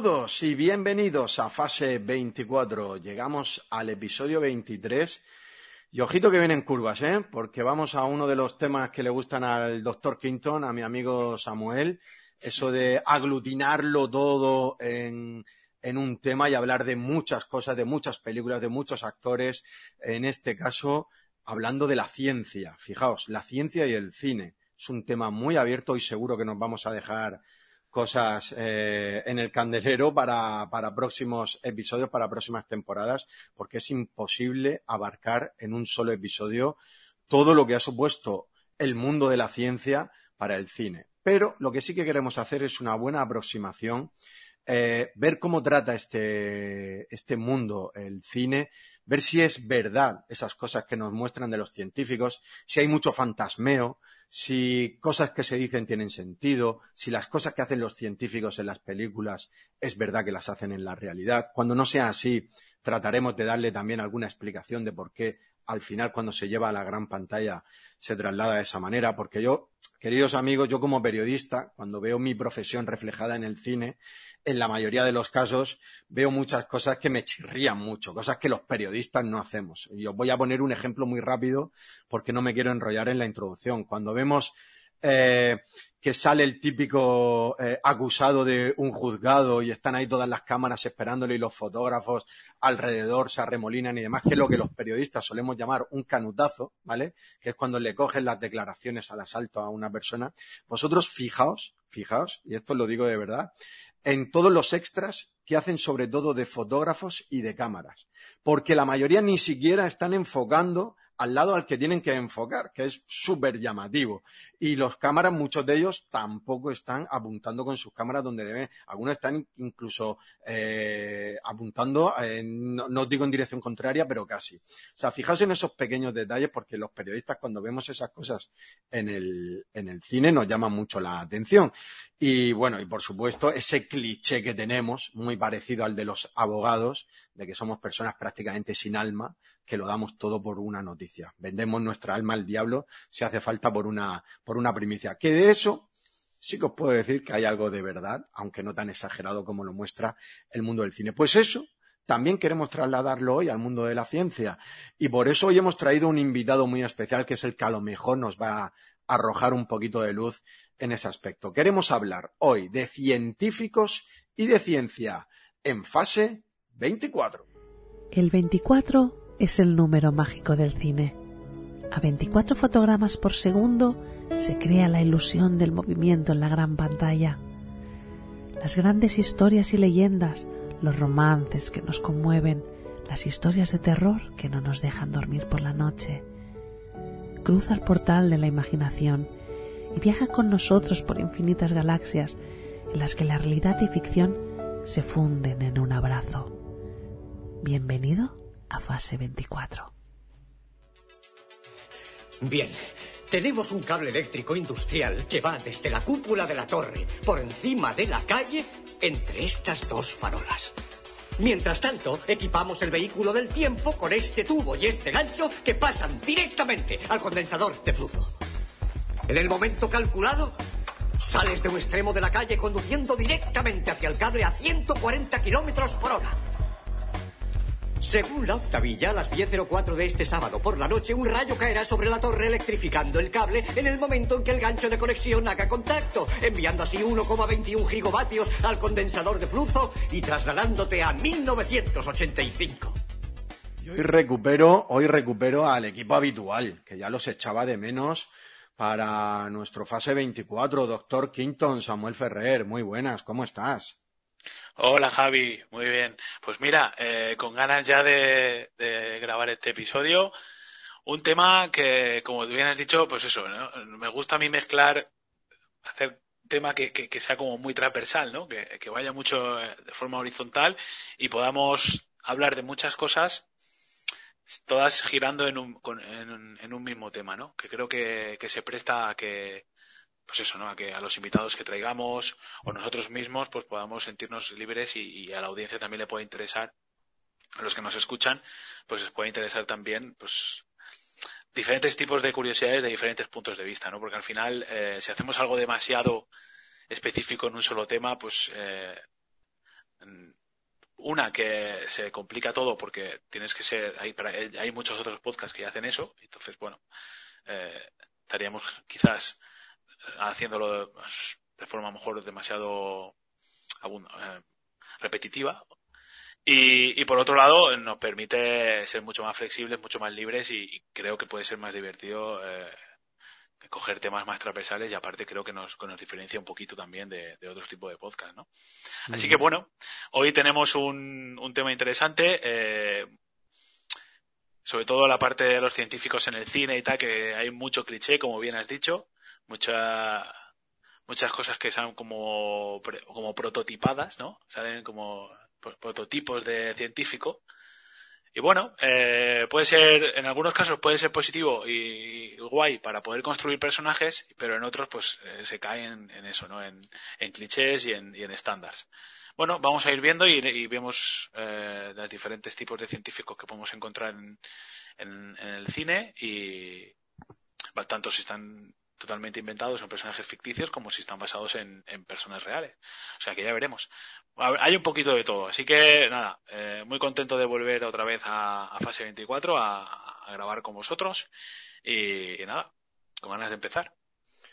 Saludos y bienvenidos a fase 24. Llegamos al episodio 23. Y ojito que vienen curvas, ¿eh? Porque vamos a uno de los temas que le gustan al doctor Quinton, a mi amigo Samuel. Eso de aglutinarlo todo en, en un tema y hablar de muchas cosas, de muchas películas, de muchos actores. En este caso, hablando de la ciencia. Fijaos, la ciencia y el cine. Es un tema muy abierto y seguro que nos vamos a dejar cosas eh, en el candelero para, para próximos episodios, para próximas temporadas, porque es imposible abarcar en un solo episodio todo lo que ha supuesto el mundo de la ciencia para el cine. Pero lo que sí que queremos hacer es una buena aproximación, eh, ver cómo trata este, este mundo el cine, ver si es verdad esas cosas que nos muestran de los científicos, si hay mucho fantasmeo, si cosas que se dicen tienen sentido, si las cosas que hacen los científicos en las películas es verdad que las hacen en la realidad. Cuando no sea así, trataremos de darle también alguna explicación de por qué al final cuando se lleva a la gran pantalla se traslada de esa manera, porque yo, queridos amigos, yo como periodista, cuando veo mi profesión reflejada en el cine, en la mayoría de los casos veo muchas cosas que me chirrían mucho, cosas que los periodistas no hacemos. Y os voy a poner un ejemplo muy rápido porque no me quiero enrollar en la introducción. Cuando vemos eh, que sale el típico eh, acusado de un juzgado y están ahí todas las cámaras esperándole y los fotógrafos alrededor se arremolinan y demás, que es lo que los periodistas solemos llamar un canutazo, ¿vale? Que es cuando le cogen las declaraciones al asalto a una persona. Vosotros fijaos, fijaos, y esto lo digo de verdad, en todos los extras que hacen sobre todo de fotógrafos y de cámaras, porque la mayoría ni siquiera están enfocando al lado al que tienen que enfocar, que es súper llamativo. Y los cámaras, muchos de ellos tampoco están apuntando con sus cámaras donde deben. Algunos están incluso eh, apuntando, no, no, digo en dirección contraria, pero casi. O sea, fijaos en esos pequeños detalles porque los periodistas cuando vemos esas cosas en el, en el cine nos llaman mucho la atención. Y bueno, y por supuesto, ese cliché que tenemos, muy parecido al de los abogados, de que somos personas prácticamente sin alma, que lo damos todo por una noticia. Vendemos nuestra alma al diablo si hace falta por una, por una primicia. Que de eso sí que os puedo decir que hay algo de verdad, aunque no tan exagerado como lo muestra el mundo del cine. Pues eso también queremos trasladarlo hoy al mundo de la ciencia. Y por eso hoy hemos traído un invitado muy especial, que es el que a lo mejor nos va a arrojar un poquito de luz en ese aspecto. Queremos hablar hoy de científicos y de ciencia en fase 24. El 24 es el número mágico del cine. A 24 fotogramas por segundo se crea la ilusión del movimiento en la gran pantalla. Las grandes historias y leyendas, los romances que nos conmueven, las historias de terror que no nos dejan dormir por la noche. Cruza el portal de la imaginación y viaja con nosotros por infinitas galaxias en las que la realidad y ficción se funden en un abrazo. Bienvenido a fase 24. Bien, tenemos un cable eléctrico industrial que va desde la cúpula de la torre por encima de la calle entre estas dos farolas. Mientras tanto, equipamos el vehículo del tiempo con este tubo y este gancho que pasan directamente al condensador de flujo. En el momento calculado, sales de un extremo de la calle conduciendo directamente hacia el cable a 140 kilómetros por hora. Según la octavilla, a las 10.04 de este sábado por la noche, un rayo caerá sobre la torre electrificando el cable en el momento en que el gancho de conexión haga contacto, enviando así 1,21 gigavatios al condensador de flujo y trasladándote a 1985. Y hoy recupero, hoy recupero al equipo habitual, que ya los echaba de menos para nuestro fase 24, doctor Quinton, Samuel Ferrer. Muy buenas, ¿cómo estás? Hola Javi, muy bien. Pues mira, eh, con ganas ya de, grabar este episodio, un tema que, como bien has dicho, pues eso, ¿no? me gusta a mí mezclar, hacer tema que, que, sea como muy transversal, ¿no? Que, que, vaya mucho eh, de forma horizontal y podamos hablar de muchas cosas, todas girando en un, en en un mismo tema, ¿no? Que creo que, que se presta a que, pues eso, ¿no? A que a los invitados que traigamos o nosotros mismos pues podamos sentirnos libres y, a la audiencia también le puede interesar, a los que nos escuchan, pues les puede interesar también, pues diferentes tipos de curiosidades de diferentes puntos de vista, ¿no? Porque al final, eh, si hacemos algo demasiado específico en un solo tema, pues eh, una que se complica todo porque tienes que ser hay, hay muchos otros podcasts que hacen eso entonces bueno eh, estaríamos quizás haciéndolo de forma a lo mejor demasiado eh, repetitiva. Y, por otro lado nos permite ser mucho más flexibles mucho más libres y, creo que puede ser más divertido eh, coger temas más transversales y aparte creo que nos, nos diferencia un poquito también de, de otros tipos de podcast, ¿no? Así que bueno, hoy tenemos un, un tema interesante, eh, sobre todo la parte de los científicos en el cine y tal, que hay mucho cliché, como bien has dicho, mucha, muchas cosas que son como, como prototipadas, ¿no? Salen como prototipos de científico y bueno, eh, puede ser, en algunos casos puede ser positivo y, guay para poder construir personajes, pero en otros pues eh, se caen en eso, ¿no? En, clichés y en, y en estándares. Bueno, vamos a ir viendo y, vemos eh, los diferentes tipos de científicos que podemos encontrar en, en, en el cine y tanto si están totalmente inventados, son personajes ficticios, como si están basados en, personas reales. O sea que ya veremos. Hay un poquito de todo. Así que nada, eh, muy contento de volver otra vez a, fase 24 a, grabar con vosotros. Y, nada, con ganas de empezar.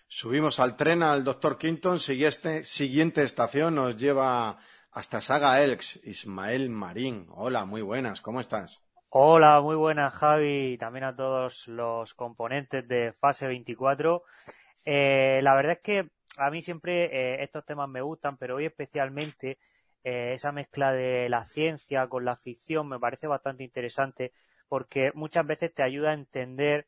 Subimos al tren al Dr. Quinton. Siguiente, siguiente estación nos lleva hasta Saga Elks. Ismael Marín. Hola, muy buenas. ¿Cómo estás? Hola, muy buenas Javi y también a todos los componentes de fase 24. Eh, la verdad es que a mí siempre eh, estos temas me gustan, pero hoy especialmente eh, esa mezcla de la ciencia con la ficción me parece bastante interesante porque muchas veces te ayuda a entender,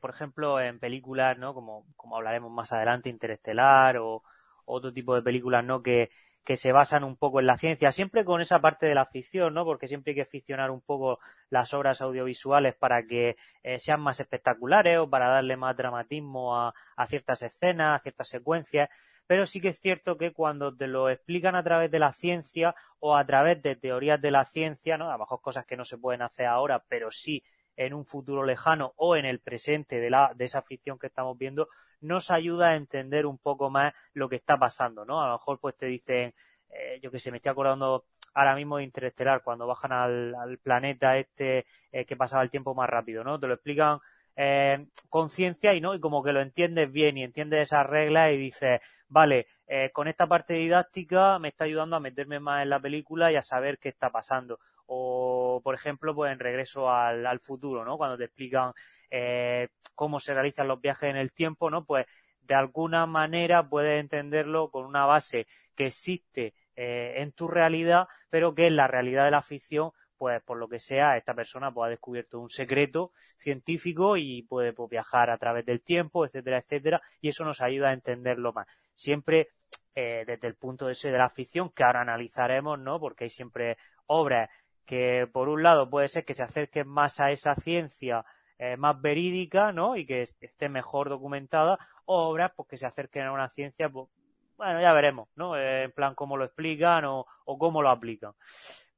por ejemplo, en películas, ¿no? Como, como hablaremos más adelante, Interestelar o otro tipo de películas, ¿no? Que, que se basan un poco en la ciencia, siempre con esa parte de la ficción, ¿no? Porque siempre hay que ficcionar un poco las obras audiovisuales para que eh, sean más espectaculares o para darle más dramatismo a, ciertas escenas, a ciertas secuencias. Pero sí que es cierto que cuando te lo explican a través de la ciencia o a través de teorías de la ciencia, ¿no? A lo mejor cosas que no se pueden hacer ahora, pero sí en un futuro lejano o en el presente de, la, de esa ficción que estamos viendo, nos ayuda a entender un poco más lo que está pasando, ¿no? A lo mejor pues te dicen, eh, yo que sé, me estoy acordando ahora mismo de Interestelar, cuando bajan al, planeta este eh, que pasaba el tiempo más rápido, ¿no? Te lo explican eh, con ciencia y no, y como que lo entiendes bien y entiendes esas reglas y dices, vale, eh, con esta parte didáctica me está ayudando a meterme más en la película y a saber qué está pasando. O, por ejemplo, pues en Regreso al, al futuro, ¿no? Cuando te explican eh, cómo se realizan los viajes en el tiempo, ¿no? Pues de alguna manera puedes entenderlo con una base que existe eh, en tu realidad, pero que en la realidad de la ficción, pues por lo que sea, esta persona pues, ha descubierto un secreto científico y puede pues, viajar a través del tiempo, etcétera, etcétera, y eso nos ayuda a entenderlo más. Siempre eh, desde el punto de, ese de la ficción, que ahora analizaremos, ¿no? Porque hay siempre obras que, por un lado, puede ser que se acerquen más a esa ciencia eh, más verídica, ¿no? Y que esté mejor documentada, o obras pues, que se acerquen a una ciencia, pues, bueno, ya veremos, ¿no? Eh, en plan cómo lo explican o, cómo lo aplican.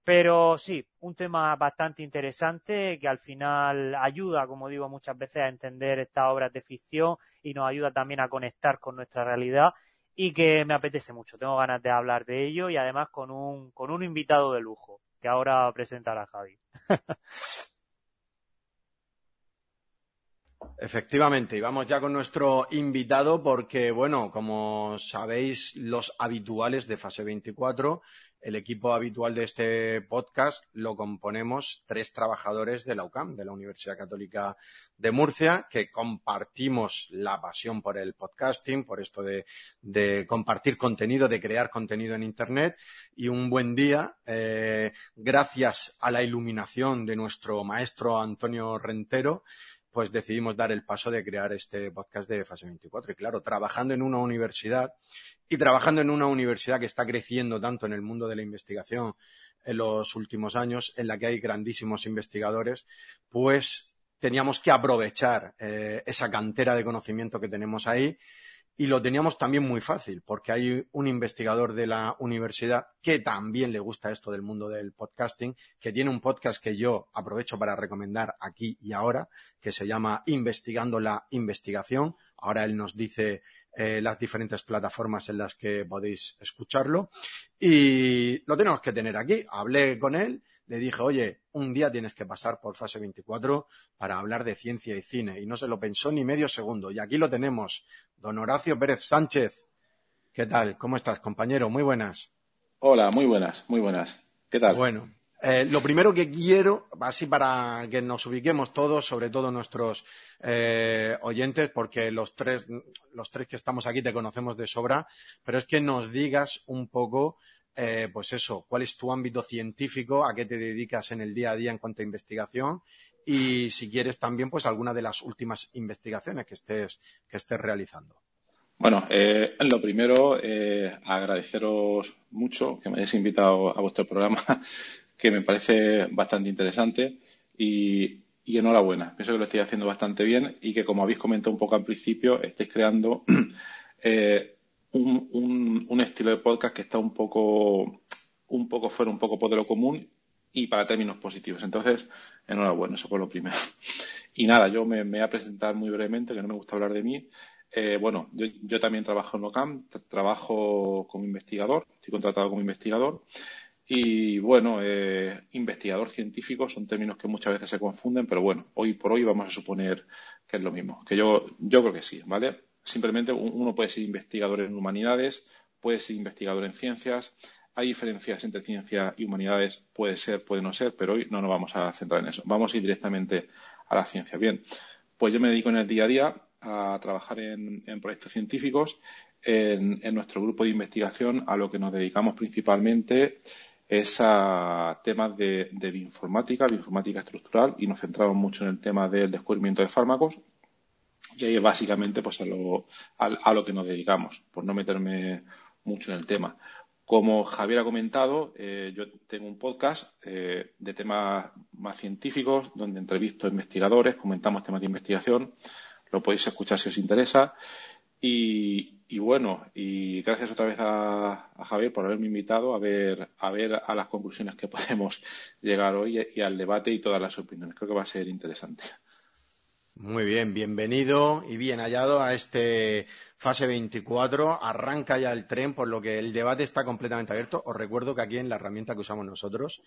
Pero sí, un tema bastante interesante que al final ayuda, como digo muchas veces, a entender estas obras de ficción y nos ayuda también a conectar con nuestra realidad y que me apetece mucho. Tengo ganas de hablar de ello y además con un, con un invitado de lujo que ahora presentará Javi. Efectivamente, y vamos ya con nuestro invitado porque, bueno, como sabéis, los habituales de fase 24, el equipo habitual de este podcast lo componemos tres trabajadores de la UCAM, de la Universidad Católica de Murcia, que compartimos la pasión por el podcasting, por esto de, compartir contenido, de crear contenido en Internet. Y un buen día, eh, gracias a la iluminación de nuestro maestro Antonio Rentero, pues decidimos dar el paso de crear este podcast de Fase 24. Y claro, trabajando en una universidad y trabajando en una universidad que está creciendo tanto en el mundo de la investigación en los últimos años, en la que hay grandísimos investigadores, pues teníamos que aprovechar eh, esa cantera de conocimiento que tenemos ahí y lo teníamos también muy fácil, porque hay un investigador de la universidad que también le gusta esto del mundo del podcasting, que tiene un podcast que yo aprovecho para recomendar aquí y ahora, que se llama Investigando la Investigación. Ahora él nos dice eh, las diferentes plataformas en las que podéis escucharlo. Y lo tenemos que tener aquí. Hablé con él, le dije, oye, un día tienes que pasar por fase 24 para hablar de ciencia y cine. Y no se lo pensó ni medio segundo. Y aquí lo tenemos. Don Horacio Pérez Sánchez. ¿Qué tal? ¿Cómo estás, compañero? Muy buenas. Hola, muy buenas, muy buenas. ¿Qué tal? Bueno, eh, lo primero que quiero, así para que nos ubiquemos todos, sobre todo nuestros eh, oyentes, porque los tres, los tres que estamos aquí te conocemos de sobra, pero es que nos digas un poco, eh, pues eso, cuál es tu ámbito científico, a qué te dedicas en el día a día en cuanto a investigación y si quieres también, pues alguna de las últimas investigaciones que estés, que estés realizando. Bueno, eh, lo primero, eh, agradeceros mucho que me hayáis invitado a vuestro programa que me parece bastante interesante y, enhorabuena. Pienso que lo estoy haciendo bastante bien y que, como habéis comentado un poco al principio, estáis creando eh, un, estilo de podcast que está un poco, un poco fuera, un poco por de lo común y para términos positivos. Entonces, enhorabuena, eso por lo primero. Y nada, yo me, voy a presentar muy brevemente, que no me gusta hablar de mí. Eh, bueno, yo, también trabajo en OCAM, trabajo como investigador, estoy contratado como investigador y bueno, eh, investigador científico son términos que muchas veces se confunden, pero bueno, hoy por hoy vamos a suponer que es lo mismo. Que yo, yo creo que sí, ¿vale? Simplemente uno puede ser investigador en humanidades, puede ser investigador en ciencias. Hay diferencias entre ciencia y humanidades, puede ser, puede no ser, pero hoy no nos vamos a centrar en eso. Vamos a ir directamente a la ciencia. Bien, pues yo me dedico en el día a día a trabajar en, proyectos científicos. En, en, nuestro grupo de investigación a lo que nos dedicamos principalmente es a temas de, bioinformática, bioinformática estructural, y nos centramos mucho en el tema del descubrimiento de fármacos. Y básicamente pues, a, lo, a, lo que nos dedicamos, por no meterme mucho en el tema. Como Javier ha comentado, eh, yo tengo un podcast eh, de temas más científicos, donde entrevisto a investigadores, comentamos temas de investigación. Lo podéis escuchar si os interesa. Y, bueno, y gracias otra vez a, Javier por haberme invitado a ver, a ver a las conclusiones que podemos llegar hoy y al debate y todas las opiniones. Creo que va a ser interesante. Muy bien, bienvenido y bien hallado a este fase 24. Arranca ya el tren, por lo que el debate está completamente abierto. Os recuerdo que aquí en la herramienta que usamos nosotros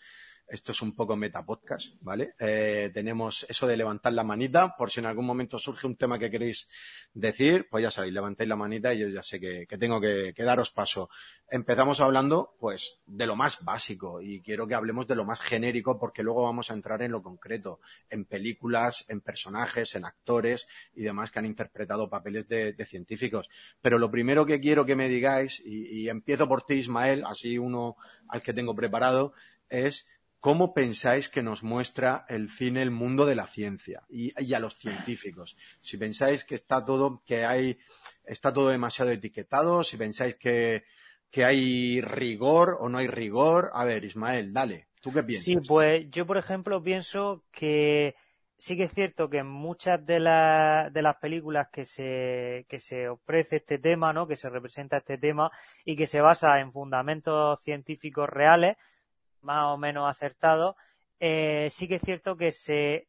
esto es un poco metapodcast, ¿vale? Eh, tenemos eso de levantar la manita, por si en algún momento surge un tema que queréis decir, pues ya sabéis, levantáis la manita y yo ya sé que, tengo que, daros paso. Empezamos hablando, pues, de lo más básico y quiero que hablemos de lo más genérico porque luego vamos a entrar en lo concreto, en películas, en personajes, en actores y demás que han interpretado papeles de, científicos. Pero lo primero que quiero que me digáis, y, y empiezo por ti, Ismael, así uno al que tengo preparado, es ¿Cómo pensáis que nos muestra el cine el mundo de la ciencia y, a los científicos? Si pensáis que está todo, que hay, está todo demasiado etiquetado, si pensáis que, hay rigor o no hay rigor. A ver, Ismael, dale. ¿Tú qué piensas? Sí, pues yo, por ejemplo, pienso que sí que es cierto que en muchas de, de las películas que se, que se ofrece este tema, ¿no? Que se representa este tema y que se basa en fundamentos científicos reales, más o menos acertado, eh, sí que es cierto que se,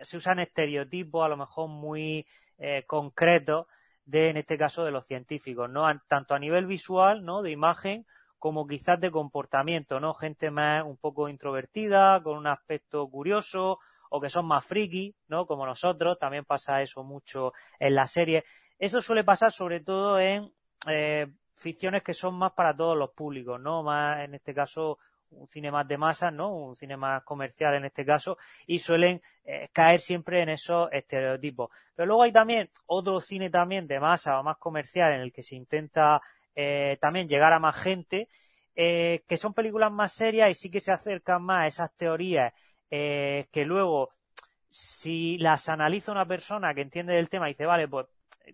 se usan estereotipos a lo mejor muy eh, concretos de, en este caso, de los científicos, ¿no? Tanto a nivel visual, ¿no? De imagen, como quizás de comportamiento, ¿no? Gente más un poco introvertida, con un aspecto curioso, o que son más friki, ¿no? Como nosotros, también pasa eso mucho en la serie. Eso suele pasar sobre todo en eh, ficciones que son más para todos los públicos, ¿no? Más, en este caso, un cine más de masa, ¿no? Un cine más comercial en este caso, y suelen eh, caer siempre en esos estereotipos. Pero luego hay también otro cine también de masa o más comercial en el que se intenta eh, también llegar a más gente, eh, que son películas más serias y sí que se acercan más a esas teorías que luego, si las analiza una persona que entiende del tema y dice, vale, pues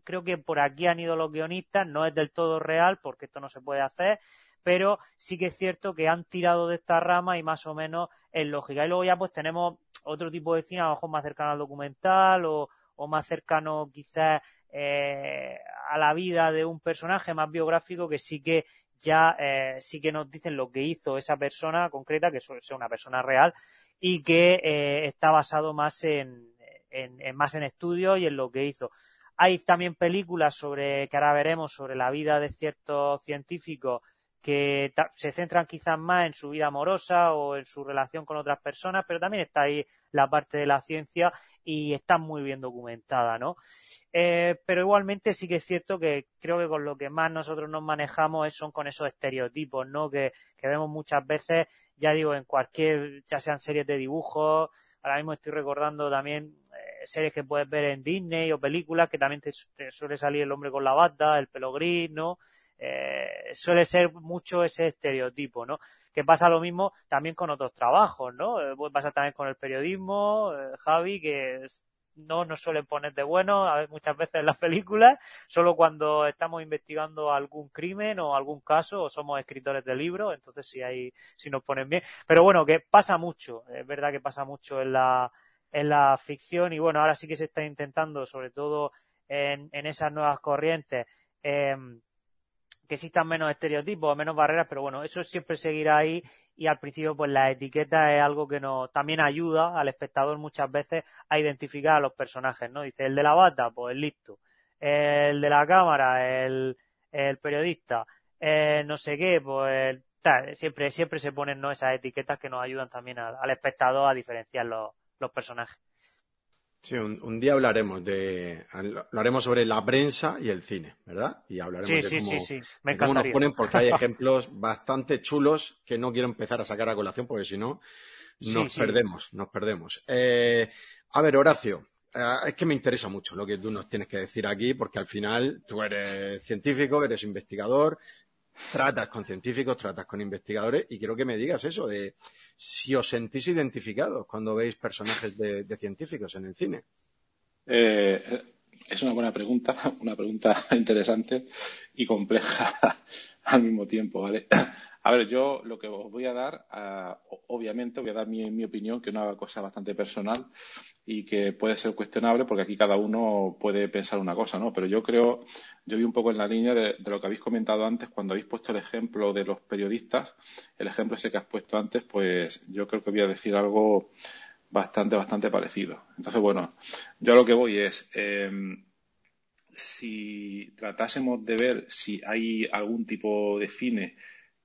creo que por aquí han ido los guionistas, no es del todo real porque esto no se puede hacer, pero sí que es cierto que han tirado de esta rama y más o menos es lógica. Y luego ya pues tenemos otro tipo de cine, a lo mejor más cercano al documental o, más cercano quizás eh, a la vida de un personaje más biográfico que sí que ya eh, sí que nos dicen lo que hizo esa persona concreta, que suele ser una persona real, y que eh, está basado más en, en, más en estudios y en lo que hizo. hay también películas sobre, que ahora veremos, sobre la vida de ciertos científicos que se centran quizás más en su vida amorosa o en su relación con otras personas, pero también está ahí la parte de la ciencia y está muy bien documentada, ¿no? Eh, pero igualmente sí que es cierto que creo que con lo que más nosotros nos manejamos es, son con esos estereotipos, ¿no? Que, que vemos muchas veces, ya digo, en cualquier, ya sean series de dibujos, ahora mismo estoy recordando también eh, series que puedes ver en Disney o películas que también te, suele salir el hombre con la bata, el pelo gris, ¿no? Eh, suele ser mucho ese estereotipo, ¿no? Que pasa lo mismo también con otros trabajos, ¿no? Eh, pasar también con el periodismo, eh, Javi, que no nos suelen poner de bueno a muchas veces en las películas, solo cuando estamos investigando algún crimen o algún caso o somos escritores de libros, entonces sí hay, si nos ponen bien. Pero bueno, que pasa mucho, es verdad que pasa mucho en la, en la ficción y bueno, ahora sí que se está intentando, sobre todo en, en esas nuevas corrientes, eh, que existan menos estereotipos, menos barreras, pero bueno, eso siempre seguirá ahí y al principio pues la etiqueta es algo que nos también ayuda al espectador muchas veces a identificar a los personajes, ¿no? Dice, el de la bata, pues listo. El de la cámara, el, el periodista, no sé qué, pues siempre, siempre se ponen ¿no? esas etiquetas que nos ayudan también al, espectador a diferenciar los personajes. Sí, un, día hablaremos de lo haremos sobre la prensa y el cine, ¿verdad? Y hablaremos de, cómo, sí, Me nos ponen porque hay ejemplos bastante chulos que no quiero empezar a sacar a colación porque si no nos perdemos, nos perdemos. Eh, a ver, Horacio, eh, es que me interesa mucho lo que tú nos tienes que decir aquí porque al final tú eres científico, eres investigador, tratas con científicos, tratas con investigadores y quiero que me digas eso de si os sentís identificados cuando veis personajes de, científicos en el cine. Eh, es una buena pregunta, una pregunta interesante y compleja al mismo tiempo, ¿vale? A ver, yo lo que os voy a dar, obviamente voy a dar mi, mi, opinión, que es una cosa bastante personal y que puede ser cuestionable porque aquí cada uno puede pensar una cosa, ¿no? Pero yo creo, yo vi un poco en la línea de, lo que habéis comentado antes cuando habéis puesto el ejemplo de los periodistas, el ejemplo ese que has puesto antes, pues yo creo que voy a decir algo bastante, bastante parecido. Entonces, bueno, yo a lo que voy es, em, si tratásemos de ver si hay algún tipo de cine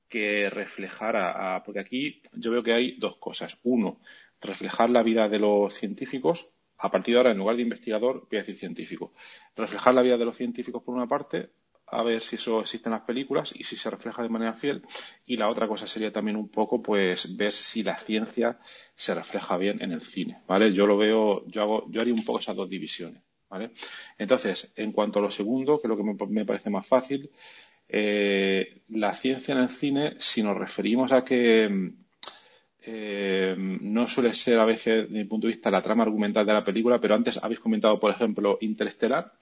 que reflejara, porque aquí yo veo que hay dos cosas. Uno, reflejar la vida de los científicos. A partir de ahora, en lugar de investigador, voy a decir científico. Reflejar la vida de los científicos por una parte, a ver si eso existe en las películas y si se refleja de manera fiel. Y la otra cosa sería también un poco, pues, ver si la ciencia se refleja bien en el cine, ¿vale? Yo lo veo, yo hago, yo haría un poco esas dos divisiones, ¿vale? Entonces, en cuanto a lo segundo, que es lo que me parece más fácil, eh, la ciencia en el cine, si nos referimos a que eh, no suele ser a veces, desde mi punto de vista, la trama argumental de la película, pero antes habéis comentado, por ejemplo, Interestelar.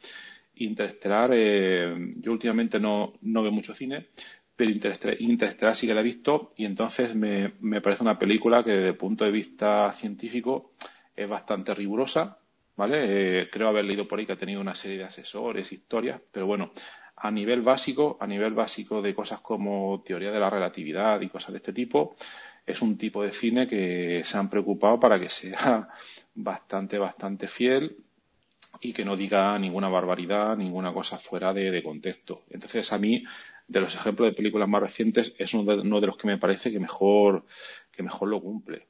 Interestelar, eh, yo últimamente no, veo mucho cine, pero Interestelar, sí que la he visto y entonces me, me parece una película que desde el punto de vista científico es bastante rigurosa, ¿vale? creo haber leído por ahí que ha tenido una serie de asesores, historias, pero bueno, a nivel básico, a nivel básico de cosas como teoría de la relatividad y cosas de este tipo, es un tipo de cine que se han preocupado para que sea bastante, bastante fiel y que no diga ninguna barbaridad, ninguna cosa fuera de, contexto. Entonces, a mí, de los ejemplos de películas más recientes, es uno de, los que me parece que mejor, que mejor lo cumple.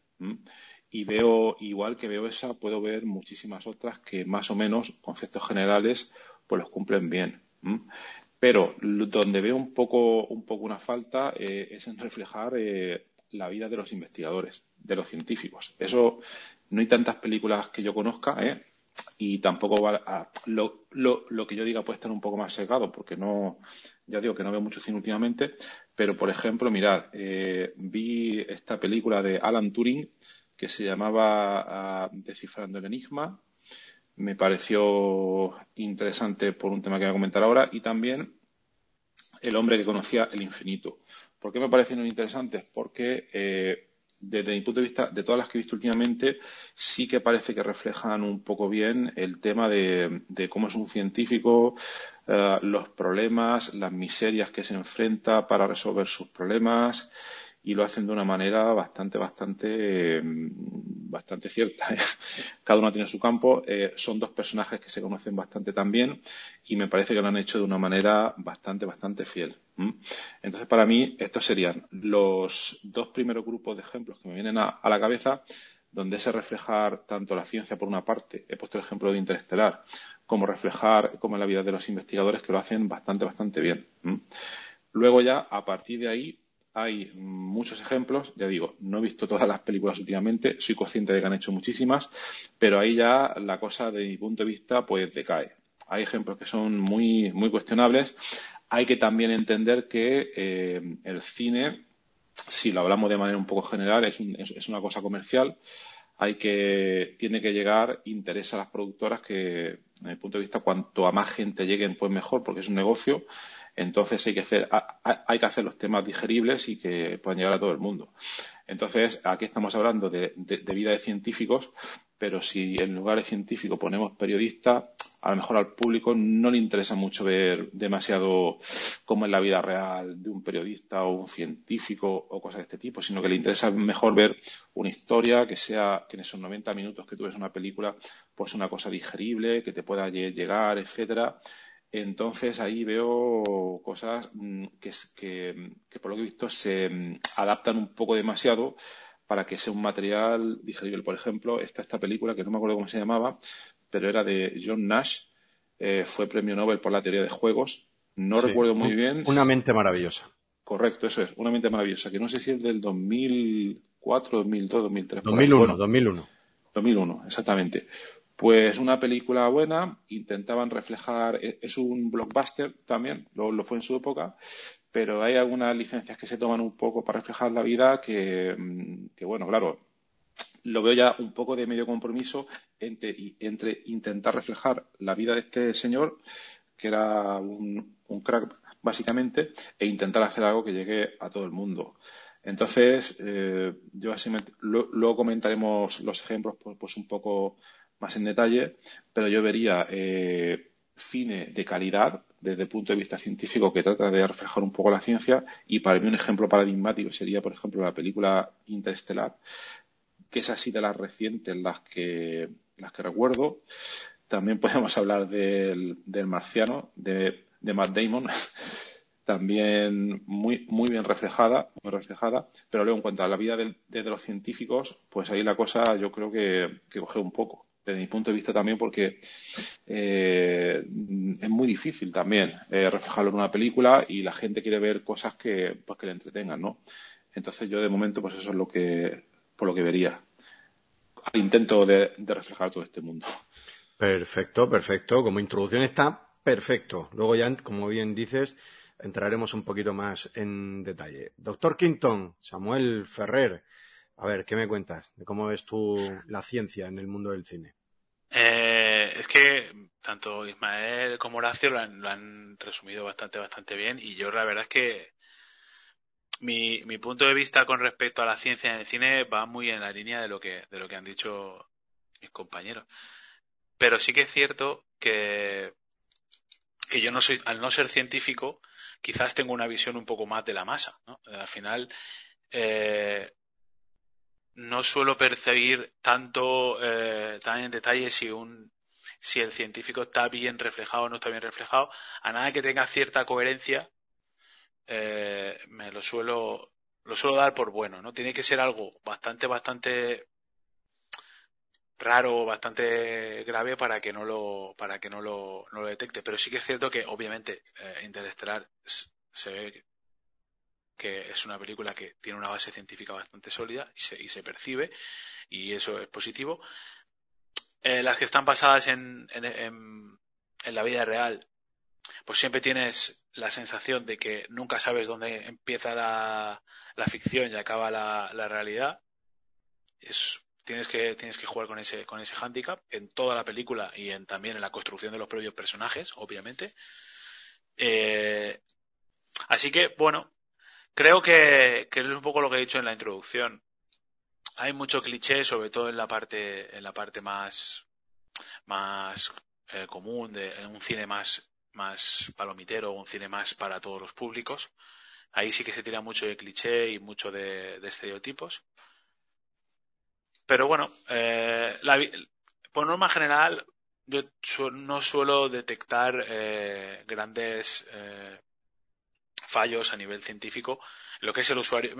Y veo, igual que veo esa, puedo ver muchísimas otras que más o menos, conceptos generales, pues los cumplen bien. Pero donde veo un poco, un poco una falta eh, es en reflejar eh, la vida de los investigadores, de los científicos. Eso no hay tantas películas que yo conozca, ¿eh? y tampoco a, lo, lo, que yo diga puede estar un poco más secado, porque no, ya digo que no veo mucho cine últimamente, pero por ejemplo, mirad, vi esta película de Alan Turing que se llamaba ah, Descifrando el Enigma, me pareció interesante por un tema que voy a comentar ahora y también el hombre que conocía el infinito. ¿Por qué me parecieron interesantes? Porque eh, desde mi punto de vista, de todas las que he visto últimamente, sí que parece que reflejan un poco bien el tema de, cómo es un científico, eh, los problemas, las miserias que se enfrenta para resolver sus problemas y lo hacen de una manera bastante, bastante, mm, bastante cierta. Cada uno tiene su campo. Eh, son dos personajes que se conocen bastante también y me parece que lo han hecho de una manera bastante, bastante fiel. Entonces, para mí, estos serían los dos primeros grupos de ejemplos que me vienen a, la cabeza donde se reflejar tanto la ciencia por una parte, he puesto el ejemplo de Interestelar, como reflejar como la vida de los investigadores que lo hacen bastante, bastante bien. Luego ya, a partir de ahí, hay muchos ejemplos, ya digo, no he visto todas las películas últimamente, soy consciente de que han hecho muchísimas, pero ahí ya la cosa, de mi punto de vista, pues decae. Hay ejemplos que son muy, muy cuestionables. Hay que también entender que eh, el cine, si lo hablamos de manera un poco general, es, es, una cosa comercial. Hay que, tiene que llegar, interesa a las productoras que, desde mi punto de vista, cuanto a más gente lleguen, pues mejor, porque es un negocio entonces hay que hacer, hay que hacer los temas digeribles y que puedan llegar a todo el mundo. Entonces, aquí estamos hablando de, vida de científicos, pero si en lugar de científico ponemos periodista, a lo mejor al público no le interesa mucho ver demasiado cómo es la vida real de un periodista o un científico o cosas de este tipo, sino que le interesa mejor ver una historia que sea, que en esos 90 minutos que tú ves una película, pues una cosa digerible, que te pueda llegar, etcétera entonces ahí veo cosas mm, que, que, por lo que he visto se mm, adaptan un poco demasiado para que sea un material digerible. Por ejemplo, está esta película que no me acuerdo cómo se llamaba, pero era de John Nash, eh, fue premio Nobel por la teoría de juegos. No recuerdo muy bien. Una mente maravillosa. Correcto, eso es, una mente maravillosa, que no sé si es del 2004, 2002, 2003. 2001, 2001. 2001, exactamente. Pues una película buena, intentaban reflejar, e, es un blockbuster también, lo, fue en su época, pero hay algunas licencias que se toman un poco para reflejar la vida que, mm, bueno, claro, lo veo ya un poco de medio compromiso entre, entre intentar reflejar la vida de este señor, que era un, crack básicamente, e intentar hacer algo que llegue a todo el mundo. Entonces, eh, yo así luego comentaremos los ejemplos pues, pues un poco más en detalle, pero yo vería eh, cine de calidad desde el punto de vista científico que trata de reflejar un poco la ciencia. Y para mí un ejemplo paradigmático sería, por ejemplo, la película Interestelar, que es así de las recientes las que, las que recuerdo. También podemos hablar del, del marciano, de, de Matt Damon, también muy, muy bien reflejada, muy reflejada, pero luego en cuanto a la vida de, de, los científicos, pues ahí la cosa yo creo que, que coge un poco desde mi punto de vista también porque eh, es muy difícil también eh, reflejarlo en una película y la gente quiere ver cosas que, pues, que le entretengan, ¿no? Entonces yo de momento pues eso es lo que, por lo que vería. Al intento de, de reflejar todo este mundo. Perfecto, perfecto. Como introducción está perfecto. Luego ya, como bien dices, entraremos un poquito más en detalle. Doctor Quinton, Samuel Ferrer, a ver, ¿qué me cuentas de cómo ves tú la ciencia en el mundo del cine? Eh, es que tanto Ismael como Horacio lo han, resumido bastante, bastante bien y yo la verdad es que mi, mi punto de vista con respecto a la ciencia en el cine va muy en la línea de lo que, han dicho mis compañeros. Pero sí que es cierto que, que yo no soy, al no ser científico, quizás tengo una visión un poco más de la masa, ¿no? Al final, eh, no suelo percibir tanto eh, tan en detalle si un si el científico está bien reflejado o no está bien reflejado. A nada que tenga cierta coherencia eh, me lo suelo lo suelo dar por bueno no tiene que ser algo bastante bastante raro bastante grave para que no lo para que no lo, no lo detecte. Pero sí que es cierto que obviamente eh, Interestelar se ve que es una película que tiene una base científica bastante sólida y se, y se percibe, y eso es positivo. Eh, las que están basadas en, en, en, la vida real, pues siempre tienes la sensación de que nunca sabes dónde empieza la, la ficción y acaba la, la realidad. Es, tienes que tienes que jugar con ese con ese handicap en toda la película y en también en la construcción de los propios personajes obviamente eh, así que bueno Creo que, es un poco lo que he dicho en la introducción. Hay mucho cliché, sobre todo en la parte, en la parte más, más eh, común, de en un cine más, más palomitero, un cine más para todos los públicos. Ahí sí que se tira mucho de cliché y mucho de, estereotipos. Pero bueno, eh, por norma general, yo no suelo detectar eh, grandes eh, fallos a nivel científico lo que es el usuario,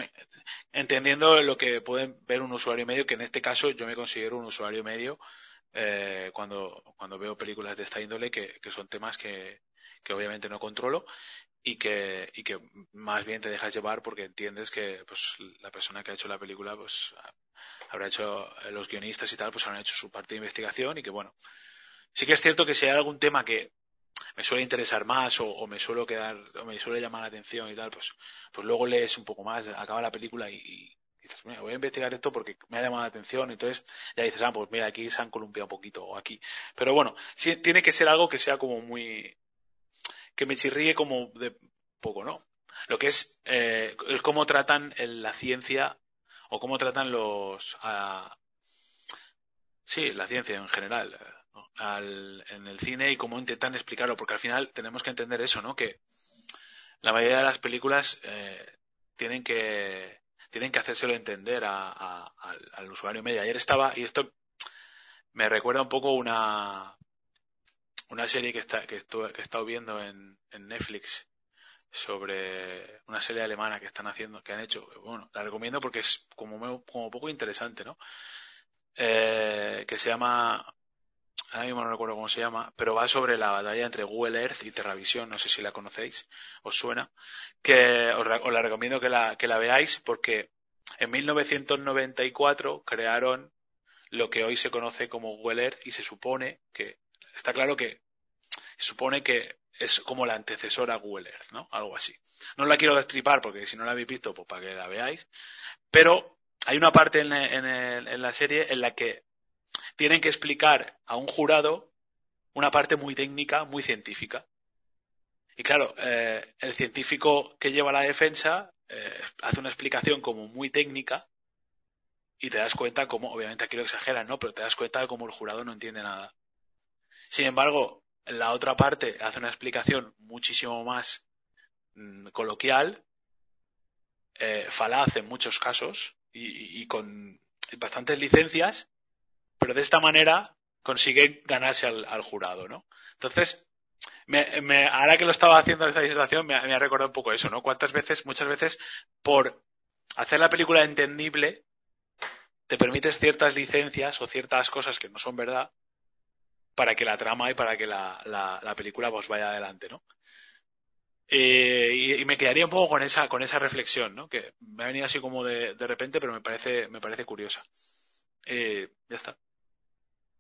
entendiendo lo que pueden ver un usuario medio, que en este caso yo me considero un usuario medio eh, cuando, cuando veo películas de esta índole, que, que son temas que, que obviamente no controlo y que, y que más bien te dejas llevar porque entiendes que pues, la persona que ha hecho la película pues habrá hecho los guionistas y tal pues habrán hecho su parte de investigación y que bueno sí que es cierto que si hay algún tema que me suele interesar más o, me suelo quedar o me suele llamar la atención y tal pues pues luego lees un poco más acaba la película y, dices mira voy a investigar esto porque me ha llamado la atención entonces ya dices ah pues mira aquí se han columpiado un poquito o aquí pero bueno tiene que ser algo que sea como muy que me chirríe como de poco no lo que es eh, cómo tratan la ciencia o cómo tratan los sí la ciencia en general al, en el cine y cómo intentan explicarlo, porque al final tenemos que entender eso, ¿no? Que la mayoría de las películas eh, tienen que tienen que hacérselo entender a, al, usuario medio. Ayer estaba, y esto me recuerda un poco una una serie que está que, que he estado viendo en, en Netflix sobre una serie alemana que están haciendo, que han hecho. Bueno, la recomiendo porque es como, como poco interesante, ¿no? Eh, que se llama ahora mismo no recuerdo cómo se llama, pero va sobre la batalla entre Google Earth y Terravisión, no sé si la conocéis, os suena, que os, la recomiendo que la, que la veáis porque en 1994 crearon lo que hoy se conoce como Google Earth y se supone que, está claro que se supone que es como la antecesora a Google Earth, ¿no? Algo así. No la quiero destripar porque si no la habéis visto, pues para que la veáis. Pero hay una parte en, en la serie en la que tienen que explicar a un jurado una parte muy técnica, muy científica. Y claro, eh, el científico que lleva la defensa eh, hace una explicación como muy técnica y te das cuenta como, obviamente aquí lo exageran, ¿no? Pero te das cuenta de cómo el jurado no entiende nada. Sin embargo, la otra parte hace una explicación muchísimo más mm, coloquial, eh, falaz en muchos casos y con bastantes licencias pero de esta manera consigue ganarse al, jurado, ¿no? Entonces, me, ahora que lo estaba haciendo esta disertación, me, ha recordado un poco eso, ¿no? Cuántas veces, muchas veces, por hacer la película entendible, te permites ciertas licencias o ciertas cosas que no son verdad para que la trama y para que la, la, película pues vaya adelante, ¿no? Eh, y, me quedaría un poco con esa, con esa reflexión, ¿no? Que me ha venido así como de, de repente, pero me parece, me parece curiosa. Eh, ya está.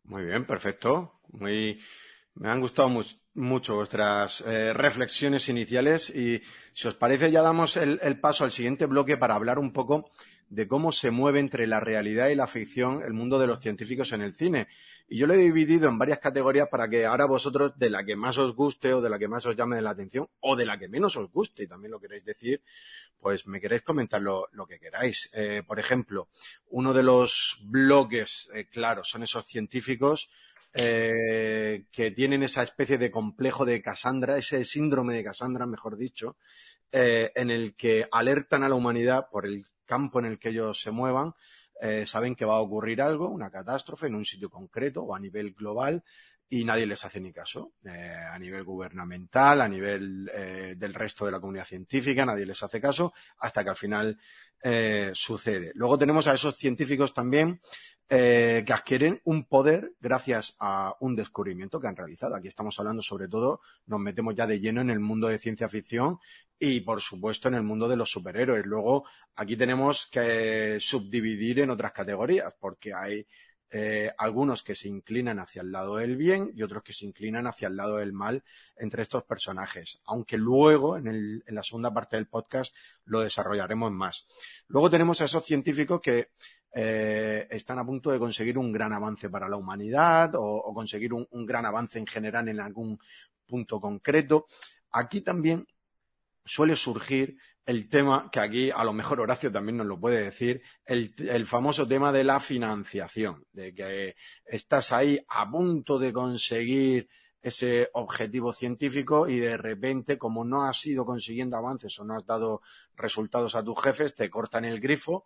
Muy bien, perfecto. Muy, me han gustado mucho vuestras eh, reflexiones iniciales y si os parece ya damos el, paso al siguiente bloque para hablar un poco de cómo se mueve entre la realidad y la ficción el mundo de los científicos en el cine. Y yo lo he dividido en varias categorías para que ahora vosotros, de la que más os guste o de la que más os llame la atención o de la que menos os guste, y también lo queréis decir, pues me queréis comentar lo, que queráis. Eh, por ejemplo, uno de los bloques, eh, claro, son esos científicos eh, que tienen esa especie de complejo de Cassandra, ese síndrome de Cassandra, mejor dicho, en el que alertan a la humanidad por el campo en el que ellos se muevan, saben que va a ocurrir algo, una catástrofe en un sitio concreto o a nivel global, y nadie les hace ni caso. Eh, a nivel gubernamental, a nivel eh, del resto de la comunidad científica, nadie les hace caso hasta que al final eh, sucede. Luego tenemos a esos científicos también que adquieren un poder gracias a un descubrimiento que han realizado. Aquí estamos hablando sobre todo, nos metemos ya de lleno en el mundo de ciencia ficción y por supuesto en el mundo de los superhéroes. Luego aquí tenemos que subdividir en otras categorías porque hay eh, algunos que se inclinan hacia el lado del bien y otros que se inclinan hacia el lado del mal entre estos personajes, aunque luego en, la segunda parte del podcast lo desarrollaremos más. Luego tenemos a esos científicos que eh, están a punto de conseguir un gran avance para la humanidad o, conseguir un, gran avance en general en algún punto concreto. Aquí también suele surgir el tema, que aquí a lo mejor Horacio también nos lo puede decir, el, famoso tema de la financiación, de que estás ahí a punto de conseguir ese objetivo científico y de repente, como no has ido consiguiendo avances o no has dado resultados a tus jefes, te cortan el grifo,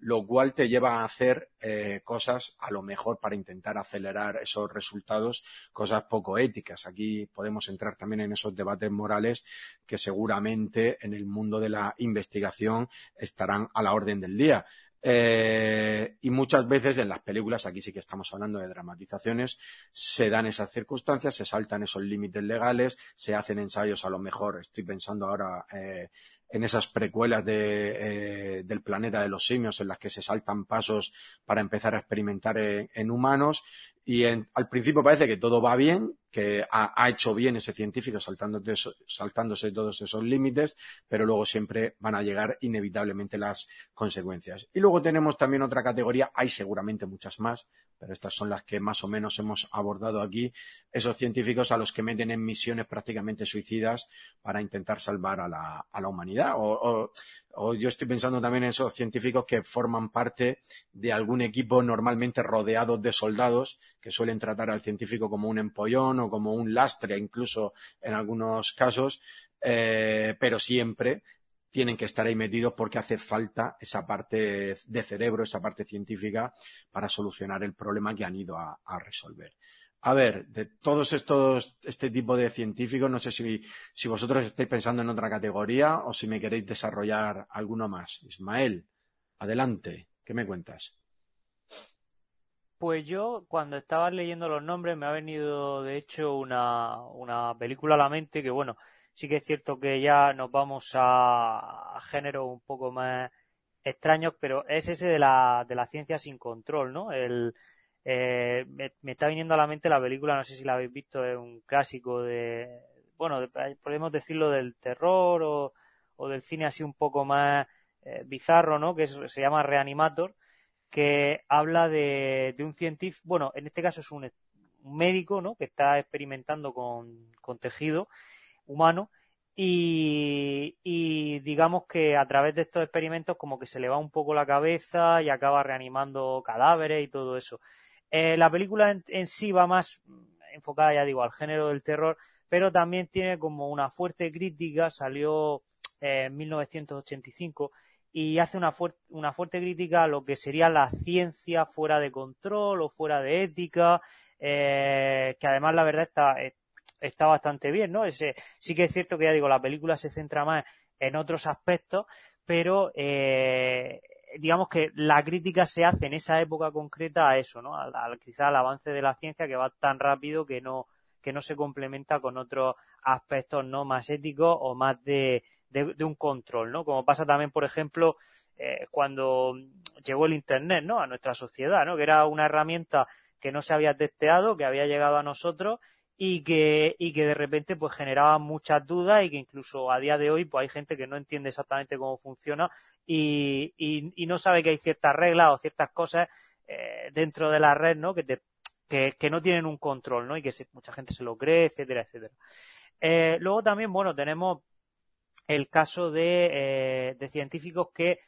lo cual te lleva a hacer eh, cosas a lo mejor para intentar acelerar esos resultados, cosas poco éticas. Aquí podemos entrar también en esos debates morales que seguramente en el mundo de la investigación estarán a la orden del día. Eh, y muchas veces en las películas, aquí sí que estamos hablando de dramatizaciones, se dan esas circunstancias, se saltan esos límites legales, se hacen ensayos a lo mejor, estoy pensando ahora eh, en esas precuelas de, eh, del planeta de los simios en las que se saltan pasos para empezar a experimentar en, humanos y al principio parece que todo va bien, que ha, hecho bien ese científico saltándose, saltándose todos esos límites, pero luego siempre van a llegar inevitablemente las consecuencias. Y luego tenemos también otra categoría, hay seguramente muchas más, pero estas son las que más o menos hemos abordado aquí, esos científicos a los que meten en misiones prácticamente suicidas para intentar salvar a la, a la humanidad. O, o, yo estoy pensando también en esos científicos que forman parte de algún equipo normalmente rodeados de soldados que suelen tratar al científico como un empollón o como un lastre, incluso en algunos casos, eh, pero siempre tienen que estar ahí metidos porque hace falta esa parte de cerebro, esa parte científica para solucionar el problema que han ido a, resolver. A ver, de todos estos, este tipo de científicos, no sé si, si vosotros estáis pensando en otra categoría o si me queréis desarrollar alguno más. Ismael, adelante, ¿qué me cuentas? Pues yo, cuando estaba leyendo los nombres, me ha venido, de hecho, una, una película a la mente que, bueno, Sí que es cierto que ya nos vamos a, géneros un poco más extraños, pero es ese de la, de la ciencia sin control, ¿no? El, eh, me, está viniendo a la mente la película, no sé si la habéis visto, es un clásico de, bueno, podemos decirlo del terror o, del cine así un poco más eh, bizarro, ¿no? Que se llama Reanimator, que habla de, de un científico, bueno, en este caso es un, médico, ¿no? Que está experimentando con tejido humano y, digamos que a través de estos experimentos como que se le va un poco la cabeza y acaba reanimando cadáveres y todo eso. Eh, la película en, sí va más enfocada, ya digo, al género del terror, pero también tiene como una fuerte crítica, salió en 1985 y hace una, una fuerte crítica a lo que sería la ciencia fuera de control o fuera de ética, eh, que además la verdad está, está bastante bien, ¿no? Ese, sí que es cierto que ya digo, la película se centra más en otros aspectos, pero eh, digamos que la crítica se hace en esa época concreta a eso, ¿no? Al, quizá al avance de la ciencia que va tan rápido que no, que no se complementa con otros aspectos no más éticos o más de, de, un control, ¿no? Como pasa también, por ejemplo, eh, cuando llegó el Internet, ¿no? A nuestra sociedad, ¿no? Que era una herramienta que no se había testeado, que había llegado a nosotros y que, y que de repente pues generaba muchas dudas y que incluso a día de hoy pues hay gente que no entiende exactamente cómo funciona y, y, no sabe que hay ciertas reglas o ciertas cosas eh, dentro de la red, ¿no? Que, te, que, no tienen un control, ¿no? Y que mucha gente se lo cree, etcétera, etcétera. Eh, luego también, bueno, tenemos el caso de, eh, de científicos que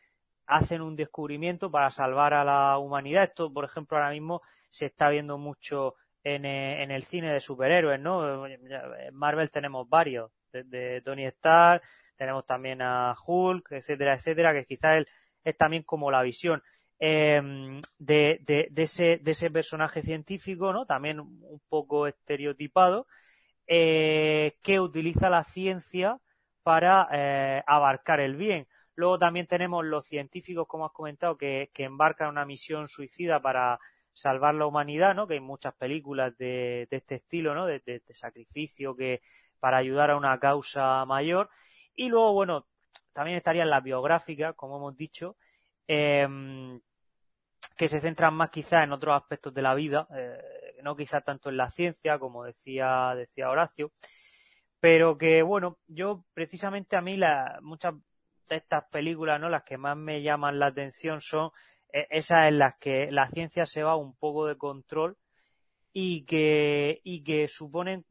hacen un descubrimiento para salvar a la humanidad. Esto, por ejemplo, ahora mismo se está viendo mucho en, eh, en el cine de superhéroes, ¿no? En Marvel tenemos varios, de, Tony Stark, tenemos también a Hulk, etcétera, etcétera, que quizás es también como la visión em, de, ese, personaje científico, ¿no? También un poco estereotipado, eh, que utiliza la ciencia para eh, abarcar el bien. Luego también tenemos los científicos, como has comentado, que, embarcan una misión suicida para salvar la humanidad, ¿no? Que hay muchas películas de, de este estilo, ¿no? De, de, sacrificio que para ayudar a una causa mayor. Y luego, bueno, también estarían las biográficas, como hemos dicho, eh, que se centran más quizás en otros aspectos de la vida, eh, no quizás tanto en la ciencia, como decía, decía Horacio, pero que, bueno, yo precisamente a mí la, muchas de estas películas, ¿no? Las que más me llaman la atención son e-, esas en las que la ciencia se va un poco de control y que, y que suponen,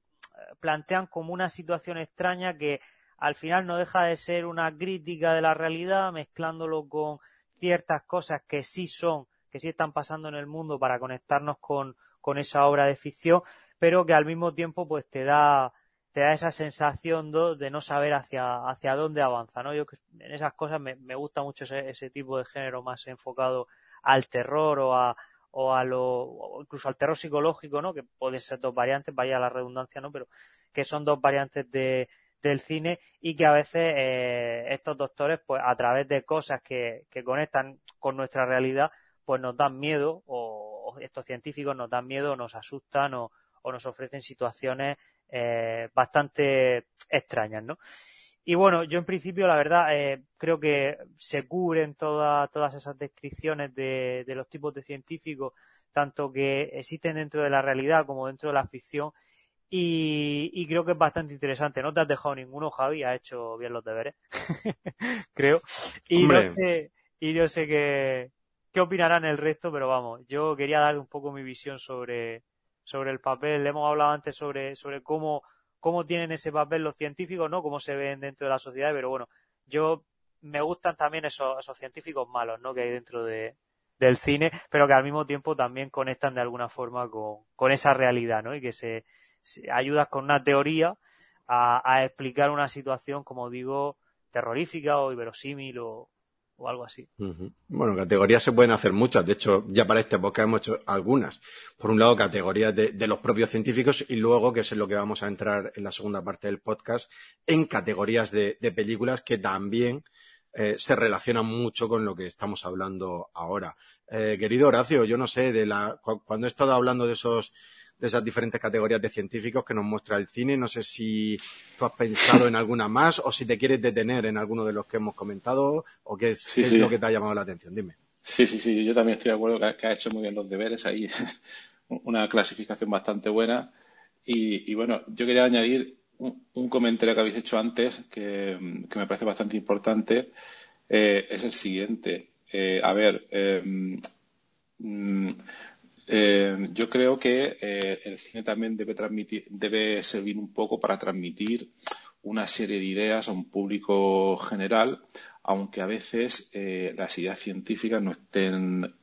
plantean como una situación extraña que al final no deja de ser una crítica de la realidad, mezclándolo con ciertas cosas que sí son, que sí están pasando en el mundo para conectarnos con, con esa obra de ficción, pero que al mismo tiempo pues te da te da esa sensación de no saber hacia, hacia dónde avanza, ¿no? Yo en esas cosas me, me gusta mucho ese, ese, tipo de género más enfocado al terror o a, o a lo, incluso al terror psicológico, ¿no? Que pueden ser dos variantes, vaya la redundancia, ¿no? Pero que son dos variantes de, del cine y que a veces eh, estos doctores, pues a través de cosas que, que conectan con nuestra realidad, pues nos dan miedo o, estos científicos nos dan miedo, nos asustan o, o nos ofrecen situaciones eh, bastante extrañas, ¿no? Y bueno, yo en principio, la verdad, eh, creo que se cubren todas esas descripciones de, de, los tipos de científicos, tanto que existen dentro de la realidad como dentro de la ficción, y, y creo que es bastante interesante. No te has dejado ninguno, Javi, has hecho bien los deberes, creo. Y no sé, y no sé qué, qué opinarán el resto, pero vamos, yo quería dar un poco mi visión sobre, sobre el papel. Hemos hablado antes sobre, sobre cómo, cómo tienen ese papel los científicos, ¿no? Cómo se ven dentro de la sociedad, pero bueno, yo me gustan también esos, esos científicos malos, ¿no? Que hay dentro de, del cine, pero que al mismo tiempo también conectan de alguna forma con, con esa realidad, ¿no? Y que se ayudas con una teoría a, explicar una situación, como digo, terrorífica o inverosímil o, o algo así. Bueno, categorías se pueden hacer muchas. De hecho, ya para este podcast hemos hecho algunas. Por un lado, categorías de, los propios científicos y luego, que es en lo que vamos a entrar en la segunda parte del podcast, en categorías de, de películas que también eh, se relacionan mucho con lo que estamos hablando ahora. Eh, querido Horacio, yo no sé, de la, cuando he estado hablando de esos de esas diferentes categorías de científicos que nos muestra el cine. No sé si tú has pensado en alguna más o si te quieres detener en alguno de los que hemos comentado o qué es, sí, qué sí. es lo que te ha llamado la atención. Dime. Sí, sí, sí. Yo también estoy de acuerdo que, que ha hecho muy bien los deberes ahí. Una clasificación bastante buena. Y, y bueno, yo quería añadir un, un, comentario que habéis hecho antes que, que me parece bastante importante. Eh, es el siguiente. Eh, a ver, eh, mm, eh, yo creo que eh, el cine también debe, transmitir, debe servir un poco para transmitir una serie de ideas a un público general, aunque a veces eh, las ideas científicas no estén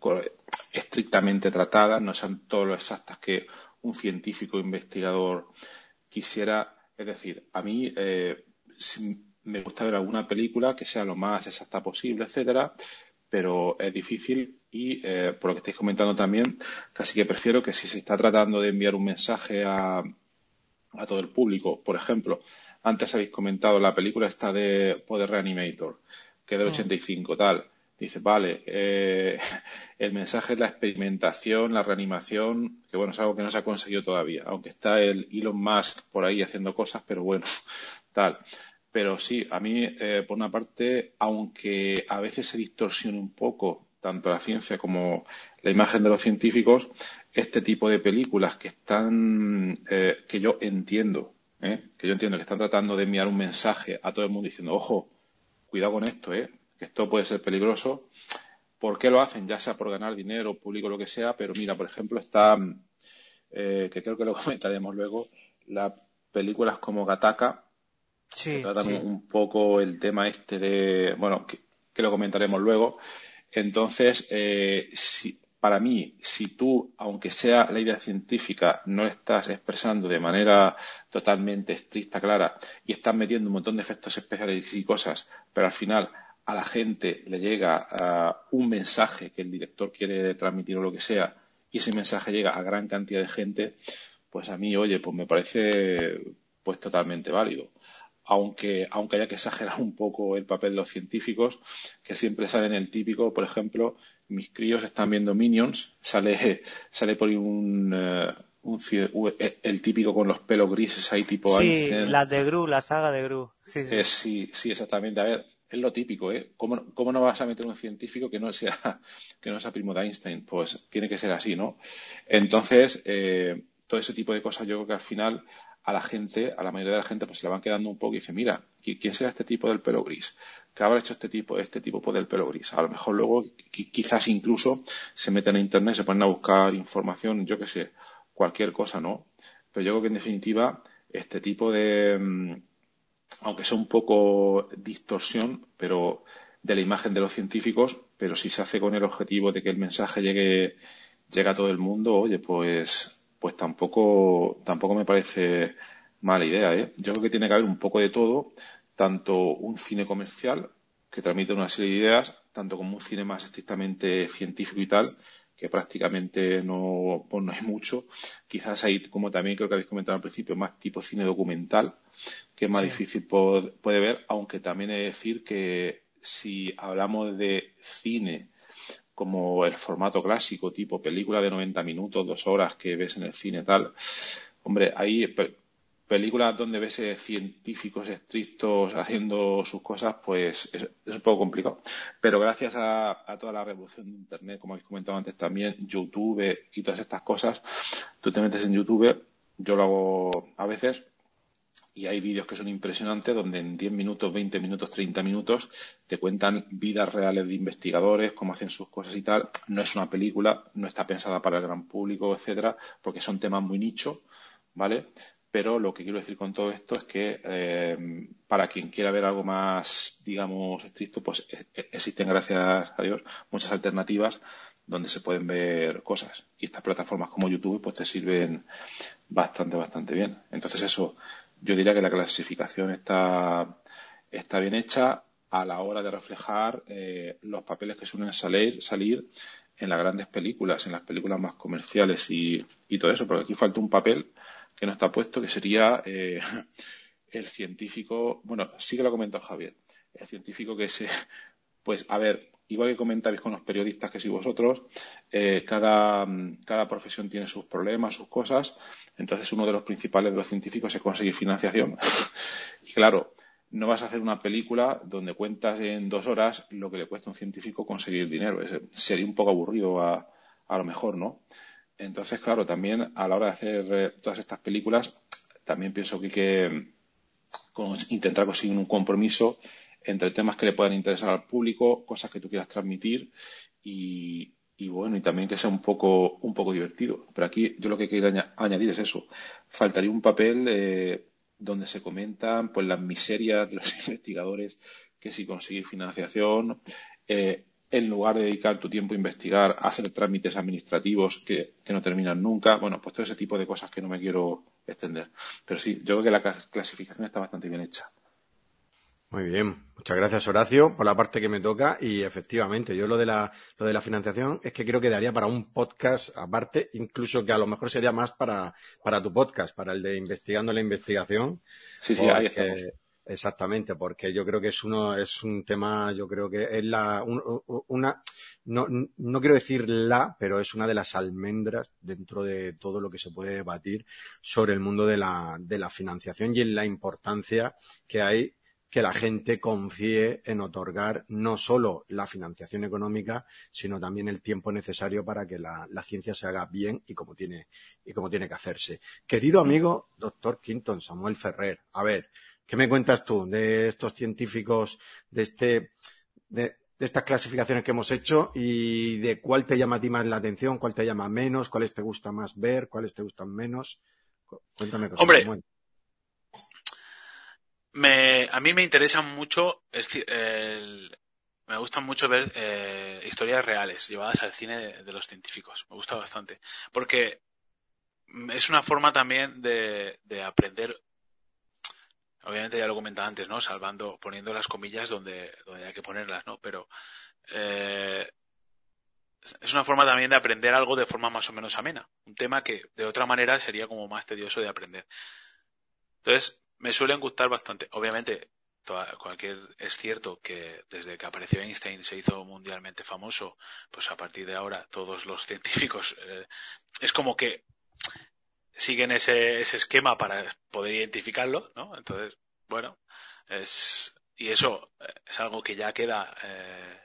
estrictamente tratadas, no sean todo lo exactas que un científico investigador quisiera. Es decir, a mí eh, me gusta ver alguna película que sea lo más exacta posible, etcétera, pero es difícil y eh, por lo que estáis comentando también, casi que prefiero que si se está tratando de enviar un mensaje a, a todo el público, por ejemplo, antes habéis comentado la película esta de Poder Reanimator, que es del 85, tal. Dice, vale, eh, el mensaje es la experimentación, la reanimación, que bueno, es algo que no se ha conseguido todavía, aunque está el Elon Musk por ahí haciendo cosas, pero bueno, tal. Pero sí, a mí, eh, por una parte, aunque a veces se distorsione un poco tanto la ciencia como la imagen de los científicos, este tipo de películas que están, eh, que yo entiendo, ¿eh? que yo entiendo que están tratando de enviar un mensaje a todo el mundo diciendo, ojo, cuidado con esto, ¿eh? que esto puede ser peligroso. ¿Por qué lo hacen? Ya sea por ganar dinero, público, lo que sea, pero mira, por ejemplo, está, que creo que lo comentaremos luego, las películas como Gataka, sí, que tratan sí. un poco el tema este de, bueno, que, que lo comentaremos luego. Entonces, eh, si, para mí, si tú, aunque sea la idea científica, no estás expresando de manera totalmente estricta, clara, y estás metiendo un montón de efectos especiales y cosas, pero al final a la gente le llega uh, un mensaje que el director quiere transmitir o lo que sea, y ese mensaje llega a gran cantidad de gente, pues a mí, oye, pues me parece pues totalmente válido aunque, aunque haya que exagerar un poco el papel de los científicos, que siempre salen el típico, por ejemplo, mis críos están viendo Minions, sale, sale por ahí un, uh, un, el típico con los pelos grises ahí tipo Sí, Einstein. la de Gru, la saga de Gru. Sí, sí. Eh, sí, sí, exactamente. A ver, es lo típico, ¿eh? ¿Cómo, ¿Cómo, no vas a meter un científico que no sea, que no sea primo de Einstein? Pues tiene que ser así, ¿no? Entonces, eh, todo ese tipo de cosas yo creo que al final a la gente, a la mayoría de la gente, pues se le van quedando un poco y dice, mira, ¿quién será este tipo del pelo gris? ¿Qué habrá hecho este tipo, este tipo pues, del pelo gris? A lo mejor luego, quizás incluso, se meten en internet, se ponen a buscar información, yo qué sé, cualquier cosa, ¿no? Pero yo creo que en definitiva, este tipo de, mm, aunque sea un poco distorsión, pero de la imagen de los científicos, pero si se hace con el objetivo de que el mensaje llegue, llegue a todo el mundo, oye, pues, pues tampoco, tampoco me parece mala idea. ¿eh? Yo creo que tiene que haber un poco de todo, tanto un cine comercial que transmite una serie de ideas, tanto como un cine más estrictamente científico y tal, que prácticamente no, pues no hay mucho. Quizás hay, como también creo que habéis comentado al principio, más tipo cine documental, que es más difícil puede ver, aunque también he de decir que si hablamos de cine como el formato clásico, tipo película de 90 minutos, dos horas que ves en el cine tal, hombre, hay películas donde ves científicos estrictos haciendo sus cosas, pues es, un poco complicado. Pero gracias a, toda la revolución de Internet, como habéis comentado antes también, YouTube y todas estas cosas, tú te metes en YouTube, yo lo hago a veces, y hay vídeos que son impresionantes donde en 10 minutos, 20 minutos, 30 minutos te cuentan vidas reales de investigadores, cómo hacen sus cosas y tal. No es una película, no está pensada para el gran público, etcétera, porque son temas muy nicho, ¿vale? pero lo que quiero decir con todo esto es que eh, para quien quiera ver algo más, digamos, estricto, pues e, e, existen, gracias a Dios, muchas alternativas donde se pueden ver cosas. Y estas plataformas como YouTube, pues te sirven bastante, bastante bien. Entonces eso, yo diría que la clasificación está, está bien hecha a la hora de reflejar eh, los papeles que suelen salir, salir en las grandes películas, en las películas más comerciales y, y todo eso, porque aquí falta un papel que no está puesto, que sería eh, el científico, bueno, sí que lo ha Javier, el científico que se, pues a ver, igual que comentáis con los periodistas que si vosotros, eh, cada, cada profesión tiene sus problemas, sus cosas, entonces uno de los principales de los científicos es conseguir financiación. y claro, no vas a hacer una película donde cuentas en dos horas lo que le cuesta a un científico conseguir dinero. sería un poco aburrido a, a lo mejor, ¿no? Entonces, claro, también a la hora de hacer eh, todas estas películas, también pienso que hay que intentar conseguir un compromiso entre temas que le puedan interesar al público, cosas que tú quieras transmitir y, bueno, y también que sea un poco, un poco divertido. Pero aquí yo lo que quiero añadir es eso. Faltaría un papel eh, donde se comentan pues las miserias de los investigadores, que si conseguir financiación, eh, en lugar de dedicar tu tiempo a investigar, hacer trámites administrativos que, no terminan nunca. Bueno, pues todo ese tipo de cosas que no me quiero extender. Pero sí, yo creo que la clasificación está bastante bien hecha. Muy bien, muchas gracias Horacio por la parte que me toca y efectivamente yo lo de la lo de la financiación es que creo que daría para un podcast aparte, incluso que a lo mejor sería más para, para tu podcast, para el de investigando la investigación. Sí, sí, ahí estamos. Exactamente, porque yo creo que es uno, es un tema, yo creo que es la, una, no, no quiero decir la, pero es una de las almendras dentro de todo lo que se puede debatir sobre el mundo de la, de la financiación y en la importancia que hay que la gente confíe en otorgar no solo la financiación económica, sino también el tiempo necesario para que la, la, ciencia se haga bien y como tiene, y como tiene que hacerse. Querido amigo, doctor Quinton, Samuel Ferrer, a ver, ¿Qué me cuentas tú de estos científicos, de este, de, estas clasificaciones que hemos hecho y de cuál te llama a ti más la atención, cuál te llama menos, cuáles te gusta más ver, cuáles te gustan menos? Cuéntame cosas. Hombre, me, a mí me interesa mucho, me gusta mucho ver eh, historias reales llevadas al cine de, los científicos. Me gusta bastante. Porque es una forma también de, de aprender obviamente ya lo comentaba antes, ¿no? Salvando, poniendo las comillas donde, donde hay que ponerlas, ¿no? Pero eh, es una forma también de aprender algo de forma más o menos amena. Un tema que de otra manera sería como más tedioso de aprender. Entonces, me suelen gustar bastante. Obviamente, cualquier es cierto que desde que apareció Einstein se hizo mundialmente famoso, pues a partir de ahora todos los científicos eh, es como que siguen ese, ese esquema para poder identificarlo, ¿no? Entonces, bueno, es, y eso eh, es algo que ya queda eh,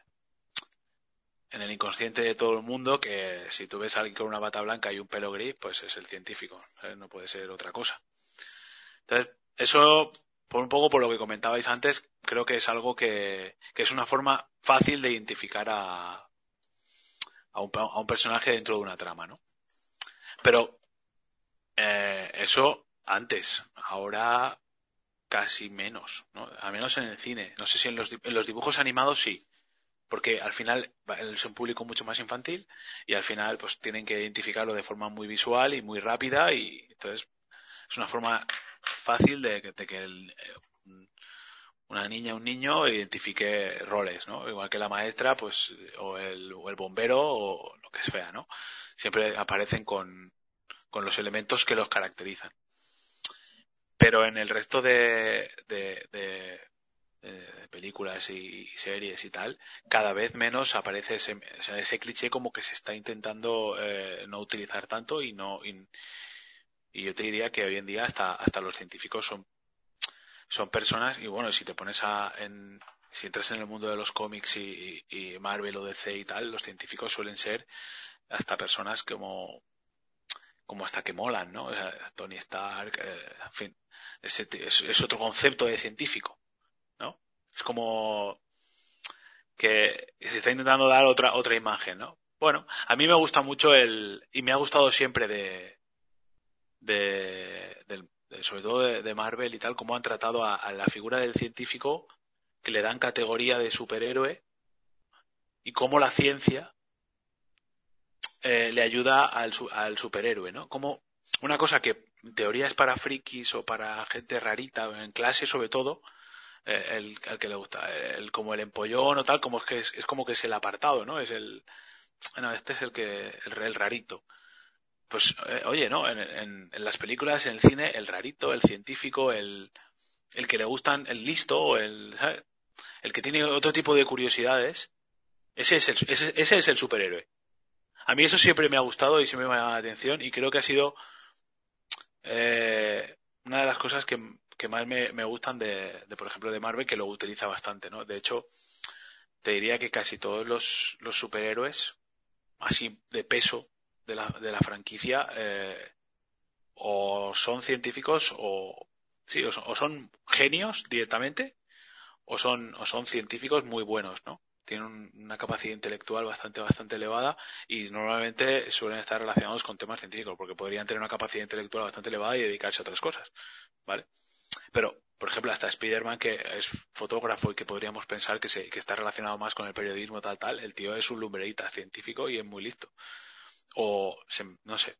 en el inconsciente de todo el mundo, que si tú ves a alguien con una bata blanca y un pelo gris, pues es el científico, no puede ser otra cosa. Entonces, eso, por un poco por lo que comentabais antes, creo que es algo que, que es una forma fácil de identificar a, a, un, a un personaje dentro de una trama, ¿no? Pero eh, eso antes, ahora casi menos, ¿no? Al menos en el cine. No sé si en los, en los dibujos animados sí, porque al final es un público mucho más infantil y al final pues tienen que identificarlo de forma muy visual y muy rápida y entonces es una forma fácil de, que el, eh, una niña o un niño identifique roles, ¿no? Igual que la maestra, pues, o el, o el bombero o lo que sea, ¿no? Siempre aparecen con, los elementos que los caracterizan. Pero en el resto de, de, de, películas y, series y tal, cada vez menos aparece ese, ese cliché como que se está intentando eh, no utilizar tanto y no y, y, yo te diría que hoy en día hasta hasta los científicos son son personas y bueno si te pones a en, si entras en el mundo de los cómics y, Marvel o DC y tal los científicos suelen ser hasta personas como como hasta que molan, ¿no? Tony Stark, eh, en fin, es, otro concepto de científico, ¿no? Es como que se está intentando dar otra otra imagen, ¿no? Bueno, a mí me gusta mucho el y me ha gustado siempre de de, sobre todo de, Marvel y tal cómo han tratado a, la figura del científico que le dan categoría de superhéroe y cómo la ciencia eh, le ayuda al, al superhéroe, ¿no? Como una cosa que en teoría es para frikis o para gente rarita, en clase sobre todo, eh, el, el, que le gusta, el, como el empollón o tal, como es que es, como que es el apartado, ¿no? Es el, bueno, este es el que, el, el rarito. Pues, eh, oye, ¿no? En, en, en, las películas, en el cine, el rarito, el científico, el, el que le gustan, el listo, el, ¿sabes? el que tiene otro tipo de curiosidades, ese es el, ese, ese es el superhéroe. A mí eso siempre me ha gustado y siempre me ha llamado la atención y creo que ha sido eh, una de las cosas que, más me, gustan de, por ejemplo, de Marvel, que lo utiliza bastante, ¿no? De hecho, te diría que casi todos los, superhéroes, así de peso de la, de la franquicia, eh, o son científicos o, sí, o son, genios directamente, o son, o son científicos muy buenos, ¿no? tienen una capacidad intelectual bastante, bastante elevada y normalmente suelen estar relacionados con temas científicos, porque podrían tener una capacidad intelectual bastante elevada y dedicarse a otras cosas, ¿vale? Pero, por ejemplo, hasta Spider-Man, que es fotógrafo y que podríamos pensar que, se, que está relacionado más con el periodismo, tal, tal, el tío es un lumbrerita científico y es muy listo. O, no sé,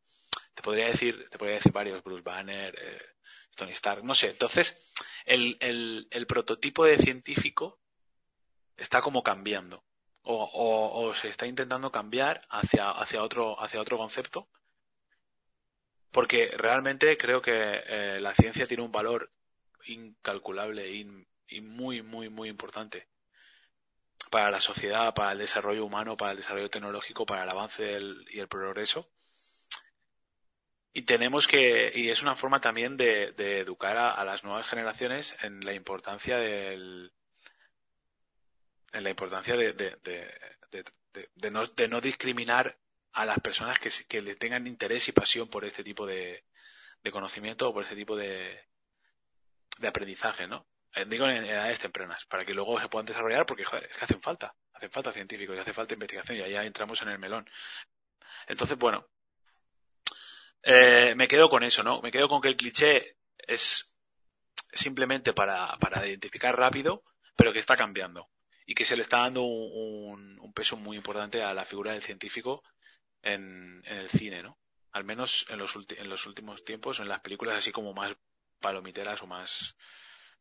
te podría decir, te podría decir varios, Bruce Banner, eh, Tony Stark, no sé. Entonces, el, el, el prototipo de científico está como cambiando o, se está intentando cambiar hacia, hacia, otro, hacia otro concepto porque realmente creo que eh, la ciencia tiene un valor incalculable y, muy, muy, muy importante para la sociedad, para el desarrollo humano, para el desarrollo tecnológico, para el avance y el progreso. Y tenemos que, y es una forma también de, educar a, las nuevas generaciones en la importancia del, en la importancia de, de, de, de, no, de no discriminar a las personas que, que le tengan interés y pasión por este tipo de, de conocimiento o por este tipo de, de aprendizaje, ¿no? Eh, digo en edades tempranas, para que luego se puedan desarrollar, porque joder, es que hacen falta, hacen falta científicos y hace falta investigación y allá entramos en el melón. Entonces, bueno, eh, me quedo con eso, ¿no? Me quedo con que el cliché es simplemente para, para identificar rápido, pero que está cambiando y que se le está dando un, peso muy importante a la figura del científico en, en el cine, ¿no? Al menos en los, en los últimos tiempos, en las películas así como más palomiteras o más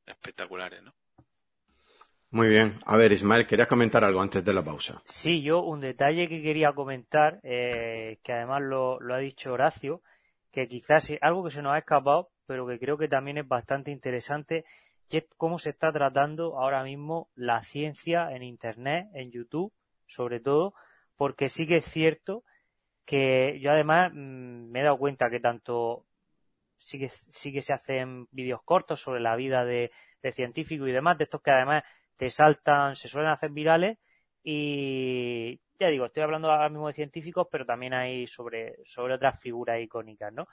espectaculares, ¿no? Muy bien. A ver, Ismael, querías comentar algo antes de la pausa. Sí, yo un detalle que quería comentar, eh, que además lo, lo, ha dicho Horacio, que quizás es algo que se nos ha escapado, pero que creo que también es bastante interesante, cómo se está tratando ahora mismo la ciencia en Internet, en YouTube, sobre todo, porque sí que es cierto que yo además mm, me he dado cuenta que tanto sí que, sí que se hacen vídeos cortos sobre la vida de, de científicos y demás, de estos que además te saltan, se suelen hacer virales y ya digo, estoy hablando ahora mismo de científicos, pero también hay sobre, sobre otras figuras icónicas, ¿no?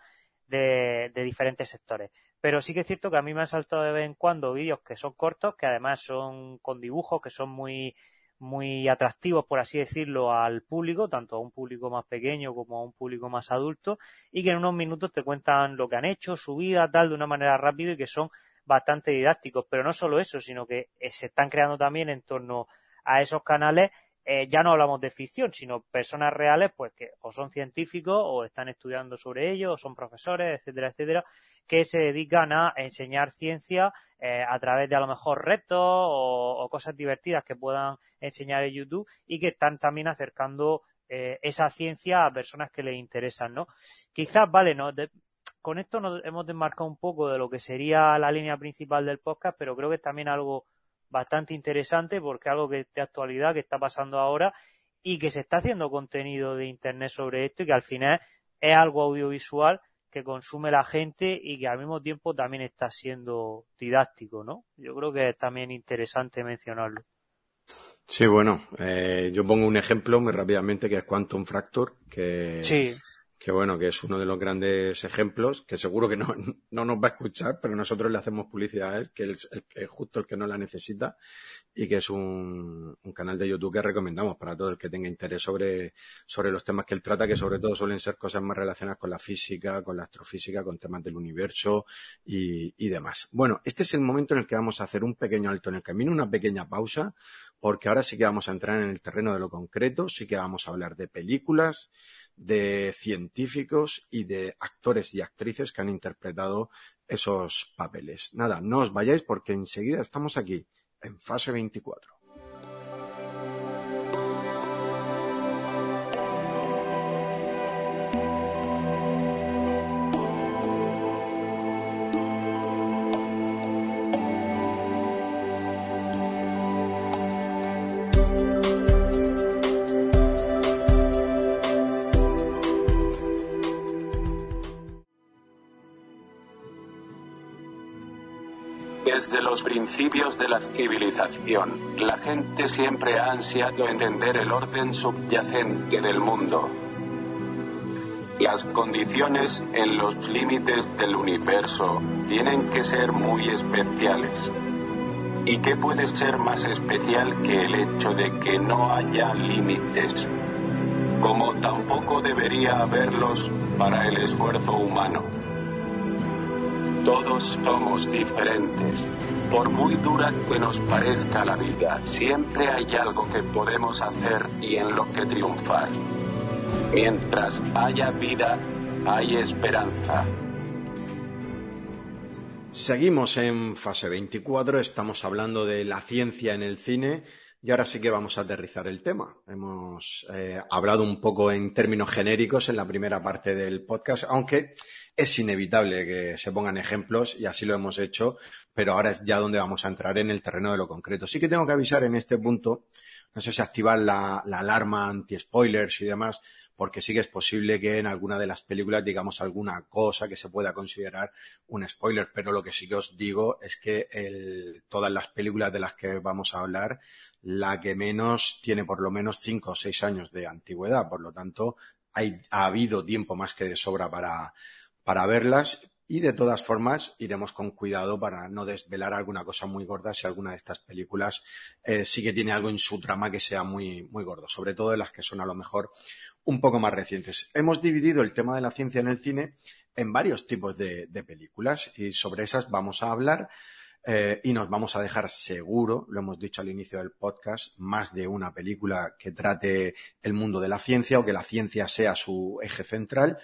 De, de diferentes sectores. Pero sí que es cierto que a mí me han saltado de vez en cuando vídeos que son cortos, que además son con dibujos, que son muy, muy atractivos, por así decirlo, al público, tanto a un público más pequeño como a un público más adulto, y que en unos minutos te cuentan lo que han hecho, su vida, tal, de una manera rápida y que son bastante didácticos. Pero no solo eso, sino que eh, se están creando también en torno a esos canales eh, ya no hablamos de ficción, sino personas reales, pues que o son científicos o están estudiando sobre ello, o son profesores, etcétera, etcétera, que se dedican a enseñar ciencia eh, a través de a lo mejor retos o, cosas divertidas que puedan enseñar en YouTube y que están también acercando eh, esa ciencia a personas que les interesan, ¿no? Quizás, vale, no, con esto nos hemos desmarcado un poco de lo que sería la línea principal del podcast, pero creo que es también algo bastante interesante porque algo que de actualidad que está pasando ahora y que se está haciendo contenido de internet sobre esto y que al final es algo audiovisual que consume la gente y que al mismo tiempo también está siendo didáctico, ¿no? Yo creo que es también interesante mencionarlo. Sí, bueno, eh, yo pongo un ejemplo muy rápidamente que es Quantum Fracture, que, sí que bueno, que es uno de los grandes ejemplos, que seguro que no, no nos va a escuchar, pero nosotros le hacemos publicidad a él, que es justo el que no la necesita, y que es un, un, canal de YouTube que recomendamos para todo el que tenga interés sobre, sobre los temas que él trata, que sobre todo suelen ser cosas más relacionadas con la física, con la astrofísica, con temas del universo y, y demás. Bueno, este es el momento en el que vamos a hacer un pequeño alto en el camino, una pequeña pausa, porque ahora sí que vamos a entrar en el terreno de lo concreto, sí que vamos a hablar de películas, de científicos y de actores y actrices que han interpretado esos papeles. Nada, no os vayáis porque enseguida estamos aquí, en fase 24. Los principios de la civilización, la gente siempre ha ansiado entender el orden subyacente del mundo. Las condiciones en los límites del universo tienen que ser muy especiales. ¿Y qué puede ser más especial que el hecho de que no haya límites? Como tampoco debería haberlos para el esfuerzo humano. Todos somos diferentes. Por muy dura que nos parezca la vida, siempre hay algo que podemos hacer y en lo que triunfar. Mientras haya vida, hay esperanza. Seguimos en fase 24, estamos hablando de la ciencia en el cine y ahora sí que vamos a aterrizar el tema. Hemos eh, hablado un poco en términos genéricos en la primera parte del podcast, aunque es inevitable que se pongan ejemplos y así lo hemos hecho, pero ahora es ya donde vamos a entrar en el terreno de lo concreto. Sí que tengo que avisar en este punto, no sé si activar la, la alarma anti-spoilers y demás, porque sí que es posible que en alguna de las películas digamos alguna cosa que se pueda considerar un spoiler, pero lo que sí que os digo es que el, todas las películas de las que vamos a hablar, la que menos tiene por lo menos cinco o seis años de antigüedad, por lo tanto hay, ha habido tiempo más que de sobra para, para verlas y de todas formas iremos con cuidado para no desvelar alguna cosa muy gorda si alguna de estas películas eh, sí que tiene algo en su trama que sea muy, muy gordo, sobre todo de las que son a lo mejor un poco más recientes. Hemos dividido el tema de la ciencia en el cine en varios tipos de, películas y sobre esas vamos a hablar eh, y nos vamos a dejar seguro, lo hemos dicho al inicio del podcast, más de una película que trate el mundo de la ciencia o que la ciencia sea su eje central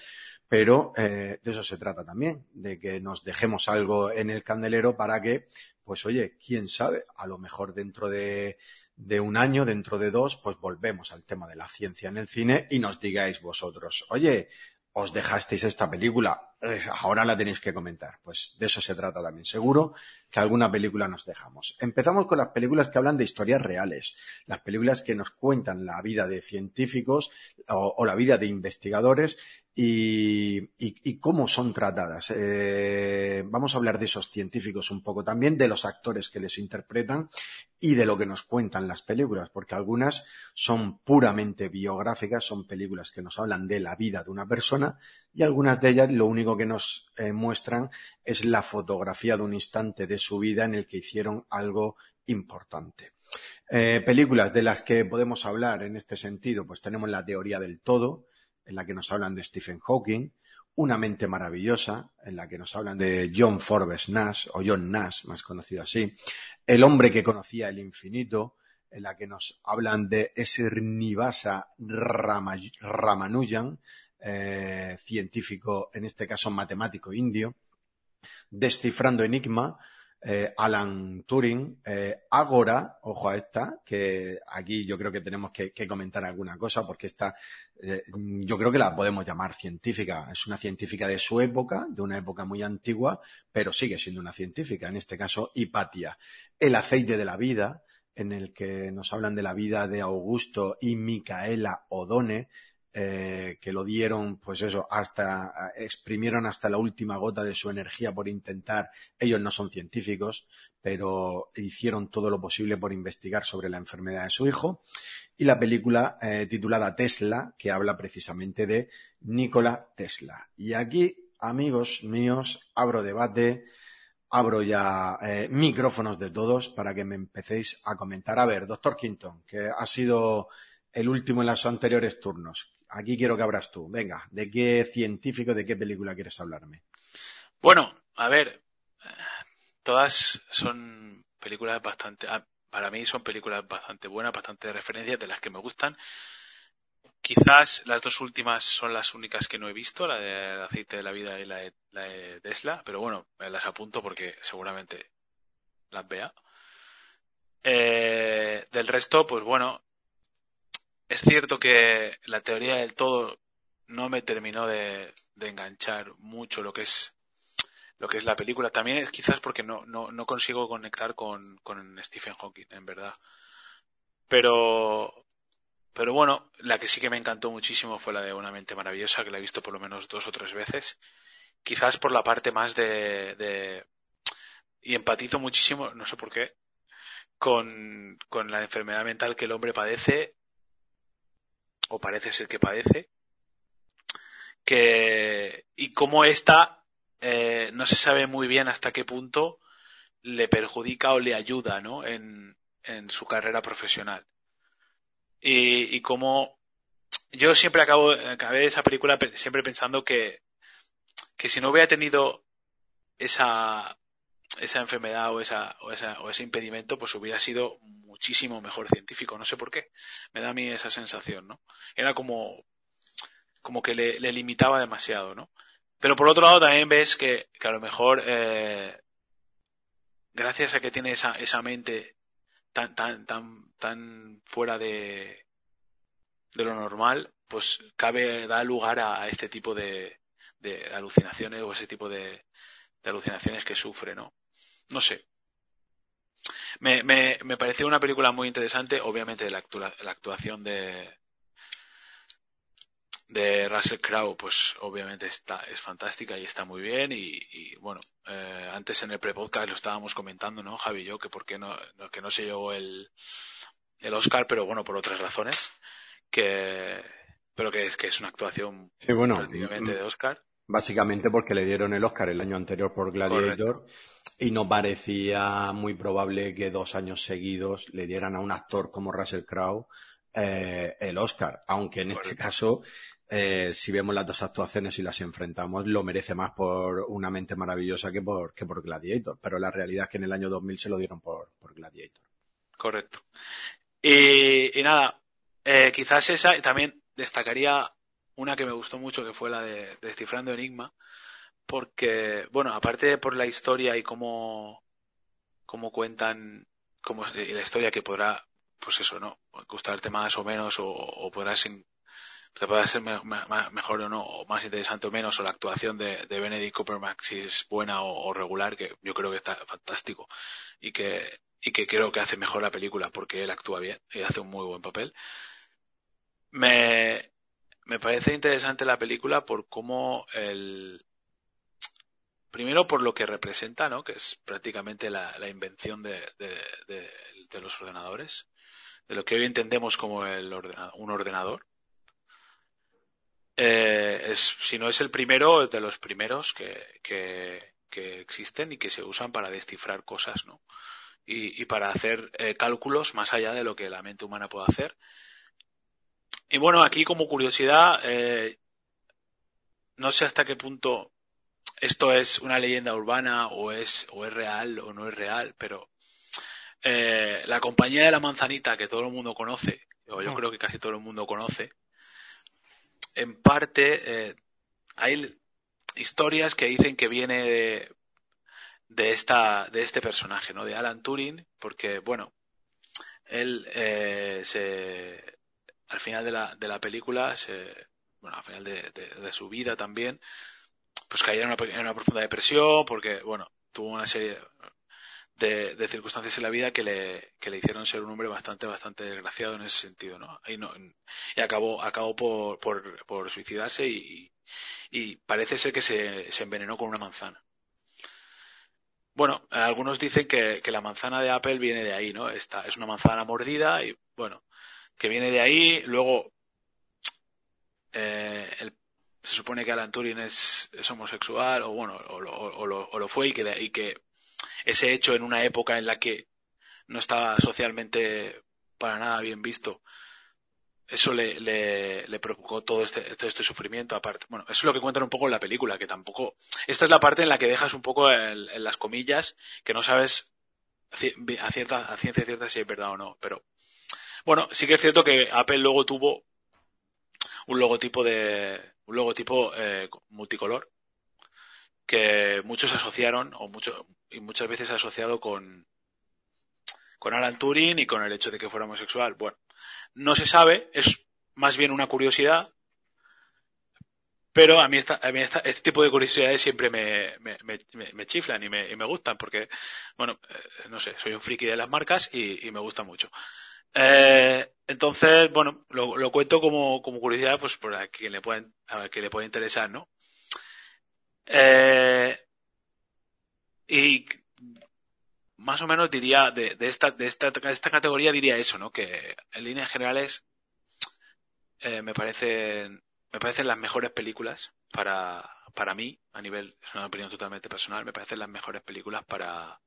pero eh, de eso se trata también, de que nos dejemos algo en el candelero para que, pues oye, quién sabe, a lo mejor dentro de, de un año, dentro de dos, pues volvemos al tema de la ciencia en el cine y nos digáis vosotros, oye, os dejasteis esta película, eh, ahora la tenéis que comentar. Pues de eso se trata también. Seguro que alguna película nos dejamos. Empezamos con las películas que hablan de historias reales, las películas que nos cuentan la vida de científicos o, la vida de investigadores y, cómo son tratadas. Eh, vamos a hablar de esos científicos un poco también, de los actores que les interpretan y de lo que nos cuentan las películas, porque algunas son puramente biográficas, son películas que nos hablan de la vida de una persona y algunas de ellas lo único que nos eh, muestran es la fotografía de un instante de su vida en el que hicieron algo importante. Eh, películas de las que podemos hablar en este sentido, pues tenemos la teoría del todo, en la que nos hablan de Stephen Hawking, Una mente maravillosa, en la que nos hablan de John Forbes Nash, o John Nash, más conocido así, El hombre que conocía el infinito, en la que nos hablan de Srinivasa Ramanujan, eh, científico, en este caso matemático indio, descifrando Enigma, eh, Alan Turing, eh, Agora, ojo a esta, que aquí yo creo que tenemos que, comentar alguna cosa porque esta, eh, yo creo que la podemos llamar científica. Es una científica de su época, de una época muy antigua, pero sigue siendo una científica, en este caso Hipatia. El aceite de la vida, en el que nos hablan de la vida de Augusto y Micaela Odone, eh, que lo dieron, pues eso, hasta, exprimieron hasta la última gota de su energía por intentar, ellos no son científicos, pero hicieron todo lo posible por investigar sobre la enfermedad de su hijo. Y la película eh, titulada Tesla, que habla precisamente de Nikola Tesla. Y aquí, amigos míos, abro debate, abro ya eh, micrófonos de todos para que me empecéis a comentar. A ver, doctor Quinton, que ha sido el último en los anteriores turnos aquí quiero que abras tú. Venga, ¿de qué científico, de qué película quieres hablarme? Bueno, a ver, todas son películas bastante, ah, para mí son películas bastante buenas, bastante referencias, de las que me gustan. Quizás las dos últimas son las únicas que no he visto, la de Aceite de la Vida y la de, Tesla, pero bueno, las apunto porque seguramente las vea. Eh, del resto, pues bueno, es cierto que la teoría del todo no me terminó de, enganchar mucho lo que es lo que es la película. También es quizás porque no, no, no consigo conectar con, con Stephen Hawking, en verdad. Pero, pero bueno, la que sí que me encantó muchísimo fue la de Una mente maravillosa, que la he visto por lo menos dos o tres veces. Quizás por la parte más de, de y empatizo muchísimo, no sé por qué, con, con la enfermedad mental que el hombre padece o parece ser que padece, que, y cómo esta eh, no se sabe muy bien hasta qué punto le perjudica o le ayuda, ¿no? En, en su carrera profesional. Y, y cómo yo siempre acabo, acabé esa película siempre pensando que, que si no hubiera tenido esa, esa enfermedad o, esa, o, esa, o ese impedimento, pues hubiera sido muchísimo mejor científico. No sé por qué. Me da a mí esa sensación, ¿no? Era como, como que le, limitaba demasiado, ¿no? Pero por otro lado también ves que, que a lo mejor, eh, gracias a que tiene esa, esa mente tan, tan, tan, tan fuera de, de lo normal, pues cabe, da lugar a, este tipo de, de alucinaciones o ese tipo de, de alucinaciones que sufre, ¿no? No sé. Me, me, me pareció una película muy interesante, obviamente la, la actuación de de Russell Crowe, pues obviamente está, es fantástica y está muy bien y, bueno, eh, antes en el pre-podcast lo estábamos comentando, ¿no, Javi y yo, que por qué no, que no se llevó el, el Oscar, pero bueno, por otras razones, que, pero que es que es una actuación prácticamente mm, de Oscar. Básicamente porque le dieron el Oscar el año anterior por Gladiator y no parecía muy probable que dos años seguidos le dieran a un actor como Russell Crowe eh, el Oscar, aunque en este caso, eh, si vemos las dos actuaciones y las enfrentamos, lo merece más por Una mente maravillosa que por, que por Gladiator, pero la realidad es que en el año 2000 se lo dieron por, por Gladiator. Correcto. Y, nada, eh, quizás esa, también destacaría una que me gustó mucho, que fue la de Descifrando Enigma, porque, bueno, aparte por la historia y cómo, cómo cuentan, cómo la historia que podrá, pues eso, ¿no? Gustarte más o menos, o, o podrás te pueda ser mejor o no, o más interesante o menos, o la actuación de, de Benedict Cumberbatch si es buena o, regular, que yo creo que está fantástico y que, y que creo que hace mejor la película porque él actúa bien y hace un muy buen papel. Me, me parece interesante la película por cómo el, primero por lo que representa, ¿no? Que es prácticamente la, invención de, los ordenadores, de lo que hoy entendemos como el un ordenador. Eh, es, si no es el primero, de los primeros que, que, existen y que se usan para descifrar cosas, ¿no? Y, para hacer eh, cálculos más allá de lo que la mente humana puede hacer y bueno, aquí como curiosidad, eh, no sé hasta qué punto esto es una leyenda urbana o es, o es real o no es real, pero eh, la compañía de la manzanita que todo el mundo conoce, o yo creo que casi todo el mundo conoce, en parte eh, hay historias que dicen que viene de, de esta de este personaje, ¿no? De Alan Turing, porque bueno, él eh, se al final de la, de la película se bueno, al final de, de- de su vida también, pues caía en una, en una profunda depresión porque, bueno, tuvo una serie de, de circunstancias en la vida que le, que le hicieron ser un hombre bastante, bastante desgraciado en ese sentido, ¿no? Y, no, y acabó, acabó por, por, por suicidarse y, y parece ser que se, se envenenó con una manzana. Bueno, algunos dicen que, que la manzana de Apple viene de ahí, ¿no? Esta es una manzana mordida y, bueno, que viene de ahí. Luego, eh, el- se supone que Alan Turing es, homosexual, o bueno, o lo, o lo- fue, y que, y que ese hecho en una época en la que no estaba socialmente para nada bien visto, eso le, le, le provocó todo este, todo este sufrimiento aparte. Bueno, eso es lo que cuentan un poco en la película, que tampoco... Esta es la parte en la que dejas un poco en las comillas, que no sabes a, cierta, a ciencia cierta si es verdad o no, pero... Bueno, sí que es cierto que Apple luego tuvo un logotipo de un logotipo eh, multicolor que muchos asociaron o mucho y muchas veces asociado con con Alan Turing y con el hecho de que fuera homosexual. Bueno, no se sabe, es más bien una curiosidad, pero a mí, esta, a mí esta- este tipo de curiosidades siempre me, me, me, me- chiflan y me, y me gustan porque, bueno, eh, no sé, soy un friki de las marcas y, y me gusta mucho. Eh, entonces, bueno, lo, cuento como, curiosidad, pues por a quien le pueda, a quien le pueda interesar, ¿no? Eh, y más o menos diría, de, de esta, de esta categoría diría eso, ¿no? Que en líneas generales, eh, me parecen, me parecen las mejores películas para, para mí, a nivel, es una opinión totalmente personal, me parecen las mejores películas para,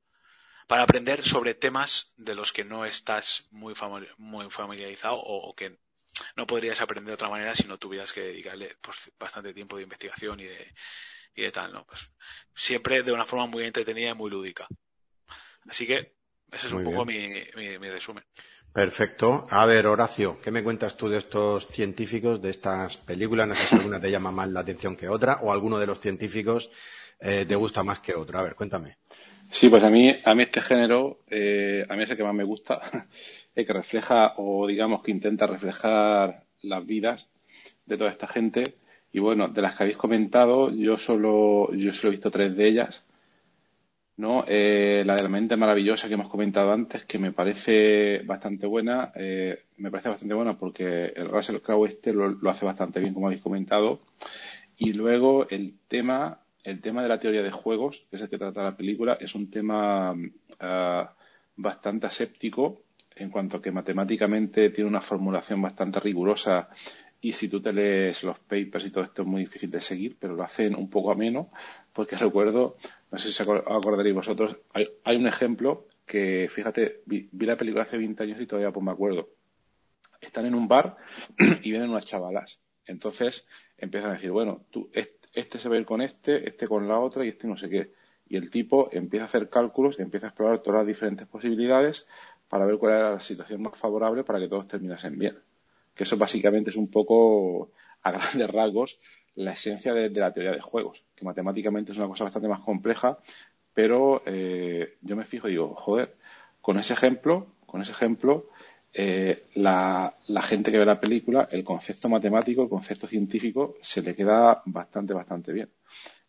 para aprender sobre temas de los que no estás muy, muy familiarizado o, o que no podrías aprender de otra manera si no tuvieras que dedicarle pues, bastante tiempo de investigación y de, y de tal, ¿no? Pues siempre de una forma muy entretenida y muy lúdica. Así que ese es Muy un poco mi, mi, mi resumen. Perfecto. A ver, Horacio, ¿qué me cuentas tú de estos científicos, de estas películas? No sé si alguna te llama más la atención que otra o alguno de los científicos eh, te gusta más que otro. A ver, cuéntame. Sí, pues a mí, a mí este género, eh, a mí es el que más me gusta, el que refleja o digamos que intenta reflejar las vidas de toda esta gente. Y bueno, de las que habéis comentado, yo solo, yo solo he visto tres de ellas. ¿no? Eh, la de la mente maravillosa que hemos comentado antes, que me parece bastante buena, eh, me parece bastante buena porque el Russell Crowe este lo, lo hace bastante bien, como habéis comentado. Y luego el tema, el tema de la teoría de juegos, que es el que trata la película, es un tema ah, bastante aséptico en cuanto a que matemáticamente tiene una formulación bastante rigurosa y si tú te lees los papers y todo esto es muy difícil de seguir, pero lo hacen un poco ameno, porque recuerdo, no sé si acordaréis vosotros, hay, hay un ejemplo que, fíjate, vi, vi, la película hace 20 años y todavía pues me acuerdo. Están en un bar y vienen unas chavalas. Entonces empiezan a decir, bueno, tú, este se va a ir con este, este con la otra y este no sé qué. Y el tipo empieza a hacer cálculos, empieza a explorar todas las diferentes posibilidades para ver cuál era la situación más favorable para que todos terminasen bien que eso básicamente es un poco, a grandes rasgos, la esencia de, de la teoría de juegos, que matemáticamente es una cosa bastante más compleja, pero eh, yo me fijo y digo, joder, con ese ejemplo, con ese ejemplo, eh, la, gente que ve la película, el concepto matemático, el concepto científico, se le queda bastante, bastante bien.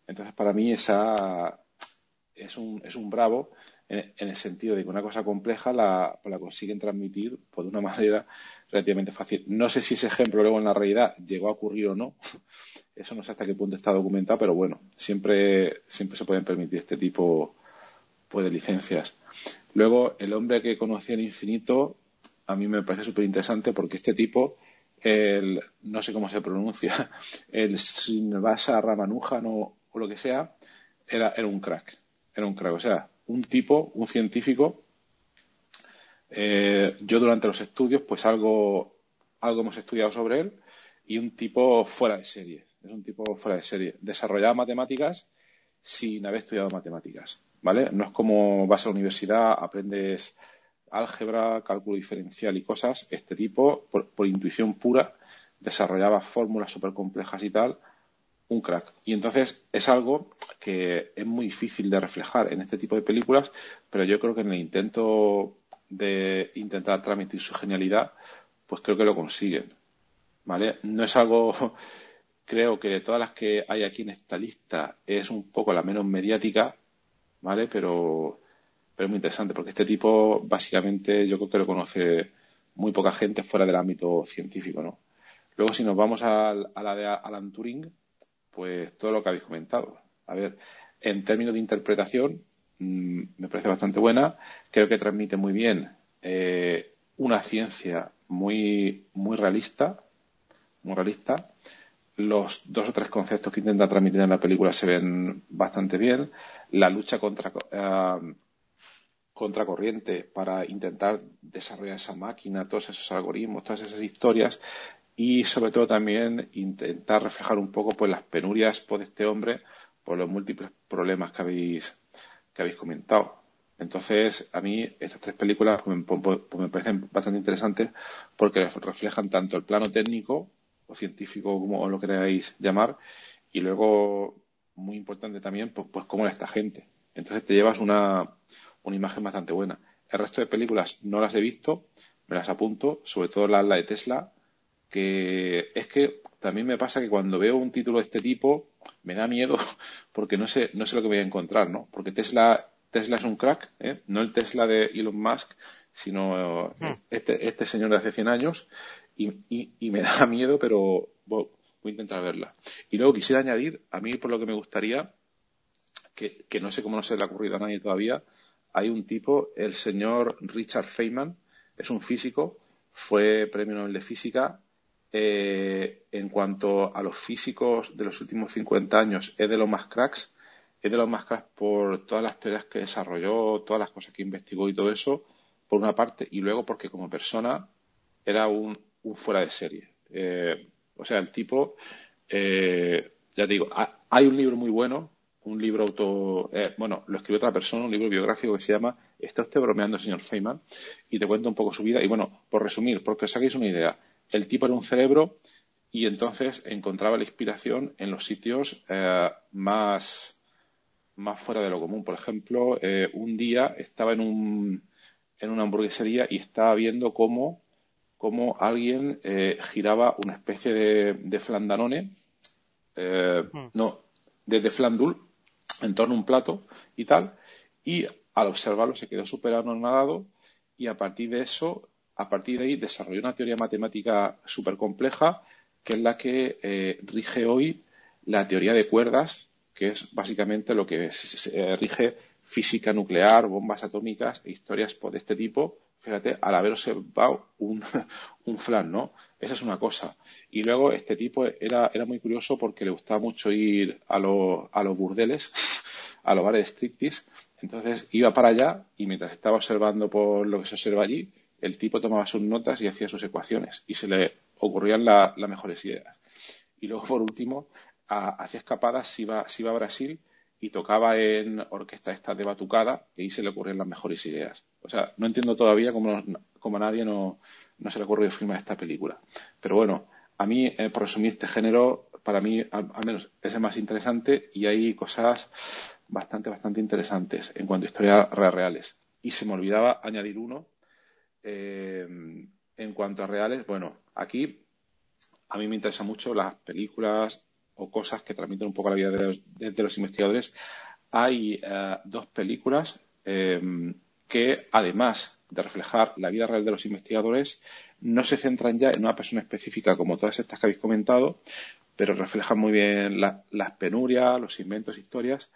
Entonces, para mí, esa es un, es un bravo en, el sentido de que una cosa compleja la, consiguen transmitir de una manera relativamente fácil. No sé si ese ejemplo luego en la realidad llegó a ocurrir o no. Eso no sé hasta qué punto está documentado, pero bueno, siempre, siempre se pueden permitir este tipo pues, de licencias. Luego, el hombre que conocí en infinito, a mí me parece súper interesante porque este tipo, el, no sé cómo se pronuncia, el Srinivasa Ramanujan o, o lo que sea, era, era un crack. Era un crack. O sea, un tipo, un científico. Eh, yo durante los estudios, pues algo, algo hemos estudiado sobre él y un tipo fuera de serie. Es un tipo fuera de serie. Desarrollaba matemáticas sin haber estudiado matemáticas, ¿vale? No es como vas a la universidad, aprendes álgebra, cálculo diferencial y cosas, este tipo, por, intuición pura, desarrollaba fórmulas súper complejas y tal, un crack. Y entonces es algo que es muy difícil de reflejar en este tipo de películas, pero yo creo que en el intento de intentar transmitir su genialidad, pues creo que lo consiguen. ¿Vale? No es algo, creo que de todas las que hay aquí en esta lista es un poco la menos mediática, ¿vale? Pero pero es muy interesante porque este tipo básicamente yo creo que lo conoce muy poca gente fuera del ámbito científico, ¿no? Luego si nos vamos a, la de Alan Turing, pues todo lo que habéis comentado. A ver, en términos de interpretación mm, me parece bastante buena, creo que transmite muy bien eh, una ciencia muy, muy realista, muy realista. Los dos o tres conceptos que intenta transmitir en la película se ven bastante bien. La lucha contra, eh, contracorriente para intentar desarrollar esa máquina, todos esos algoritmos, todas esas historias y sobre todo también intentar reflejar un poco pues las penurias por este hombre por los múltiples problemas que habéis que habéis comentado. Entonces, a mí estas tres películas pues, pues, pues, me parecen bastante interesantes porque reflejan tanto el plano técnico o científico como lo queráis llamar y luego muy importante también pues, pues cómo era esta gente. Entonces te llevas una, una imagen bastante buena. El resto de películas no las he visto, me las apunto, sobre todo la, de Tesla, que es que también me pasa que cuando veo un título de este tipo me da miedo porque no sé, no sé lo que voy a encontrar, ¿no? Porque Tesla, Tesla es un crack, ¿eh? no el Tesla de Elon Musk, sino hmm. este, este señor de hace 100 años y, y, me da miedo, pero voy a intentar verla. Y luego quisiera añadir, a mí por lo que me gustaría, que, que no sé cómo no se le ha ocurrido a nadie todavía, hay un tipo, el señor Richard Feynman, es un físico, fue premio Nobel de Física. Eh, en cuanto a los físicos de los últimos 50 años, es de los más cracks. Es de los más cracks por todas las teorías que desarrolló, todas las cosas que investigó y todo eso, por una parte, y luego porque como persona era un, fuera de serie. Eh, o sea, el tipo, eh, ya te digo, hay un libro muy bueno un libro auto, eh, bueno, lo escribió otra persona, un libro biográfico que se llama Está usted bromeando, señor Feynman, y te cuento un poco su vida. Y bueno, por resumir, porque os hagáis una idea, el tipo era un cerebro y entonces encontraba la inspiración en los sitios eh, más, más fuera de lo común. Por ejemplo, eh, un día estaba en, un, en una hamburguesería y estaba viendo cómo, cómo alguien giraba una especie de, de flandanone, hmm. no, de, de flandul, en torno a un plato y tal, y al observarlo se quedó súper anonadado y a partir de eso, a partir de ahí desarrolló una teoría matemática súper compleja que es la que eh, rige hoy la teoría de cuerdas, que es básicamente lo que rige física nuclear, bombas atómicas e historias de este tipo, fíjate, al haber observado un, un flan, ¿no? Esa es una cosa. Y luego este tipo era, era muy curioso porque le gustaba mucho ir a, a los burdeles, a los bares de. Entonces iba para allá y mientras estaba observando por lo que se observa allí, el tipo tomaba sus notas y hacía sus ecuaciones y se le ocurrían las mejores ideas. Y luego, por último, hacía escapadas, se iba, se iba a Brasil y tocaba en orquesta esta de batucada y ahí se le ocurrían las mejores ideas. O sea, no entiendo todavía cómo, cómo a nadie no, no se le ocurrió filmar esta película. Pero bueno, a mí, eh, por resumir este género, para mí al, menos es el más interesante y hay cosas bastante, bastante interesantes en cuanto a historias reales. Y se me olvidaba añadir uno. Eh, en cuanto a reales, bueno, aquí a mí me interesan mucho las películas o cosas que transmiten un poco la vida de los, investigadores. Hay eh, dos películas que, además de reflejar la vida real de los investigadores, no se centran ya en una persona específica como todas estas que habéis comentado, pero reflejan muy bien las penurias, los inventos, historias,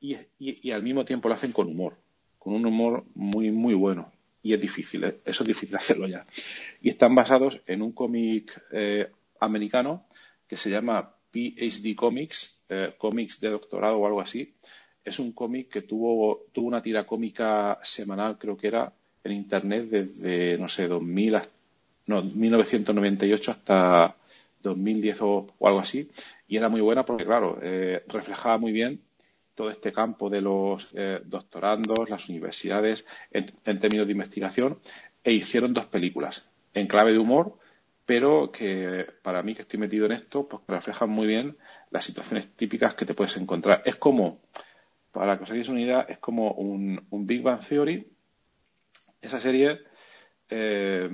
y, al mismo tiempo lo hacen con humor, con un humor muy, muy bueno. Y es difícil, ¿eh? eso es difícil hacerlo ya. Y están basados en un cómic eh, americano que se llama PhD Comics, eh, cómics de doctorado o algo así. Es un cómic que tuvo, tuvo una tira cómica semanal, creo que era, en Internet desde, no sé, 2000 no, 1998 hasta 2010 o, algo así. Y era muy buena porque, claro, eh, reflejaba muy bien todo este campo de los eh, doctorandos, las universidades, en, términos de investigación, e hicieron dos películas en clave de humor, pero que para mí que estoy metido en esto, pues reflejan muy bien las situaciones típicas que te puedes encontrar. Es como, para que os hagáis una idea, es como un, Big Bang Theory, esa serie, eh,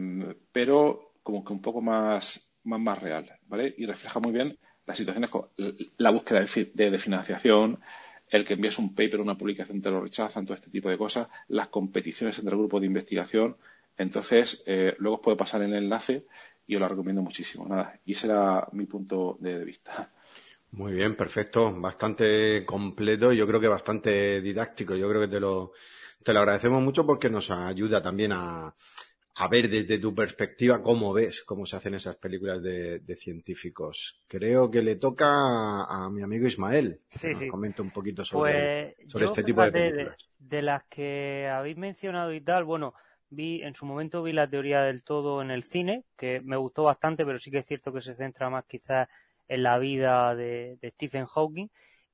pero como que un poco más, más, más real, ¿vale? Y refleja muy bien las situaciones, la búsqueda de, financiación, el que envíes un paper, una publicación te lo rechazan, todo este tipo de cosas, las competiciones entre grupos de investigación. Entonces, eh, luego os puedo pasar el enlace y os lo recomiendo muchísimo. Nada, y ese era mi punto de, vista. Muy bien, perfecto. Bastante completo y yo creo que bastante didáctico. Yo creo que te lo, te lo agradecemos mucho porque nos ayuda también a, a ver desde tu perspectiva cómo ves cómo se hacen esas películas de, científicos. Creo que le toca a, mi amigo Ismael. Sí, sí. Comente un poquito sobre, pues sobre este tipo de películas. De, las que habéis mencionado y tal, bueno, vi en su momento vi la teoría del todo en el cine, que me gustó bastante, pero sí que es cierto que se centra más quizás en la vida de, Stephen Hawking.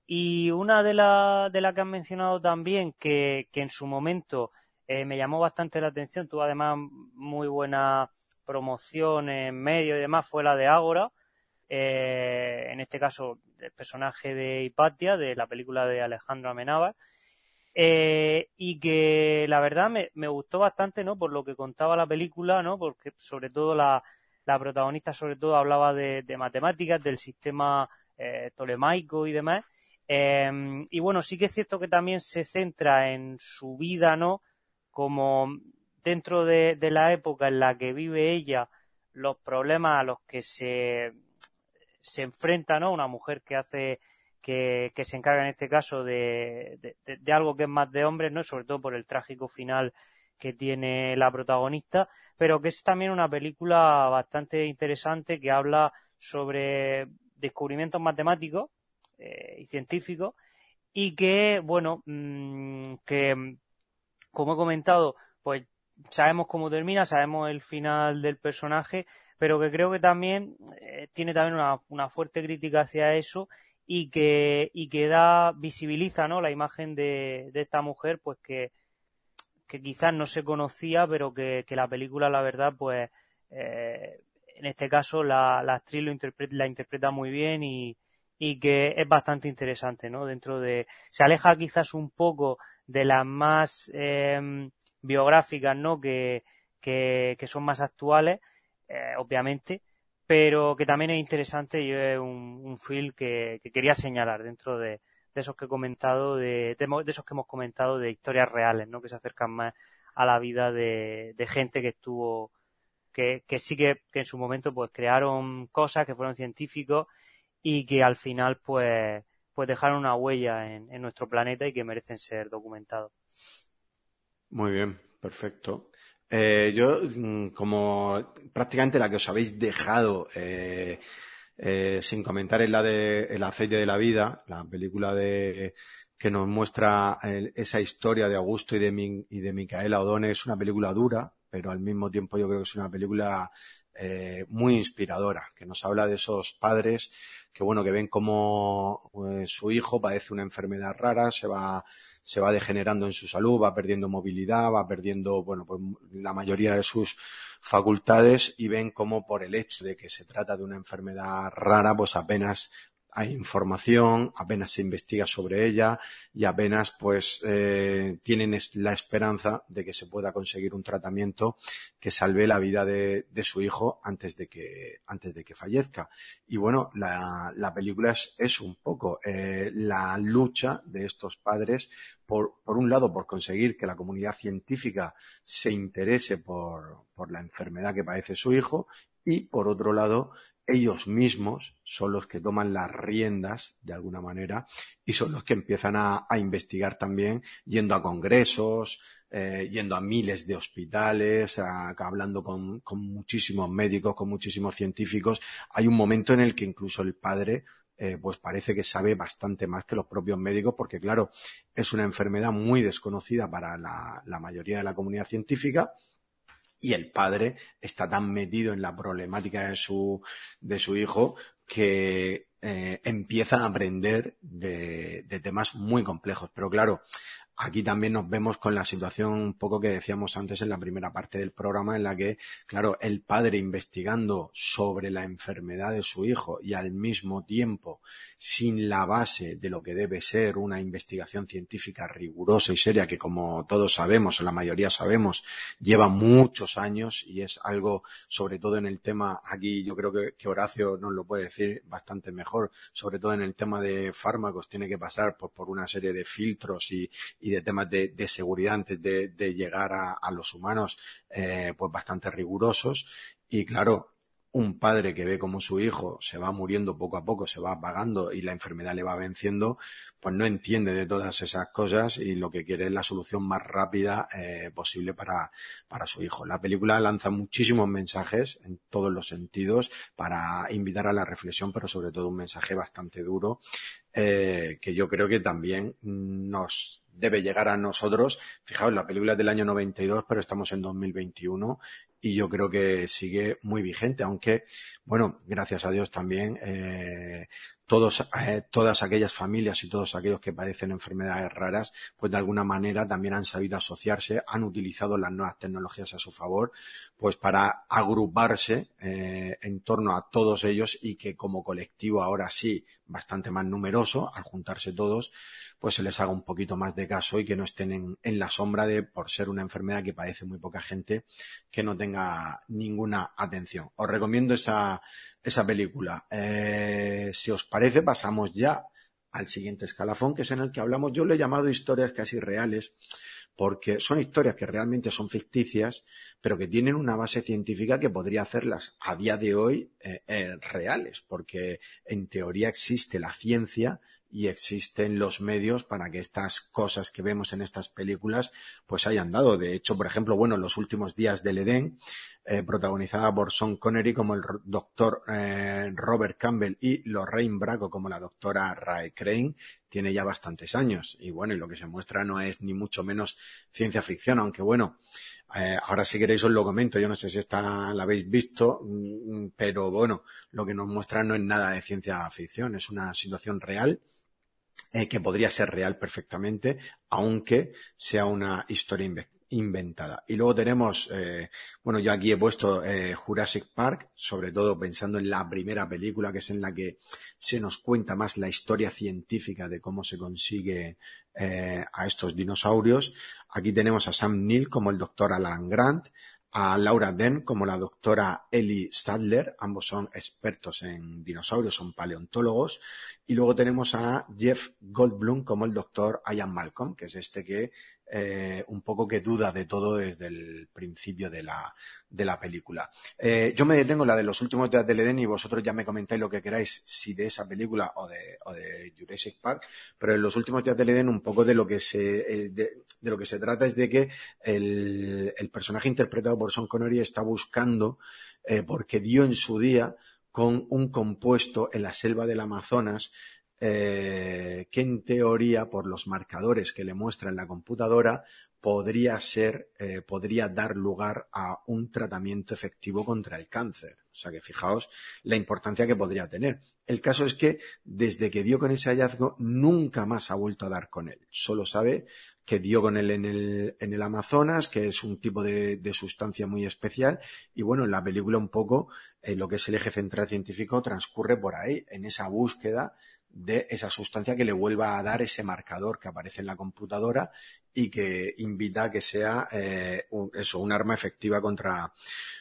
Y una de las de que han mencionado también, que, que en su momento eh, me llamó bastante la atención, tuvo además muy buena promoción en medio y demás, fue la de Ágora, eh, en este caso el personaje de Hipatia, de la película de Alejandro Amenábar, eh, y que la verdad me, gustó bastante, ¿no? Por lo que contaba la película, ¿no? Porque sobre todo la, la protagonista sobre todo hablaba de, de matemáticas, del sistema eh, tolemaico y demás. Eh, y bueno, sí que es cierto que también se centra en su vida, ¿no? como dentro de, la época en la que vive ella, los problemas a los que se, se enfrenta, ¿no? Una mujer que hace, que, que se encarga en este caso de, de, algo que es más de hombres, ¿no? Sobre todo por el trágico final que tiene la protagonista, pero que es también una película bastante interesante que habla sobre descubrimientos matemáticos eh, y científicos y que, bueno, mm, que como he comentado, pues sabemos cómo termina, sabemos el final del personaje, pero que creo que también eh, tiene también una, una, fuerte crítica hacia eso y que, y que da, visibiliza, ¿no? La imagen de, de esta mujer, pues que, que quizás no se conocía, pero que, que la película, la verdad, pues, eh, en este caso la, la actriz lo interpreta, la interpreta muy bien y, y que es bastante interesante, ¿no? Dentro de, se aleja quizás un poco de las más em, biográficas, ¿no? Que, que, son más actuales, eh, obviamente, pero que también es interesante y es un, un film que, quería señalar dentro de, esos que he comentado, de, de, esos que hemos comentado de historias reales, ¿no? Que se acercan más a la vida de, gente que estuvo, que, que sí que, que en su momento pues crearon cosas, que fueron científicos y que al final pues pues dejaron una huella en, nuestro planeta y que merecen ser documentados. Muy bien, perfecto. Eh, yo, mm, como prácticamente la que os habéis dejado eh, eh, sin comentar es la de El aceite de la vida, la película de que nos muestra esa historia de Augusto y de, y de Micaela O'Donnell. Es una película dura, pero al mismo tiempo yo creo que es una película eh, muy inspiradora, que nos habla de esos padres que bueno, que ven cómo pues, su hijo padece una enfermedad rara, se va, se va degenerando en su salud, va perdiendo movilidad, va perdiendo, bueno, pues la mayoría de sus facultades y ven cómo por el hecho de que se trata de una enfermedad rara, pues apenas hay información, apenas se investiga sobre ella y apenas pues eh, tienen la esperanza de que se pueda conseguir un tratamiento que salve la vida de, su hijo antes de que antes de que fallezca. Y bueno, la, la película es, es, un poco eh, la lucha de estos padres por, por un lado por conseguir que la comunidad científica se interese por, por la enfermedad que padece su hijo y por otro lado ellos mismos son los que toman las riendas, de alguna manera, y son los que empiezan a, investigar también, yendo a congresos, eh, yendo a miles de hospitales, hablando con, muchísimos médicos, con muchísimos científicos. Hay un momento en el que incluso el padre eh, pues parece que sabe bastante más que los propios médicos, porque claro, es una enfermedad muy desconocida para la mayoría de la comunidad científica y el padre está tan metido en la problemática de su, de su hijo que eh, empieza a aprender de, de temas muy complejos. Pero claro, Aquí también nos vemos con la situación un poco que decíamos antes en la primera parte del programa, en la que, claro, el padre investigando sobre la enfermedad de su hijo y al mismo tiempo sin la base de lo que debe ser una investigación científica rigurosa y seria, que como todos sabemos, o la mayoría sabemos, lleva muchos años y es algo, sobre todo en el tema, aquí yo creo que, Horacio nos lo puede decir bastante mejor, sobre todo en el tema de fármacos, tiene que pasar por, por una serie de filtros y, y de temas de, seguridad antes de, llegar a, a, los humanos, eh, pues bastante rigurosos. Y claro, un padre que ve como su hijo se va muriendo poco a poco, se va apagando y la enfermedad le va venciendo, pues no entiende de todas esas cosas y lo que quiere es la solución más rápida eh, posible para, para su hijo. La película lanza muchísimos mensajes en todos los sentidos para invitar a la reflexión, pero sobre todo un mensaje bastante duro eh, que yo creo que también nos debe llegar a nosotros. Fijaos, la película es del año 92, pero estamos en 2021 y yo creo que sigue muy vigente, aunque, bueno, gracias a Dios también, eh, todos, eh, todas aquellas familias y todos aquellos que padecen enfermedades raras, pues de alguna manera también han sabido asociarse, han utilizado las nuevas tecnologías a su favor, pues para agruparse eh, en torno a todos ellos y que como colectivo ahora sí, bastante más numeroso, al juntarse todos, pues se les haga un poquito más de caso y que no estén en, en, la sombra de, por ser una enfermedad que padece muy poca gente, que no tenga ninguna atención. Os recomiendo esa, esa película. Eh, si os parece, pasamos ya al siguiente escalafón, que es en el que hablamos. Yo lo he llamado historias casi reales, porque son historias que realmente son ficticias, pero que tienen una base científica que podría hacerlas a día de hoy eh, eh, reales, porque en teoría existe la ciencia y existen los medios para que estas cosas que vemos en estas películas pues hayan dado. De hecho, por ejemplo, bueno, los últimos días del Edén, eh, protagonizada por Sean Connery como el doctor eh, Robert Campbell y Lorraine Bracco como la doctora Rae Crane, tiene ya bastantes años. Y bueno, y lo que se muestra no es ni mucho menos ciencia ficción, aunque bueno, eh, ahora si queréis os lo comento, yo no sé si esta la habéis visto, mm, pero bueno, lo que nos muestra no es nada de ciencia ficción, es una situación real eh, que podría ser real perfectamente, aunque sea una historia inventada. Y luego tenemos, eh, bueno, yo aquí he puesto eh, Jurassic Park, sobre todo pensando en la primera película, que es en la que se nos cuenta más la historia científica de cómo se consigue eh, a estos dinosaurios. Aquí tenemos a Sam Neill como el doctor Alan Grant, a Laura Den como la doctora Ellie Sadler, ambos son expertos en dinosaurios, son paleontólogos, y luego tenemos a Jeff Goldblum como el doctor Ian Malcolm, que es este que eh, un poco que duda de todo desde el principio de la, de la película. Eh, yo me detengo en la de los últimos días del Edén y vosotros ya me comentáis lo que queráis, si de esa película o de, o de Jurassic Park, pero en los últimos días del Edén un poco de lo que se, eh, de, lo que se trata es de que el, el personaje interpretado por Sean Connery está buscando, porque dio en su día con un compuesto en la selva del Amazonas eh, que en teoría, por los marcadores que le muestra en la computadora, podría ser, eh, podría dar lugar a un tratamiento efectivo contra el cáncer. O sea que fijaos la importancia que podría tener. El caso es que desde que dio con ese hallazgo nunca más ha vuelto a dar con él. Solo sabe que dio con él en el, en el Amazonas, que es un tipo de, de sustancia muy especial. Y bueno, en la película un poco eh, lo que es el eje central científico transcurre por ahí, en esa búsqueda de esa sustancia que le vuelva a dar ese marcador que aparece en la computadora y que invita a que sea eh, un, eso, un arma efectiva contra,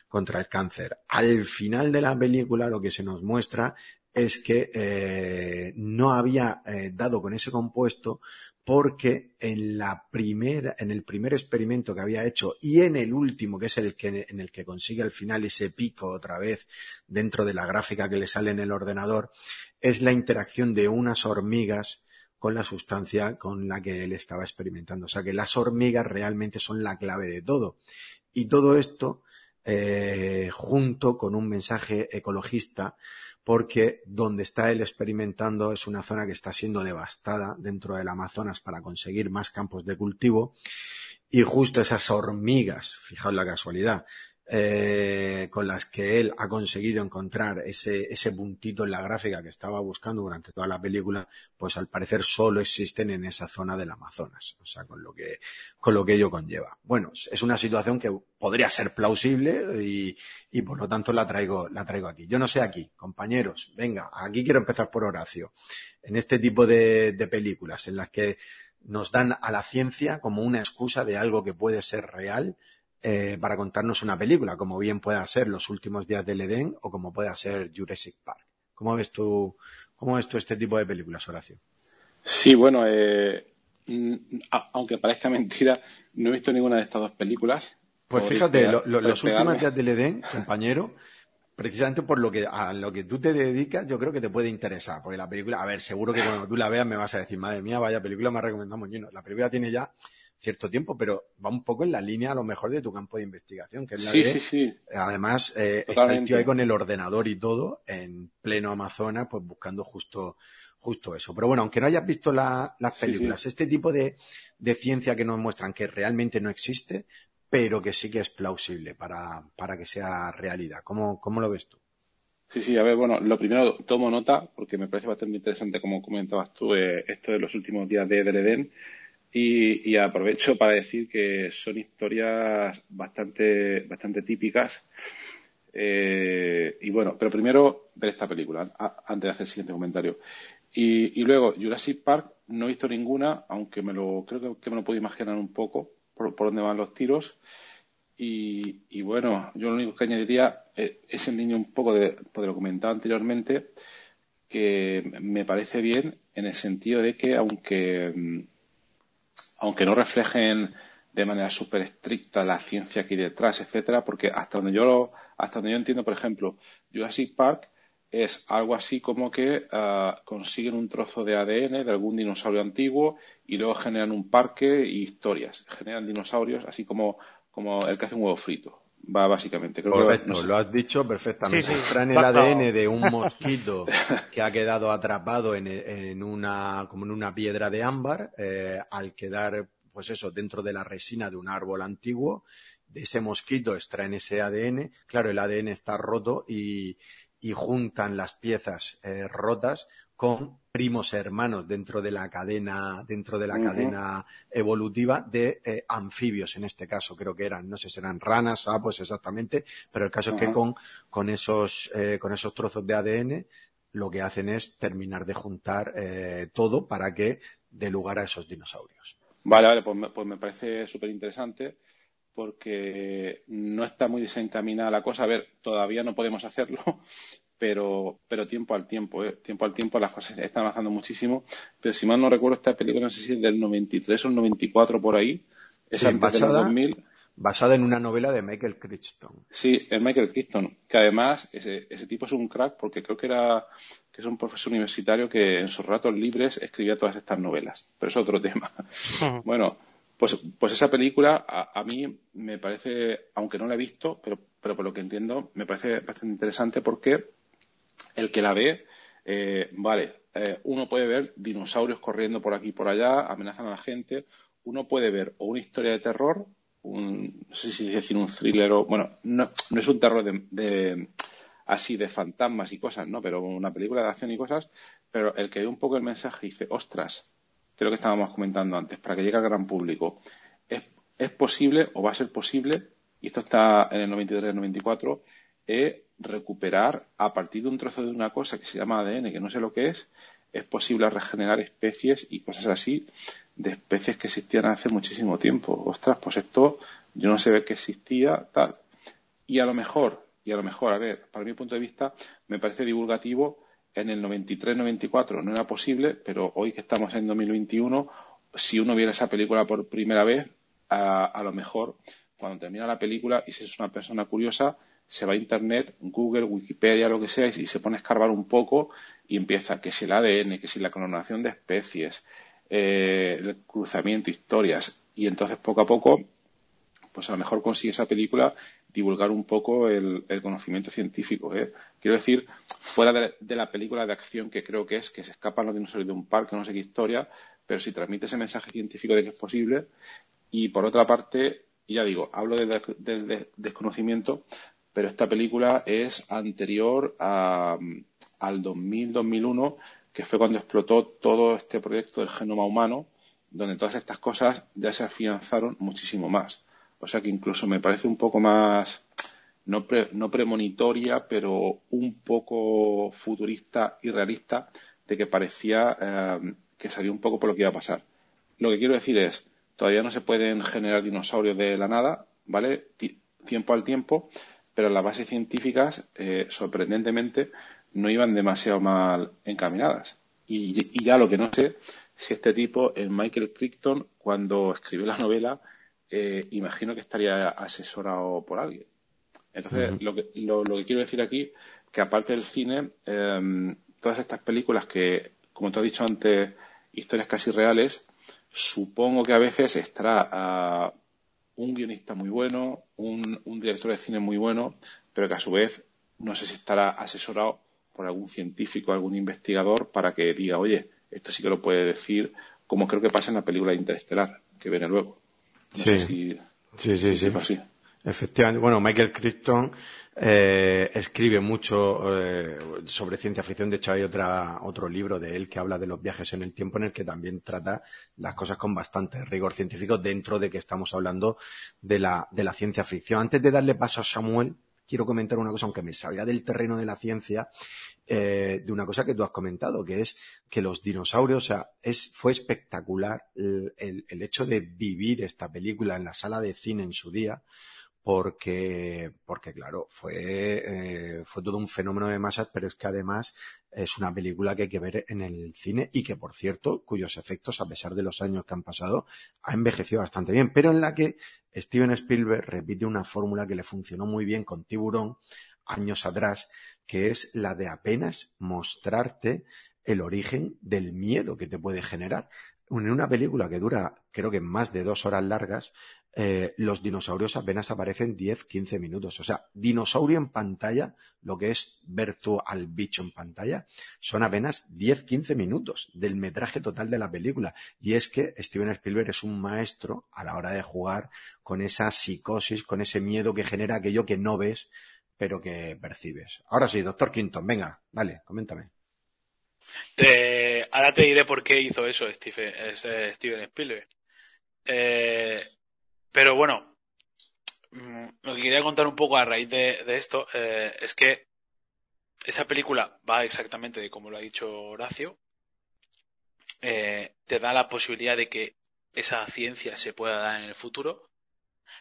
contra el cáncer. Al final de la película lo que se nos muestra es que eh, no había eh, dado con ese compuesto porque en la primera, en el primer experimento que había hecho y en el último, que es el que, en el que consigue al final ese pico otra vez dentro de la gráfica que le sale en el ordenador, es la interacción de unas hormigas con la sustancia con la que él estaba experimentando. O sea que las hormigas realmente son la clave de todo. Y todo esto eh, junto con un mensaje ecologista porque donde está él experimentando es una zona que está siendo devastada dentro del Amazonas para conseguir más campos de cultivo y justo esas hormigas, fijaos la casualidad, eh, con las que él ha conseguido encontrar ese, ese puntito en la gráfica que estaba buscando durante toda la película, pues al parecer solo existen en esa zona del Amazonas, o sea, con lo que, con lo que ello conlleva. Bueno, es una situación que podría ser plausible y, y por lo tanto la traigo, la traigo aquí. Yo no sé aquí, compañeros, venga, aquí quiero empezar por Horacio. En este tipo de, de películas en las que nos dan a la ciencia como una excusa de algo que puede ser real, eh, para contarnos una película, como bien pueda ser Los últimos días del Edén o como pueda ser Jurassic Park. ¿Cómo ves tú, cómo ves tú este tipo de películas, Horacio? Sí, bueno, eh, aunque parezca mentira, no he visto ninguna de estas dos películas. Pues fíjate, los últimos días del Edén, compañero, precisamente por lo que a lo que tú te dedicas, yo creo que te puede interesar, porque la película, a ver, seguro que cuando tú la veas me vas a decir, madre mía, vaya película me ha recomendado Moñino. La película tiene ya cierto tiempo, pero va un poco en la línea a lo mejor de tu campo de investigación, que es la sí, de, sí, sí. además, eh, está el tío ahí con el ordenador y todo, en pleno Amazonas, pues buscando justo, justo eso. Pero bueno, aunque no hayas visto la, las películas, este tipo de, de ciencia que nos muestran que realmente no existe, pero que sí que es plausible para, para que sea realidad. ¿Cómo, ¿Cómo lo ves tú? Sí, sí, a ver, bueno, lo primero tomo nota, porque me parece bastante interesante, como comentabas tú, eh, esto de los últimos días de Edén. Y, y, aprovecho para decir que son historias bastante, bastante típicas. Eh, y bueno, pero primero ver esta película, antes de hacer el siguiente comentario. Y, y, luego, Jurassic Park, no he visto ninguna, aunque me lo, creo que, me lo puedo imaginar un poco por, por dónde van los tiros. Y, y, bueno, yo lo único que añadiría eh, es el niño un poco de, de lo comentado anteriormente, que me parece bien en el sentido de que aunque aunque no reflejen de manera súper estricta la ciencia que hay detrás, etcétera, porque hasta donde yo hasta donde yo entiendo, por ejemplo, Jurassic Park es algo así como que uh, consiguen un trozo de ADN de algún dinosaurio antiguo y luego generan un parque y historias. Generan dinosaurios así como, como el que hace un huevo frito. Va básicamente. Creo Correcto, que, no sé. lo has dicho perfectamente. Sí, el ADN de un mosquito que ha quedado atrapado en, en, una, como en una piedra de ámbar, eh, al quedar, pues eso, dentro de la resina de un árbol antiguo. De ese mosquito extraen ese ADN. Claro, el ADN está roto y, y juntan las piezas eh, rotas con primos hermanos dentro de la cadena, dentro de la uh -huh. cadena evolutiva de eh, anfibios en este caso, creo que eran, no sé si eran ranas, sapos exactamente, pero el caso uh -huh. es que con, con esos, eh, con esos trozos de ADN lo que hacen es terminar de juntar eh, todo para que dé lugar a esos dinosaurios. Vale, vale, pues me, pues me parece súper interesante porque no está muy desencaminada la cosa. A ver, todavía no podemos hacerlo, pero, pero tiempo al tiempo, ¿eh? tiempo al tiempo las cosas están avanzando muchísimo. Pero si mal no recuerdo, esta película, no sé si es del 93 o el 94 por ahí, es sí, antes basada, del 2000. Basada en una novela de Michael Crichton. Sí, el Michael Crichton, que además ese, ese tipo es un crack porque creo que era que es un profesor universitario que en sus ratos libres escribía todas estas novelas. Pero es otro tema. Bueno, pues, pues esa película a, a, mí me parece, aunque no la he visto, pero, pero por lo que entiendo, me parece bastante interesante porque el que la ve, eh, vale, eh, uno puede ver dinosaurios corriendo por aquí y por allá, amenazan a la gente, uno puede ver o una historia de terror, un, no sé si decir un thriller o, bueno, no, es un terror de, de, así de fantasmas y cosas, ¿no? Pero una película de acción y cosas, pero el que ve un poco el mensaje dice, ostras, lo que estábamos comentando antes, para que llegue al gran público, es, es posible o va a ser posible, y esto está en el 93-94, eh, recuperar a partir de un trozo de una cosa que se llama ADN, que no sé lo que es, es posible regenerar especies y cosas así de especies que existían hace muchísimo tiempo. Ostras, pues esto yo no sé que existía, tal. Y a lo mejor, y a lo mejor, a ver, para mi punto de vista, me parece divulgativo en el 93-94 no era posible, pero hoy que estamos en 2021, si uno viera esa película por primera vez, a lo mejor cuando termina la película y si es una persona curiosa, se va a Internet, Google, Wikipedia, lo que sea, y se pone a escarbar un poco y empieza que si el ADN, que si la clonación de especies, eh, el cruzamiento, historias. Y entonces poco a poco, pues a lo mejor consigue esa película divulgar un poco el, conocimiento científico. ¿eh? Quiero decir, fuera de, de, la película de acción que creo que es que se escapan los dinosaurios de un parque, no sé qué historia, pero si transmite ese mensaje científico de que es posible. Y por otra parte, ya digo, hablo del desconocimiento, pero esta película es anterior a, al 2000-2001, que fue cuando explotó todo este proyecto del genoma humano, donde todas estas cosas ya se afianzaron muchísimo más. O sea que incluso me parece un poco más, no, no premonitoria, pero un poco futurista y realista de que parecía eh, que sabía un poco por lo que iba a pasar. Lo que quiero decir es, todavía no se pueden generar dinosaurios de la nada, ¿vale? tiempo al tiempo, pero las bases científicas, eh, sorprendentemente, no iban demasiado mal encaminadas. Y, ya lo que no sé, si este tipo, el Michael Crichton, cuando escribió la novela, eh, imagino que estaría asesorado por alguien. Entonces, lo, que, lo, que quiero decir aquí, que aparte del cine, em, todas estas películas que, como te he dicho antes, historias casi reales, supongo que a veces estará un guionista muy bueno, un, un, director de cine muy bueno, pero que a su vez no sé si estará asesorado por algún científico, algún investigador para que diga, oye, esto sí que lo puede decir, como creo que pasa en la película Interestelar, que viene luego. sí. sí, sí, sí. Efectivamente. Bueno, Michael Crichton eh, escribe mucho eh, sobre ciencia ficción. De hecho, hay otra, otro libro de él que habla de los viajes en el tiempo en el que también trata las cosas con bastante rigor científico dentro de que estamos hablando de la, de la ciencia ficción. Antes de darle paso a Samuel, quiero comentar una cosa, aunque me salga del terreno de la ciencia, eh, de una cosa que tú has comentado, que es que los dinosaurios, o sea, es, fue espectacular el, el hecho de vivir esta película en la sala de cine en su día, porque, porque claro, fue, eh, fue todo un fenómeno de masas, pero es que además es una película que hay que ver en el cine y que, por cierto, cuyos efectos, a pesar de los años que han pasado, ha envejecido bastante bien, pero en la que Steven Spielberg repite una fórmula que le funcionó muy bien con Tiburón años atrás, que es la de apenas mostrarte el origen del miedo que te puede generar. En una película que dura, creo que más de dos horas largas, eh, los dinosaurios apenas aparecen 10-15 minutos. O sea, dinosaurio en pantalla, lo que es ver tú al bicho en pantalla, son apenas 10-15 minutos del metraje total de la película. Y es que Steven Spielberg es un maestro a la hora de jugar con esa psicosis, con ese miedo que genera aquello que no ves, pero que percibes. Ahora sí, doctor Quinton, venga, dale, coméntame. Ahora te diré por qué hizo eso Steven, Steven Spielberg. Eh, pero bueno, mm, lo que quería contar un poco a raíz de, esto eh, es que esa película va exactamente como lo ha dicho Horacio. Eh, te da la posibilidad de que esa ciencia se pueda dar en el futuro.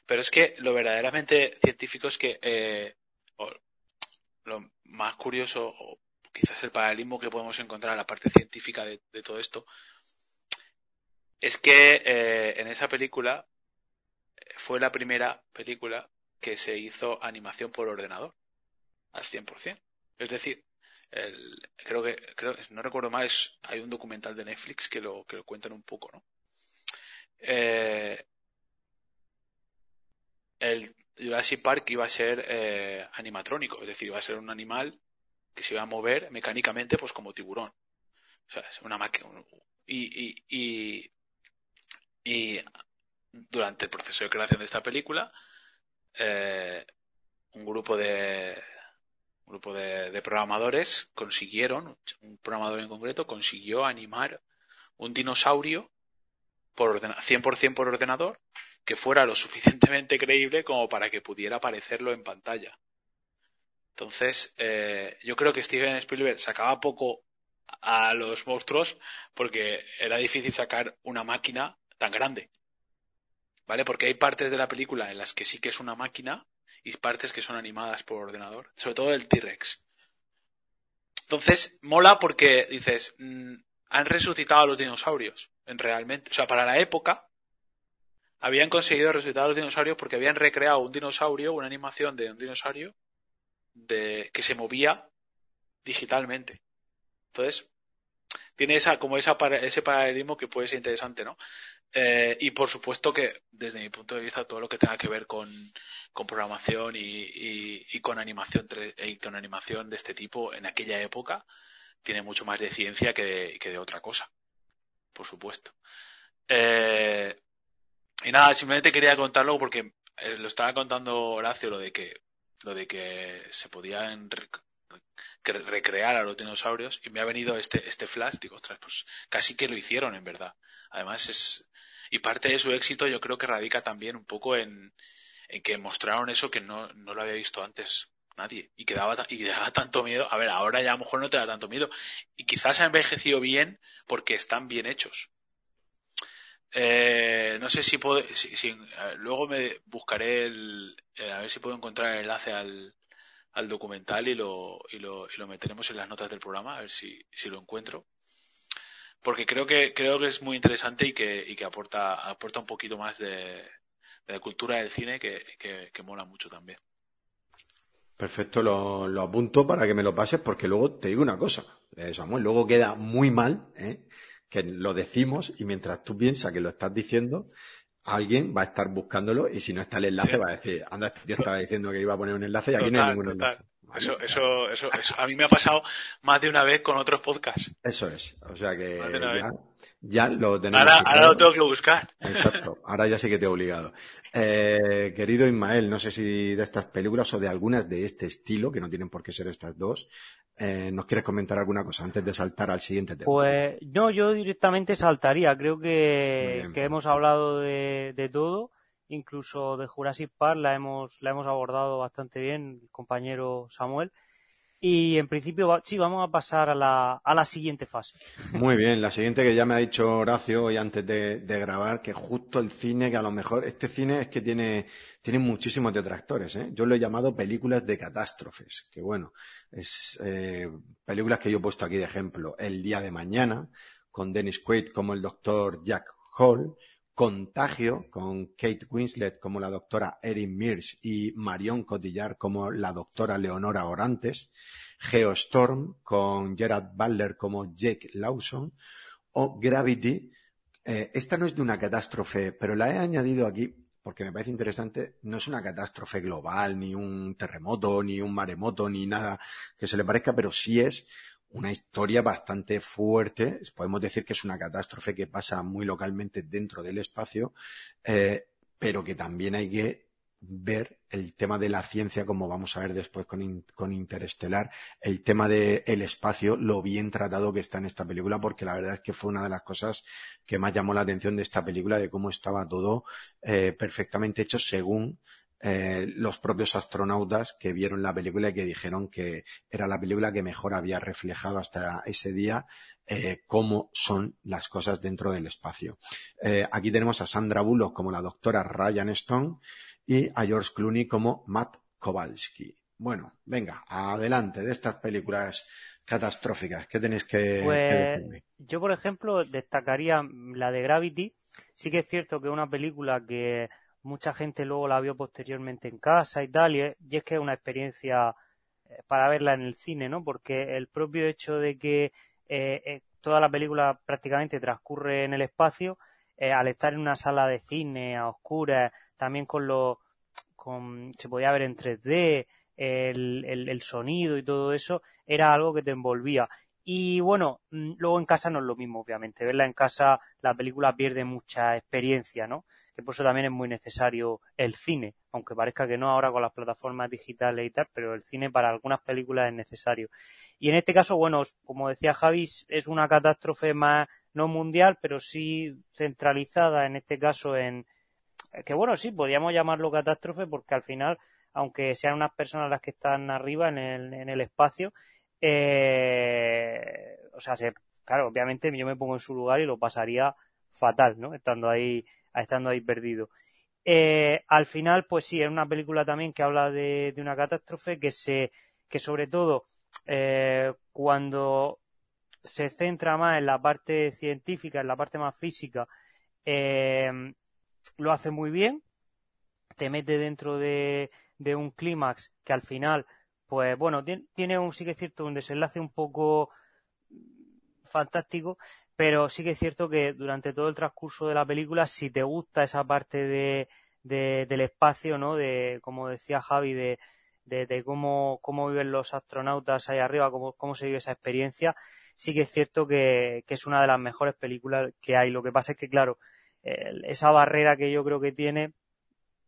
Pero es que lo verdaderamente científico es que lo más curioso, o quizás el paralelismo que podemos encontrar en la parte científica de, todo esto, es que en esa película fue la primera película que se hizo animación por ordenador al 100%. Es decir, creo que creo no recuerdo mal hay un documental de Netflix que lo que cuentan un poco, ¿no? Eh, el Jurassic Park iba a ser eh, animatrónico, es decir, iba a ser un animal que se iba a mover mecánicamente, pues como tiburón. O sea, es una máquina. Y, y, y, y durante el proceso de creación de esta película, eh, un grupo de un grupo de, programadores consiguieron, un programador en concreto consiguió animar un dinosaurio por 100% por ordenador que fuera lo suficientemente creíble como para que pudiera aparecerlo en pantalla. Entonces, eh, yo creo que Steven Spielberg sacaba poco a los monstruos porque era difícil sacar una máquina tan grande. ¿vale? Porque hay partes de la película en las que sí que es una máquina y partes que son animadas por ordenador, sobre todo el T-Rex. Entonces, mola porque dices, mm, han resucitado a los dinosaurios, en realmente, o sea, para la época, habían conseguido resucitar a los dinosaurios porque habían recreado un dinosaurio, una animación de un dinosaurio de, que se movía digitalmente. Entonces, tiene esa, como esa, ese paralelismo que puede ser interesante, ¿no? Eh, y por supuesto que, desde mi punto de vista, todo lo que tenga que ver con, con programación y, y, con animación y con animación de este tipo en aquella época tiene mucho más de ciencia que de, que de otra cosa. Por supuesto. Eh, y nada, simplemente quería contarlo porque eh, lo estaba contando Horacio lo de que lo de que se podían recrear a los dinosaurios y me ha venido este este flash digo ostras pues casi que lo hicieron en verdad además es y parte de su éxito yo creo que radica también un poco en, en que mostraron eso que no, no lo había visto antes nadie y que daba, y daba tanto miedo. A ver ahora ya a lo mejor no te da tanto miedo y quizás ha envejecido bien porque están bien hechos eh, no sé si puedo. Si, luego me buscaré el. Eh, a ver si puedo encontrar el enlace al, al documental y lo, meteremos en las notas del programa, a ver si, lo encuentro. Porque creo que, creo que es muy interesante y que, aporta, aporta un poquito más de, cultura del cine que, mola mucho también. Perfecto, lo, lo, apunto para que me lo pases porque luego te digo una cosa, eh, Samuel, luego queda muy mal, ¿eh? Que lo decimos y mientras tú piensas que lo estás diciendo, alguien va a estar buscándolo y si no está el enlace va a decir, anda, este tío estaba diciendo que iba a poner un enlace y aquí no hay ningún enlace. Eso, eso, eso, eso, a mí me ha pasado más de una vez con otros podcasts. Eso es, o sea que ya, ya, lo tenemos. Ahora, ahora, lo tengo que buscar. Exacto, ahora ya sí que te he obligado. Eh, querido Ismael, no sé si de estas películas o de algunas de este estilo, que no tienen por qué ser estas dos, eh, ¿nos quieres comentar alguna cosa antes de saltar al siguiente tema? Pues no, yo directamente saltaría. Creo que, que hemos hablado de, de, todo, incluso de Jurassic Park la hemos, la hemos abordado bastante bien, el compañero Samuel. Y en principio, sí, vamos a pasar a la, a la siguiente fase. Muy bien, la siguiente que ya me ha dicho Horacio hoy antes de, de, grabar, que justo el cine, que a lo mejor este cine es que tiene, tiene muchísimos detractores. ¿eh? Yo lo he llamado películas de catástrofes, que bueno, es eh, películas que yo he puesto aquí de ejemplo. El día de mañana, con Dennis Quaid como el doctor Jack Hall, Contagio, con Kate Winslet como la doctora Erin Mears y Marion Cotillard como la doctora Leonora Orantes, Geostorm, con Gerard Butler como Jake Lawson, o Gravity. Eh, esta no es de una catástrofe, pero la he añadido aquí porque me parece interesante. No es una catástrofe global, ni un terremoto, ni un maremoto, ni nada que se le parezca, pero sí es una historia bastante fuerte. Podemos decir que es una catástrofe que pasa muy localmente dentro del espacio, eh, pero que también hay que ver el tema de la ciencia, como vamos a ver después con, con Interestelar, el tema del el espacio, lo bien tratado que está en esta película, porque la verdad es que fue una de las cosas que más llamó la atención de esta película, de cómo estaba todo eh, perfectamente hecho según eh, los propios astronautas que vieron la película y que dijeron que era la película que mejor había reflejado hasta ese día eh, cómo son las cosas dentro del espacio. Eh, aquí tenemos a Sandra Bullock como la doctora Ryan Stone y a George Clooney como Matt Kowalski. Bueno, venga, adelante de estas películas catastróficas. ¿Qué tenéis que, pues, Yo, por ejemplo, destacaría la de Gravity. Sí que es cierto que es una película que mucha gente luego la vio posteriormente en casa y tal, y es, que es una experiencia eh, para verla en el cine, ¿no? Porque el propio hecho de que eh, eh, toda la película prácticamente transcurre en el espacio, al estar en una sala de cine a oscuras, también con lo, con, se podía ver en 3D, el, el, el, sonido y todo eso, era algo que te envolvía. Y bueno, mm, luego en casa no es lo mismo, obviamente. Verla en casa, la película pierde mucha experiencia, ¿no? Por eso también es muy necesario el cine, aunque parezca que no ahora con las plataformas digitales y tal, pero el cine para algunas películas es necesario. Y en este caso, bueno, como decía Javi, es una catástrofe más no mundial, pero sí centralizada en este caso en que bueno, sí, podríamos llamarlo catástrofe porque al final, aunque sean unas personas las que están arriba en el, en el espacio, eh, o sea, se, claro, obviamente yo me pongo en su lugar y lo pasaría fatal, ¿no? Estando ahí estando ahí perdido. Eh, al final, pues sí, es una película también que habla de, una catástrofe que se, que sobre todo eh, cuando se centra más en la parte científica, en la parte más física, eh, lo hace muy bien, te mete dentro de, un clímax que al final, pues bueno, tiene, tiene un, sí que es cierto, un desenlace un poco fantástico, pero sí que es cierto que durante todo el transcurso de la película, si te gusta esa parte de, del espacio, ¿no? De, como decía Javi, de, de, cómo, cómo viven los astronautas ahí arriba, cómo, cómo se vive esa experiencia, sí que es cierto que, que, es una de las mejores películas que hay. Lo que pasa es que, claro, esa barrera que yo creo que tiene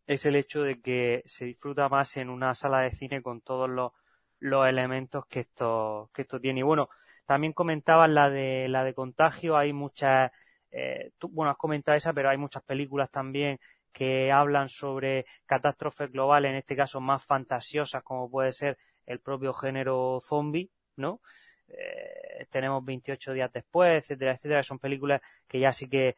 es el hecho de que se disfruta más en una sala de cine con todos los, los elementos que esto, que esto tiene. Y bueno, también comentabas la de, la de contagio, hay muchas, eh, bueno, has comentado esa, pero hay muchas películas también que hablan sobre catástrofes globales, en este caso más fantasiosas, como puede ser el propio género zombie, ¿no? Eh, tenemos 28 días después, etcétera, etcétera. Son películas que ya sí que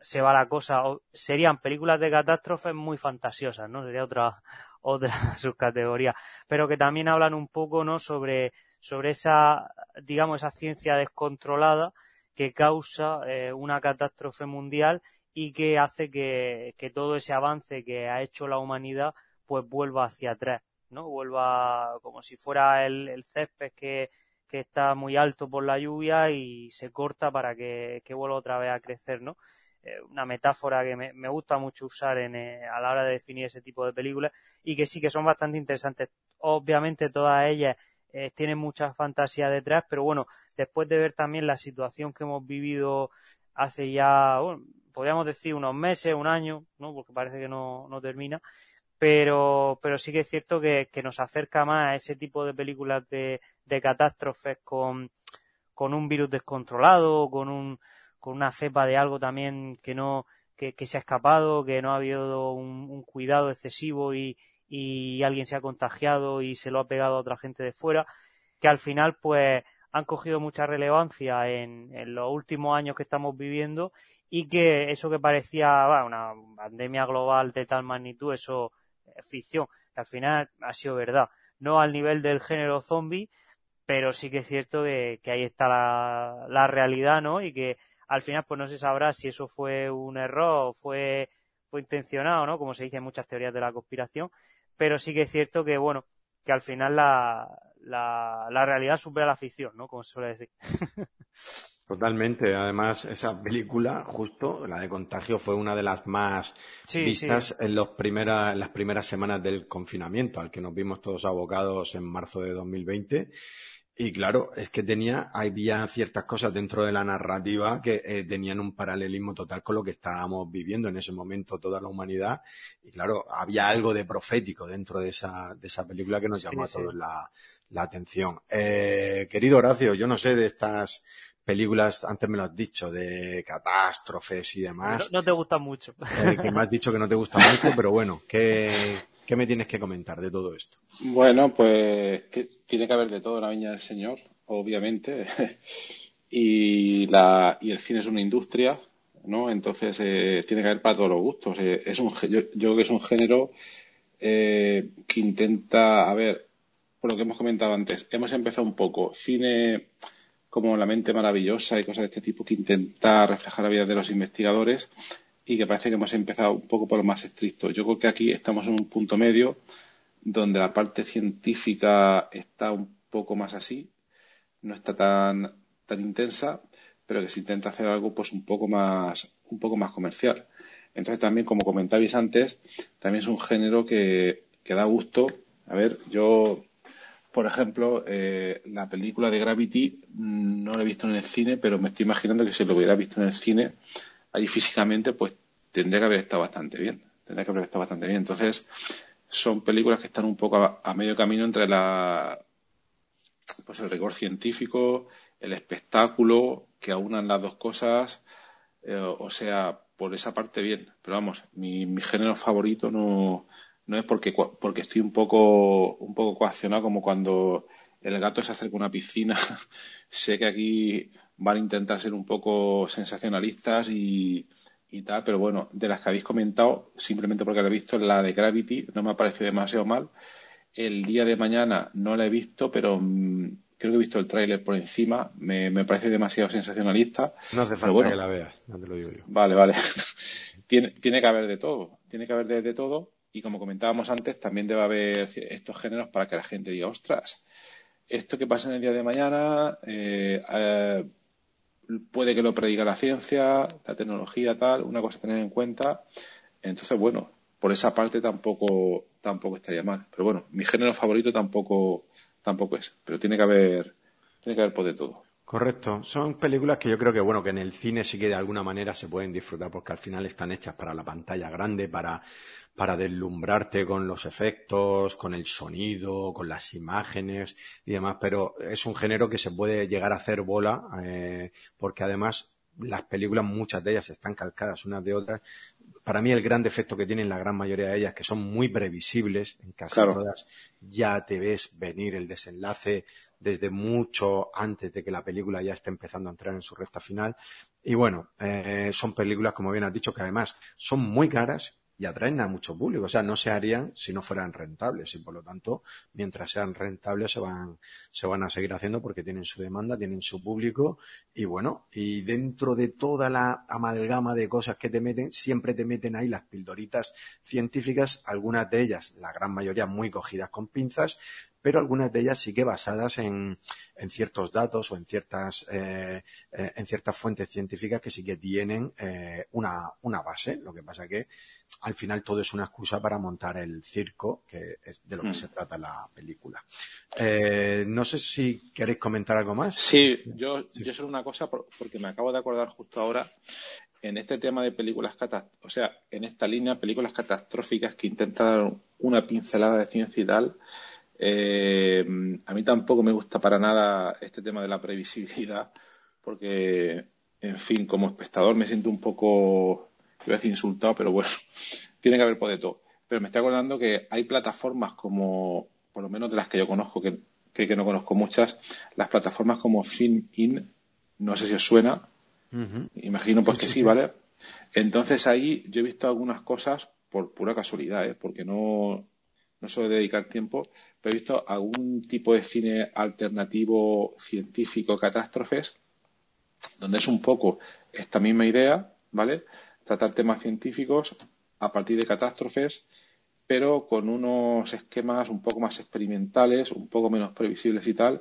se va la cosa. serían películas de catástrofes muy fantasiosas, ¿no? Sería otra, otra subcategoría. Pero que también hablan un poco, ¿no? Sobre, sobre esa, digamos, esa ciencia descontrolada que causa eh, una catástrofe mundial y que hace que, que todo ese avance que ha hecho la humanidad pues vuelva hacia atrás, ¿no? Vuelva como si fuera el, el césped que, que está muy alto por la lluvia y se corta para que, que vuelva otra vez a crecer, ¿no? Eh, una metáfora que me, me, gusta mucho usar en, eh, a la hora de definir ese tipo de películas y que sí que son bastante interesantes. Obviamente todas ellas eh, tienen mucha fantasía detrás, pero bueno, después de ver también la situación que hemos vivido hace ya, podríamos decir unos meses, un año, ¿no? Porque parece que no, no termina, pero, pero sí que es cierto que, que nos acerca más a ese tipo de películas de, de catástrofes con, con un virus descontrolado, con un, con una cepa de algo también que no que, se ha escapado, que no ha habido un, cuidado excesivo y, y, alguien se ha contagiado y se lo ha pegado a otra gente de fuera, que al final pues han cogido mucha relevancia en, los últimos años que estamos viviendo y que eso que parecía una pandemia global de tal magnitud, eso es ficción, que al final ha sido verdad. No al nivel del género zombie, pero sí que es cierto que, que ahí está la, realidad, ¿no? Y que al final pues no se sabrá si eso fue un error fue, fue intencionado, ¿no? Como se dice en muchas teorías de la conspiración, pero sí que es cierto que, bueno, que al final la, la, la realidad supera la ficción, ¿no? Como se suele decir. Totalmente. Además, esa película, justo, la de Contagio, fue una de las más vistas En, los primera, en las primeras semanas del confinamiento, al que nos vimos todos abocados en marzo de 2020. Y claro, es que tenía, había ciertas cosas dentro de la narrativa que eh, tenían un paralelismo total con lo que estábamos viviendo en ese momento toda la humanidad. Y claro, había algo de profético dentro de esa, de esa película que nos llamó a todos la, la atención. Eh, querido Horacio, yo no sé de estas películas, antes me lo has dicho, de catástrofes y demás. No, te gustan mucho. Eh, que me has dicho que no te gusta mucho, pero bueno, ¿qué, ¿Qué me tienes que comentar de todo esto? Bueno, pues que tiene que haber de todo la Viña del Señor, obviamente. y, la, y el cine es una industria, ¿no? Entonces eh, tiene que haber para todos los gustos. Eh, es un, yo, yo, creo que es un género eh, que intenta, a ver, por lo que hemos comentado antes, hemos empezado un poco cine como La mente maravillosa y cosas de este tipo que intenta reflejar la vida de los investigadores y que parece que hemos empezado un poco por lo más estricto. Yo creo que aquí estamos en un punto medio donde la parte científica está un poco más así, no está tan, tan intensa, pero que se intenta hacer algo pues un poco más, un poco más comercial. Entonces también, como comentabais antes, también es un género que, que da gusto. A ver, yo, por ejemplo, eh, la película de Gravity mm, no la he visto en el cine, pero me estoy imaginando que si lo hubiera visto en el cine, allí físicamente, pues tendría que haber estado bastante bien. Tendría que haber estado bastante bien. Entonces, son películas que están un poco a, medio camino entre la pues el rigor científico, el espectáculo, que aunan las dos cosas, eh, o sea, por esa parte bien. Pero vamos, mi, mi género favorito no, no es porque, porque estoy un poco, un poco coaccionado como cuando el gato se acerca a una piscina. sé que aquí van a intentar ser un poco sensacionalistas y, y tal, pero bueno, de las que habéis comentado, simplemente porque la he visto, la de Gravity no me ha parecido demasiado mal. El día de mañana no la he visto, pero mm, creo que he visto el tráiler por encima, me, me, parece demasiado sensacionalista. No hace falta que la veas, no te lo digo yo. Vale, vale. tiene, tiene que haber de todo, tiene que haber de, de todo, y como comentábamos antes, también debe haber estos géneros para que la gente diga, ostras, esto que pasa en el día de mañana eh, eh, puede que lo prediga la ciencia, la tecnología, tal, una cosa a tener en cuenta. Entonces, bueno, por esa parte tampoco, tampoco estaría mal. Pero bueno, mi género favorito tampoco, tampoco es. Pero tiene que haber, tiene que haber por de todo. Correcto. Son películas que yo creo que, bueno, que en el cine sí que de alguna manera se pueden disfrutar porque al final están hechas para la pantalla grande, para, para deslumbrarte con los efectos, con el sonido, con las imágenes y demás, pero es un género que se puede llegar a hacer bola eh, porque además las películas, muchas de ellas están calcadas unas de otras. Para mí el gran defecto que tienen la gran mayoría de ellas, que son muy previsibles, en casi todas ya te ves venir el desenlace desde mucho antes de que la película ya esté empezando a entrar en su recta final. Y bueno, eh, son películas, como bien has dicho, que además son muy caras y atraen a mucho público. O sea, no se harían si no fueran rentables y por lo tanto, mientras sean rentables se van, se van a seguir haciendo porque tienen su demanda, tienen su público y bueno, y dentro de toda la amalgama de cosas que te meten, siempre te meten ahí las pildoritas científicas, algunas de ellas, la gran mayoría muy cogidas con pinzas, pero algunas de ellas sí que basadas en, en ciertos datos o en ciertas, eh, eh, en ciertas fuentes científicas que sí que tienen eh, una, una base. Lo que pasa que al final todo es una excusa para montar el circo, que es de lo que mm. se trata la película. no sé si queréis comentar algo más. Sí, yo, yo solo una cosa, porque me acabo de acordar justo ahora en este tema de películas catastróficas, o sea, en esta línea, películas catastróficas que intentan una pincelada de ciencia y tal, eh, a mí tampoco me gusta para nada este tema de la previsibilidad, porque, en fin, como espectador me siento un poco, voy a decir insultado, pero bueno, tiene que haber por de todo. Pero me estoy acordando que hay plataformas como, por lo menos de las que yo conozco, que, que, no conozco muchas, las plataformas como FilmIn, no sé si os suena, imagino pues que sí, ¿vale? Entonces ahí yo he visto algunas cosas por pura casualidad, ¿eh? porque no, no suelo dedicar tiempo, pero he visto algún tipo de cine alternativo científico, catástrofes, donde es un poco esta misma idea, ¿vale? Tratar temas científicos a partir de catástrofes, pero con unos esquemas un poco más experimentales, un poco menos previsibles y tal.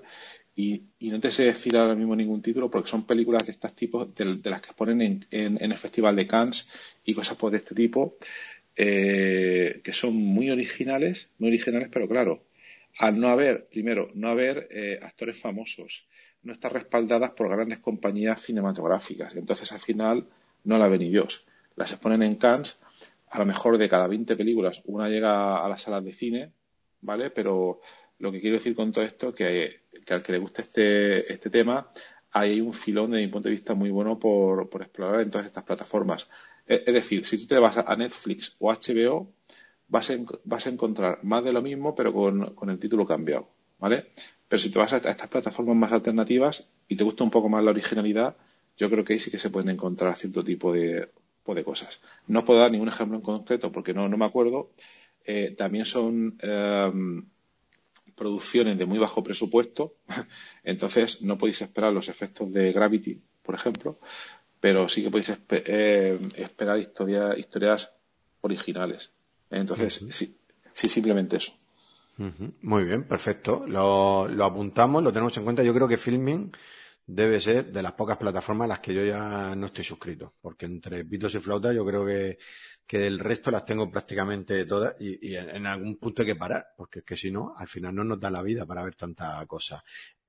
Y, no te sé decir ahora mismo ningún título porque son películas de estos tipos, de, las que ponen en, en, el Festival de Cannes y cosas pues de este tipo. Eh, que son muy originales, muy originales, pero claro, al no haber, primero, no haber eh, actores famosos, no estar respaldadas por grandes compañías cinematográficas. Entonces, al final, no la ven Dios. Las exponen en Cannes, a lo mejor de cada 20 películas, una llega a las salas de cine, ¿vale? Pero lo que quiero decir con todo esto que, que al que le guste este, este tema, hay un filón, de mi punto de vista, muy bueno por, por explorar en todas estas plataformas. Es decir, si tú te vas a Netflix o HBO, vas a, vas a encontrar más de lo mismo, pero con, el título cambiado, ¿vale? Pero si te vas a, estas plataformas más alternativas y te gusta un poco más la originalidad, yo creo que ahí sí que se pueden encontrar cierto tipo de, de cosas. No os puedo dar ningún ejemplo en concreto porque no, no me acuerdo. Eh, también son em, producciones de muy bajo presupuesto, entonces no podéis esperar los efectos de Gravity, por ejemplo, pero sí que podéis eh, esperar historias originales. Entonces, sí, sí, simplemente eso. Muy bien, perfecto. Lo, lo, apuntamos, lo tenemos en cuenta. Yo creo que Filming debe ser de las pocas plataformas a las que yo ya no estoy suscrito, porque entre Beatles y Flauta yo creo que, que el resto las tengo prácticamente todas y, y en, algún punto hay que parar, porque es que si no, al final no nos da la vida para ver tanta cosa.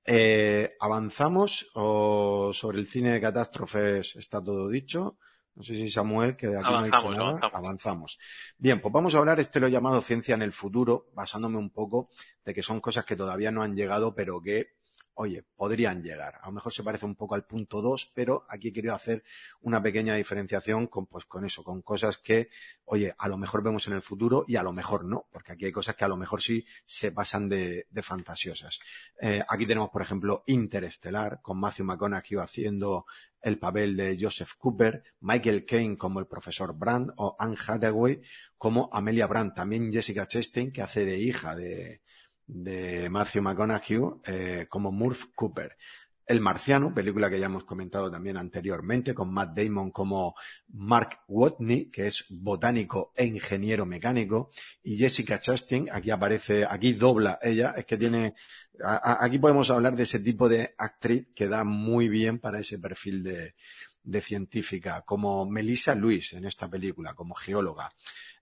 Eh, ¿Avanzamos o sobre el cine de catástrofes está todo dicho? No sé si Samuel, que de aquí no ha dicho nada. Avanzamos. Bien, pues vamos a hablar, este lo he llamado ciencia en el futuro, basándome un poco de que son cosas que todavía no han llegado, pero que oye, podrían llegar. A lo mejor se parece un poco al punto 2, pero aquí he querido hacer una pequeña diferenciación con, pues, con eso, con cosas que, oye, a lo mejor vemos en el futuro y a lo mejor no, porque aquí hay cosas que a lo mejor sí se pasan de, de fantasiosas. Eh, aquí tenemos, por ejemplo, Interestelar, con Matthew McConaughey haciendo el papel de Joseph Cooper, Michael Caine como el profesor Brandt o Anne Hathaway como Amelia Brandt, también Jessica Chastain que hace de hija de, de Matthew McConaughey eh, como Murph Cooper. El Marciano, película que ya hemos comentado también anteriormente, con Matt Damon como Mark Watney, que es botánico e ingeniero mecánico, y Jessica Chastain, aquí aparece, aquí dobla ella, es que tiene, aquí podemos hablar de ese tipo de actriz que da muy bien para ese perfil de, de científica, como Melissa Lewis en esta película, como geóloga.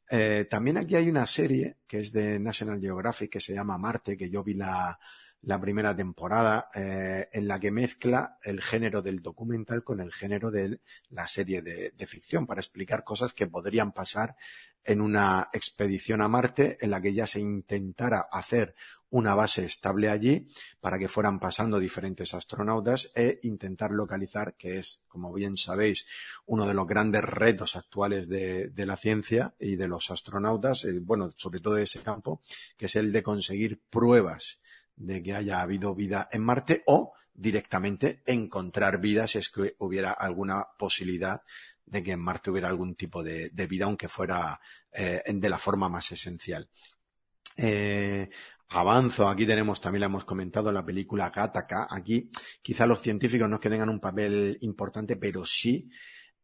Eh, también aquí hay una serie que es de National Geographic que se llama Marte, que yo vi la, primera temporada, eh, en la que mezcla el género del documental con el género de la serie de ficción para explicar cosas que podrían pasar en una expedición a Marte en la que ya se intentara hacer una base estable allí para que fueran pasando diferentes astronautas e intentar localizar, que es, como bien sabéis, uno de los grandes retos actuales de, la ciencia y de los astronautas, eh, bueno, sobre todo de ese campo, que es el de conseguir pruebas de que haya habido vida en Marte o directamente encontrar vida si es que hubiera alguna posibilidad de que en Marte hubiera algún tipo de, de vida, aunque fuera eh, de la forma más esencial. Eh, avanzo, aquí tenemos, también la hemos comentado, la película Gattaca. Aquí quizá los científicos no es que tengan un papel importante, pero sí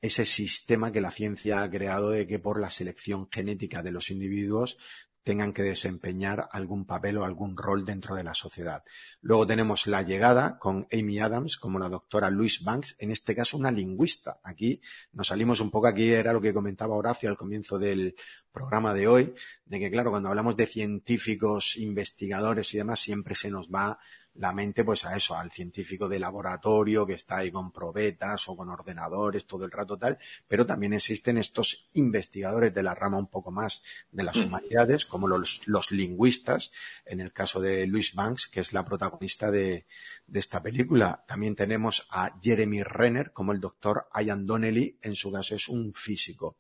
ese sistema que la ciencia ha creado de que por la selección genética de los individuos tengan que desempeñar algún papel o algún rol dentro de la sociedad. Luego tenemos la llegada con Amy Adams como la doctora Louise Banks, en este caso una lingüista. Aquí nos salimos un poco, aquí era lo que comentaba Horacio al comienzo del programa de hoy, de que claro, cuando hablamos de científicos, investigadores y demás, siempre se nos va la mente pues a eso, al científico de laboratorio que está ahí con probetas o con ordenadores todo el rato tal, pero también existen estos investigadores de la rama un poco más de las humanidades, como los, los lingüistas, en el caso de Louise Banks, que es la protagonista de, de esta película. También tenemos a Jeremy Renner como el doctor Ian Donnelly, en su caso es un físico.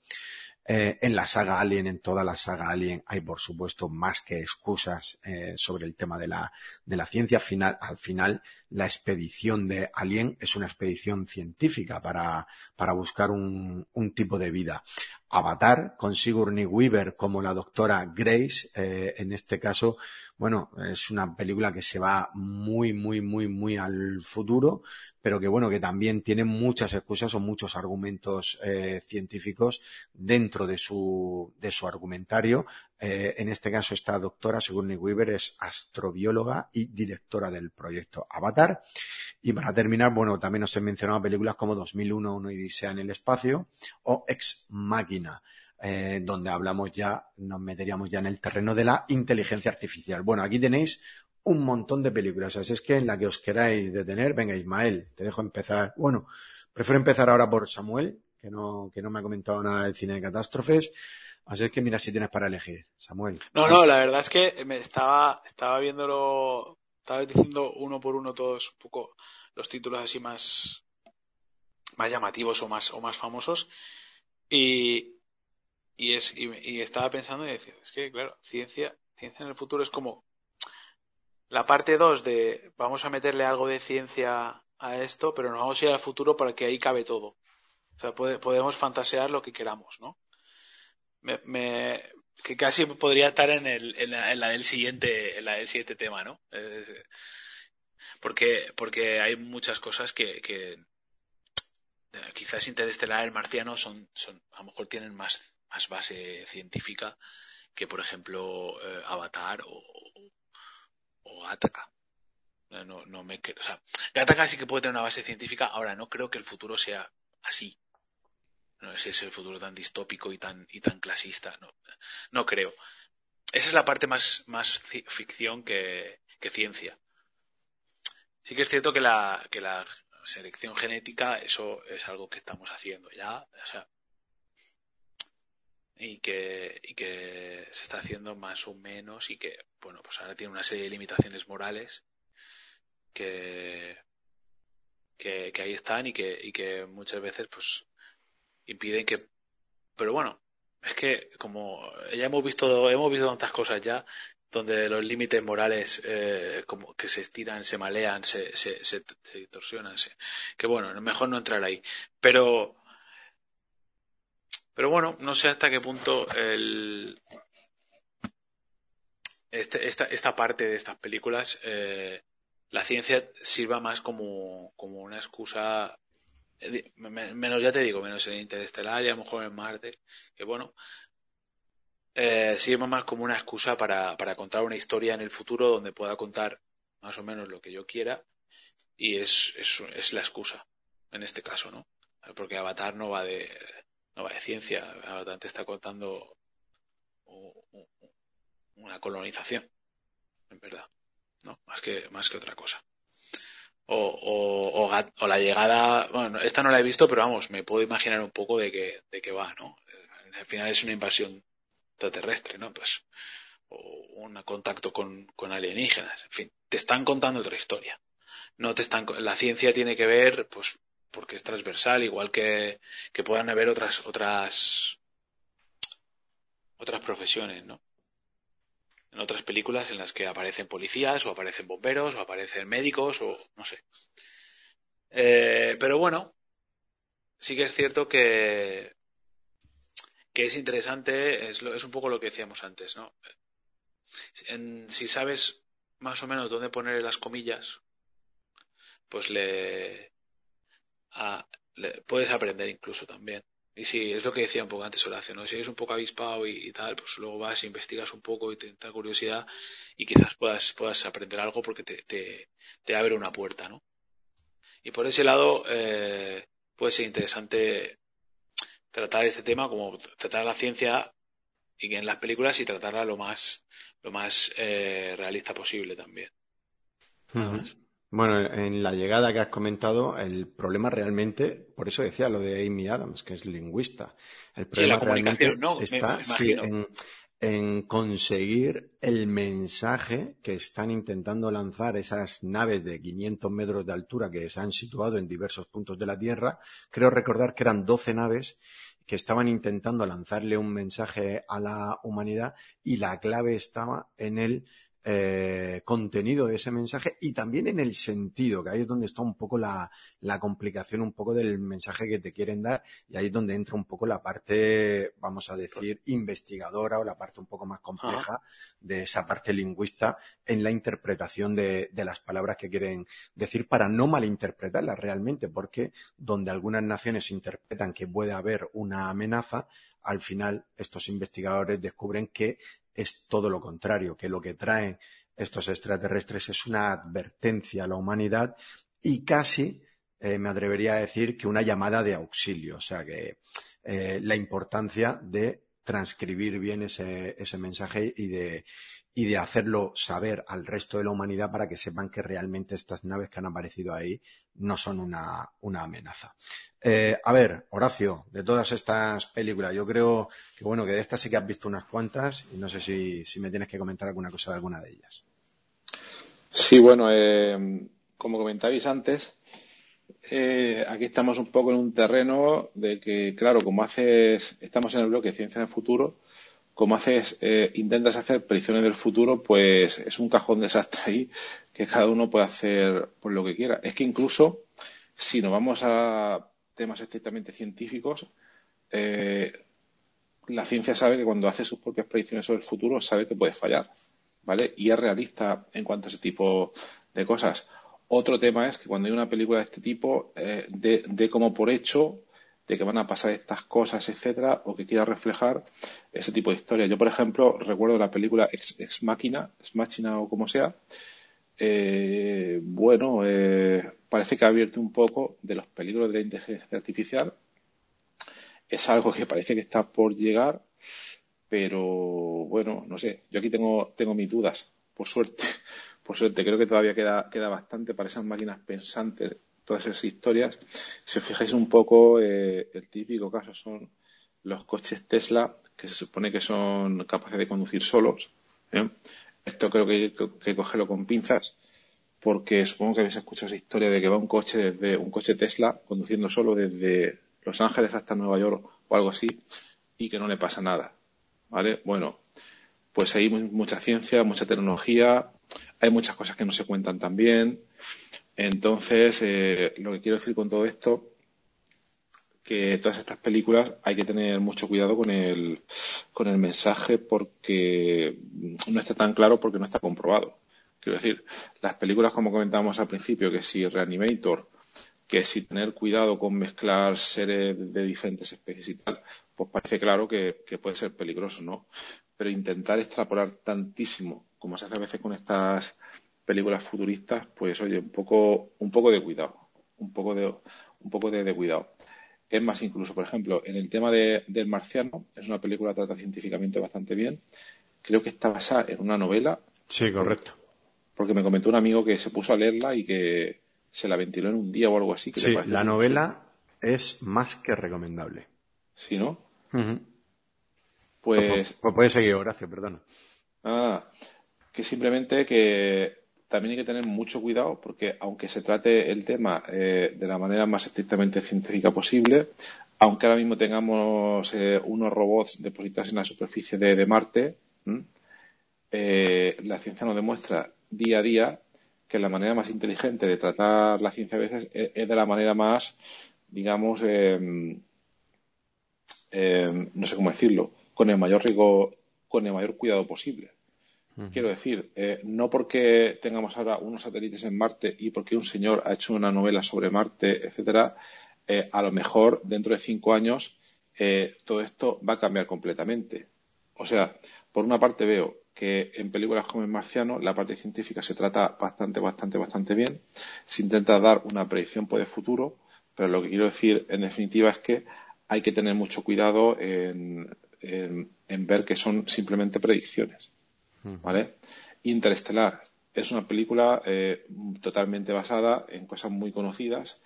Eh, en la saga Alien, en toda la saga Alien, hay por supuesto más que excusas eh, sobre el tema de la, de la ciencia. Final, al final, la expedición de Alien es una expedición científica para, buscar un, un tipo de vida. Avatar, con Sigourney Weaver como la doctora Grace, eh, en este caso, bueno, es una película que se va muy, muy, muy, muy al futuro, pero que bueno, que también tiene muchas excusas o muchos argumentos eh, científicos dentro de su, de su argumentario. Eh, en este caso, esta doctora, Sigourney Weaver, es astrobióloga y directora del proyecto Avatar. Y para terminar, bueno, también os he mencionado películas como 2001, Una Odisea en el Espacio o Ex Máquina. Eh, donde hablamos ya, nos meteríamos ya en el terreno de la inteligencia artificial. Bueno, aquí tenéis un montón de películas. Así es que en la que os queráis detener, venga Ismael, te dejo empezar. Bueno, prefiero empezar ahora por Samuel, que no, que no me ha comentado nada del cine de catástrofes. Así es que mira si tienes para elegir, Samuel. No, no, la verdad es que me estaba, estaba viéndolo, estaba diciendo uno por uno todos un poco los títulos así más, más llamativos o más, o más famosos. Y, y es, y, y estaba pensando y decía, es que claro, ciencia, ciencia en el futuro es como la parte 2 de vamos a meterle algo de ciencia a esto, pero nos vamos a ir al futuro para que ahí cabe todo. O sea, puede, podemos fantasear lo que queramos, ¿no? Me, me, que casi podría estar en, el, en, la, en la del siguiente, en la del siguiente tema, ¿no? Porque, porque hay muchas cosas que, que quizás Interestelar, el marciano, son, son, a lo mejor tienen más, más base científica que, por ejemplo, eh, Avatar o, o Gattaca. No, no me, o sea, Gattaca sí que puede tener una base científica, ahora no creo que el futuro sea así. No si es el futuro tan distópico y tan, y tan clasista, no, no creo. Esa es la parte más, más ficción que, que ciencia. Sí que es cierto que la, que la selección genética, eso es algo que estamos haciendo ya, o sea, y que, y que se está haciendo más o menos y que, bueno, pues ahora tiene una serie de limitaciones morales que, que, que ahí están y que, y que muchas veces pues impiden que, pero bueno, es que como ya hemos visto, hemos visto tantas cosas ya donde los límites morales eh, como que se estiran, se malean, se, se, se, se distorsionan, se, que bueno, mejor no entrar ahí. Pero pero bueno, no sé hasta qué punto el, este, esta, esta parte de estas películas, eh, la ciencia sirva más como, una excusa, eh, menos ya te digo, menos en Interestelar y a lo mejor en Marte, que bueno, eh, sirva más como una excusa para, para contar una historia en el futuro donde pueda contar más o menos lo que yo quiera y es, es, es la excusa en este caso, ¿no? Porque Avatar no va de no va de ciencia, Avatar te está contando una colonización, en verdad. ¿no? Más que, más que otra cosa. O, o, o, la llegada, bueno, esta no la he visto, pero vamos, me puedo imaginar un poco de qué de que va, ¿no? Al final es una invasión extraterrestre, ¿no? Pues, o un contacto con, con alienígenas, en fin, te están contando otra historia. No te están, la ciencia tiene que ver, pues, porque es transversal, igual que, que puedan haber otras, otras, otras profesiones, ¿no? En otras películas en las que aparecen policías, o aparecen bomberos, o aparecen médicos, o no sé. Eh, pero bueno, sí que es cierto que, que es interesante, es, es un poco lo que decíamos antes, ¿no? En, si sabes más o menos dónde poner las comillas, pues le, puedes aprender incluso también. Y sí, es lo que decía un poco antes Horacio, ¿no? Si eres un poco avispado y, tal, pues luego vas, investigas un poco y te entra curiosidad y quizás puedas, puedas aprender algo porque te, te, te abre una puerta, ¿no? Y por ese lado, eh, puede ser interesante tratar este tema como tratar la ciencia y en las películas y tratarla lo más, lo más eh, realista posible también. Bueno, en la llegada que has comentado, el problema realmente, por eso decía lo de Amy Adams, que es lingüista. El problema realmente está en, conseguir el mensaje que están intentando lanzar esas naves de 500 metros de altura que se han situado en diversos puntos de la Tierra. Creo recordar que eran 12 naves que estaban intentando lanzarle un mensaje a la humanidad y la clave estaba en el eh, contenido de ese mensaje y también en el sentido, que ahí es donde está un poco la, la, complicación un poco del mensaje que te quieren dar y ahí es donde entra un poco la parte, vamos a decir, investigadora o la parte un poco más compleja de esa parte lingüista en la interpretación de, de las palabras que quieren decir para no malinterpretarlas realmente, porque donde algunas naciones interpretan que puede haber una amenaza, al final estos investigadores descubren que es todo lo contrario, que lo que traen estos extraterrestres es una advertencia a la humanidad y casi eh, me atrevería a decir que una llamada de auxilio, o sea que eh, la importancia de transcribir bien ese, mensaje y de, hacerlo saber al resto de la humanidad para que sepan que realmente estas naves que han aparecido ahí no son una amenaza. Eh, a ver, Horacio, de todas estas películas, yo creo que bueno, que de estas sí que has visto unas cuantas y no sé si, si me tienes que comentar alguna cosa de alguna de ellas. Sí, bueno, eh, como comentabais antes, eh, aquí estamos un poco en un terreno de que, claro, como haces, estamos en el bloque de ciencia en el futuro, como haces, intentas hacer predicciones del futuro, pues es un cajón desastre ahí que cada uno puede hacer por lo que quiera. Es que incluso si nos vamos a temas estrictamente científicos, eh, la ciencia sabe que cuando hace sus propias predicciones sobre el futuro sabe que puede fallar, ¿vale? Y es realista en cuanto a ese tipo de cosas. Otro tema es que cuando hay una película de este tipo, eh, de, como por hecho de que van a pasar estas cosas, etcétera, o que quiera reflejar ese tipo de historia. Yo, por ejemplo, recuerdo la película Ex, Ex Máquina, Ex Máquina o como sea, eh, bueno, eh, parece que ha abierto un poco de los peligros de la inteligencia artificial. Es algo que parece que está por llegar, pero bueno, no sé. Yo aquí tengo, tengo mis dudas, por suerte. Por suerte, creo que todavía queda, queda bastante para esas máquinas pensantes todas esas historias. Si os fijáis un poco, eh, el típico caso son los coches Tesla, que se supone que son capaces de conducir solos. ¿eh? Esto creo que hay que cogerlo con pinzas, porque supongo que habéis escuchado esa historia de que va un coche desde un coche Tesla conduciendo solo desde Los Ángeles hasta Nueva York o algo así y que no le pasa nada. ¿Vale? Bueno, pues hay mucha ciencia, mucha tecnología, hay muchas cosas que no se cuentan tan bien. Entonces, eh, lo que quiero decir con todo esto, que todas estas películas hay que tener mucho cuidado con el, con el mensaje porque no está tan claro porque no está comprobado. Quiero decir, las películas, como comentábamos al principio, que si Reanimator, que si tener cuidado con mezclar seres de diferentes especies y tal, pues parece claro que, puede ser peligroso, ¿no? Pero intentar extrapolar tantísimo, como se hace a veces con estas películas futuristas, pues oye, un poco, un poco de cuidado, un poco de, un poco de, cuidado. Es más, incluso, por ejemplo, en el tema de, del marciano, es una película que trata científicamente bastante bien. Creo que está basada en una novela. Sí, correcto. porque me comentó un amigo que se puso a leerla y que se la ventiló en un día o algo así. Que sí, la novela es más que recomendable. ¿Sí, no? Pues, Pues, pues puede seguir, Horacio, perdona. ah, que simplemente que también hay que tener mucho cuidado porque aunque se trate el tema eh, de la manera más estrictamente científica posible, aunque ahora mismo tengamos eh, unos robots depositados en la superficie de, Marte, eh, la ciencia nos demuestra día a día que la manera más inteligente de tratar la ciencia a veces es, es de la manera más, digamos, no sé cómo decirlo, con el mayor rigor, con el mayor cuidado posible. Quiero decir, eh, no porque tengamos ahora unos satélites en Marte y porque un señor ha hecho una novela sobre Marte, etcétera, eh, a lo mejor dentro de cinco años eh, todo esto va a cambiar completamente. O sea, por una parte veo que en películas como El Marciano la parte científica se trata bastante, bastante, bastante bien. Se intenta dar una predicción por el futuro, pero lo que quiero decir en definitiva es que hay que tener mucho cuidado en, ver que son simplemente predicciones. ¿Vale? Interestelar es una película eh, totalmente basada en cosas muy conocidas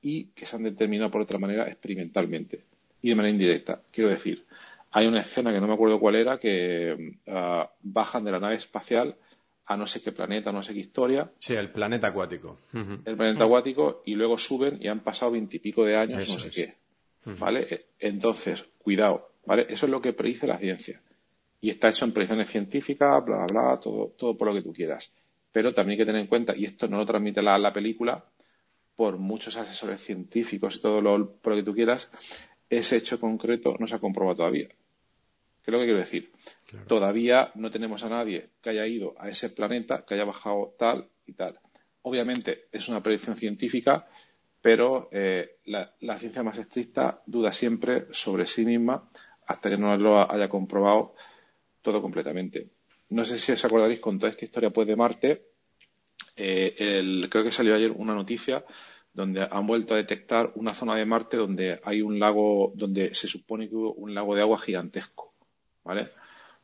y que se han determinado por otra manera experimentalmente y de manera indirecta. Quiero decir, hay una escena que no me acuerdo cuál era que uh, bajan de la nave espacial a no sé qué planeta, no sé qué historia. Sí, el planeta acuático. El planeta acuático y luego suben y han pasado veintipico de años, Eso no sé es. qué. ¿Vale? Entonces, cuidado, ¿vale? Eso es lo que predice la ciencia. Y está hecho en predicciones científicas, bla, bla, bla, todo, todo por lo que tú quieras. Pero también hay que tener en cuenta, y esto no lo transmite la, la película, por muchos asesores científicos y todo lo, por lo que tú quieras, ese hecho concreto no se ha comprobado todavía. ¿Qué es lo que quiero decir? Claro. Todavía no tenemos a nadie que haya ido a ese planeta, que haya bajado tal y tal. Obviamente es una predicción científica, pero eh, la, la, ciencia más estricta duda siempre sobre sí misma hasta que no lo haya comprobado todo completamente. No sé si os acordaréis con toda esta historia pues de Marte, eh, el, creo que salió ayer una noticia donde han vuelto a detectar una zona de Marte donde hay un lago, donde se supone que hubo un lago de agua gigantesco, ¿vale?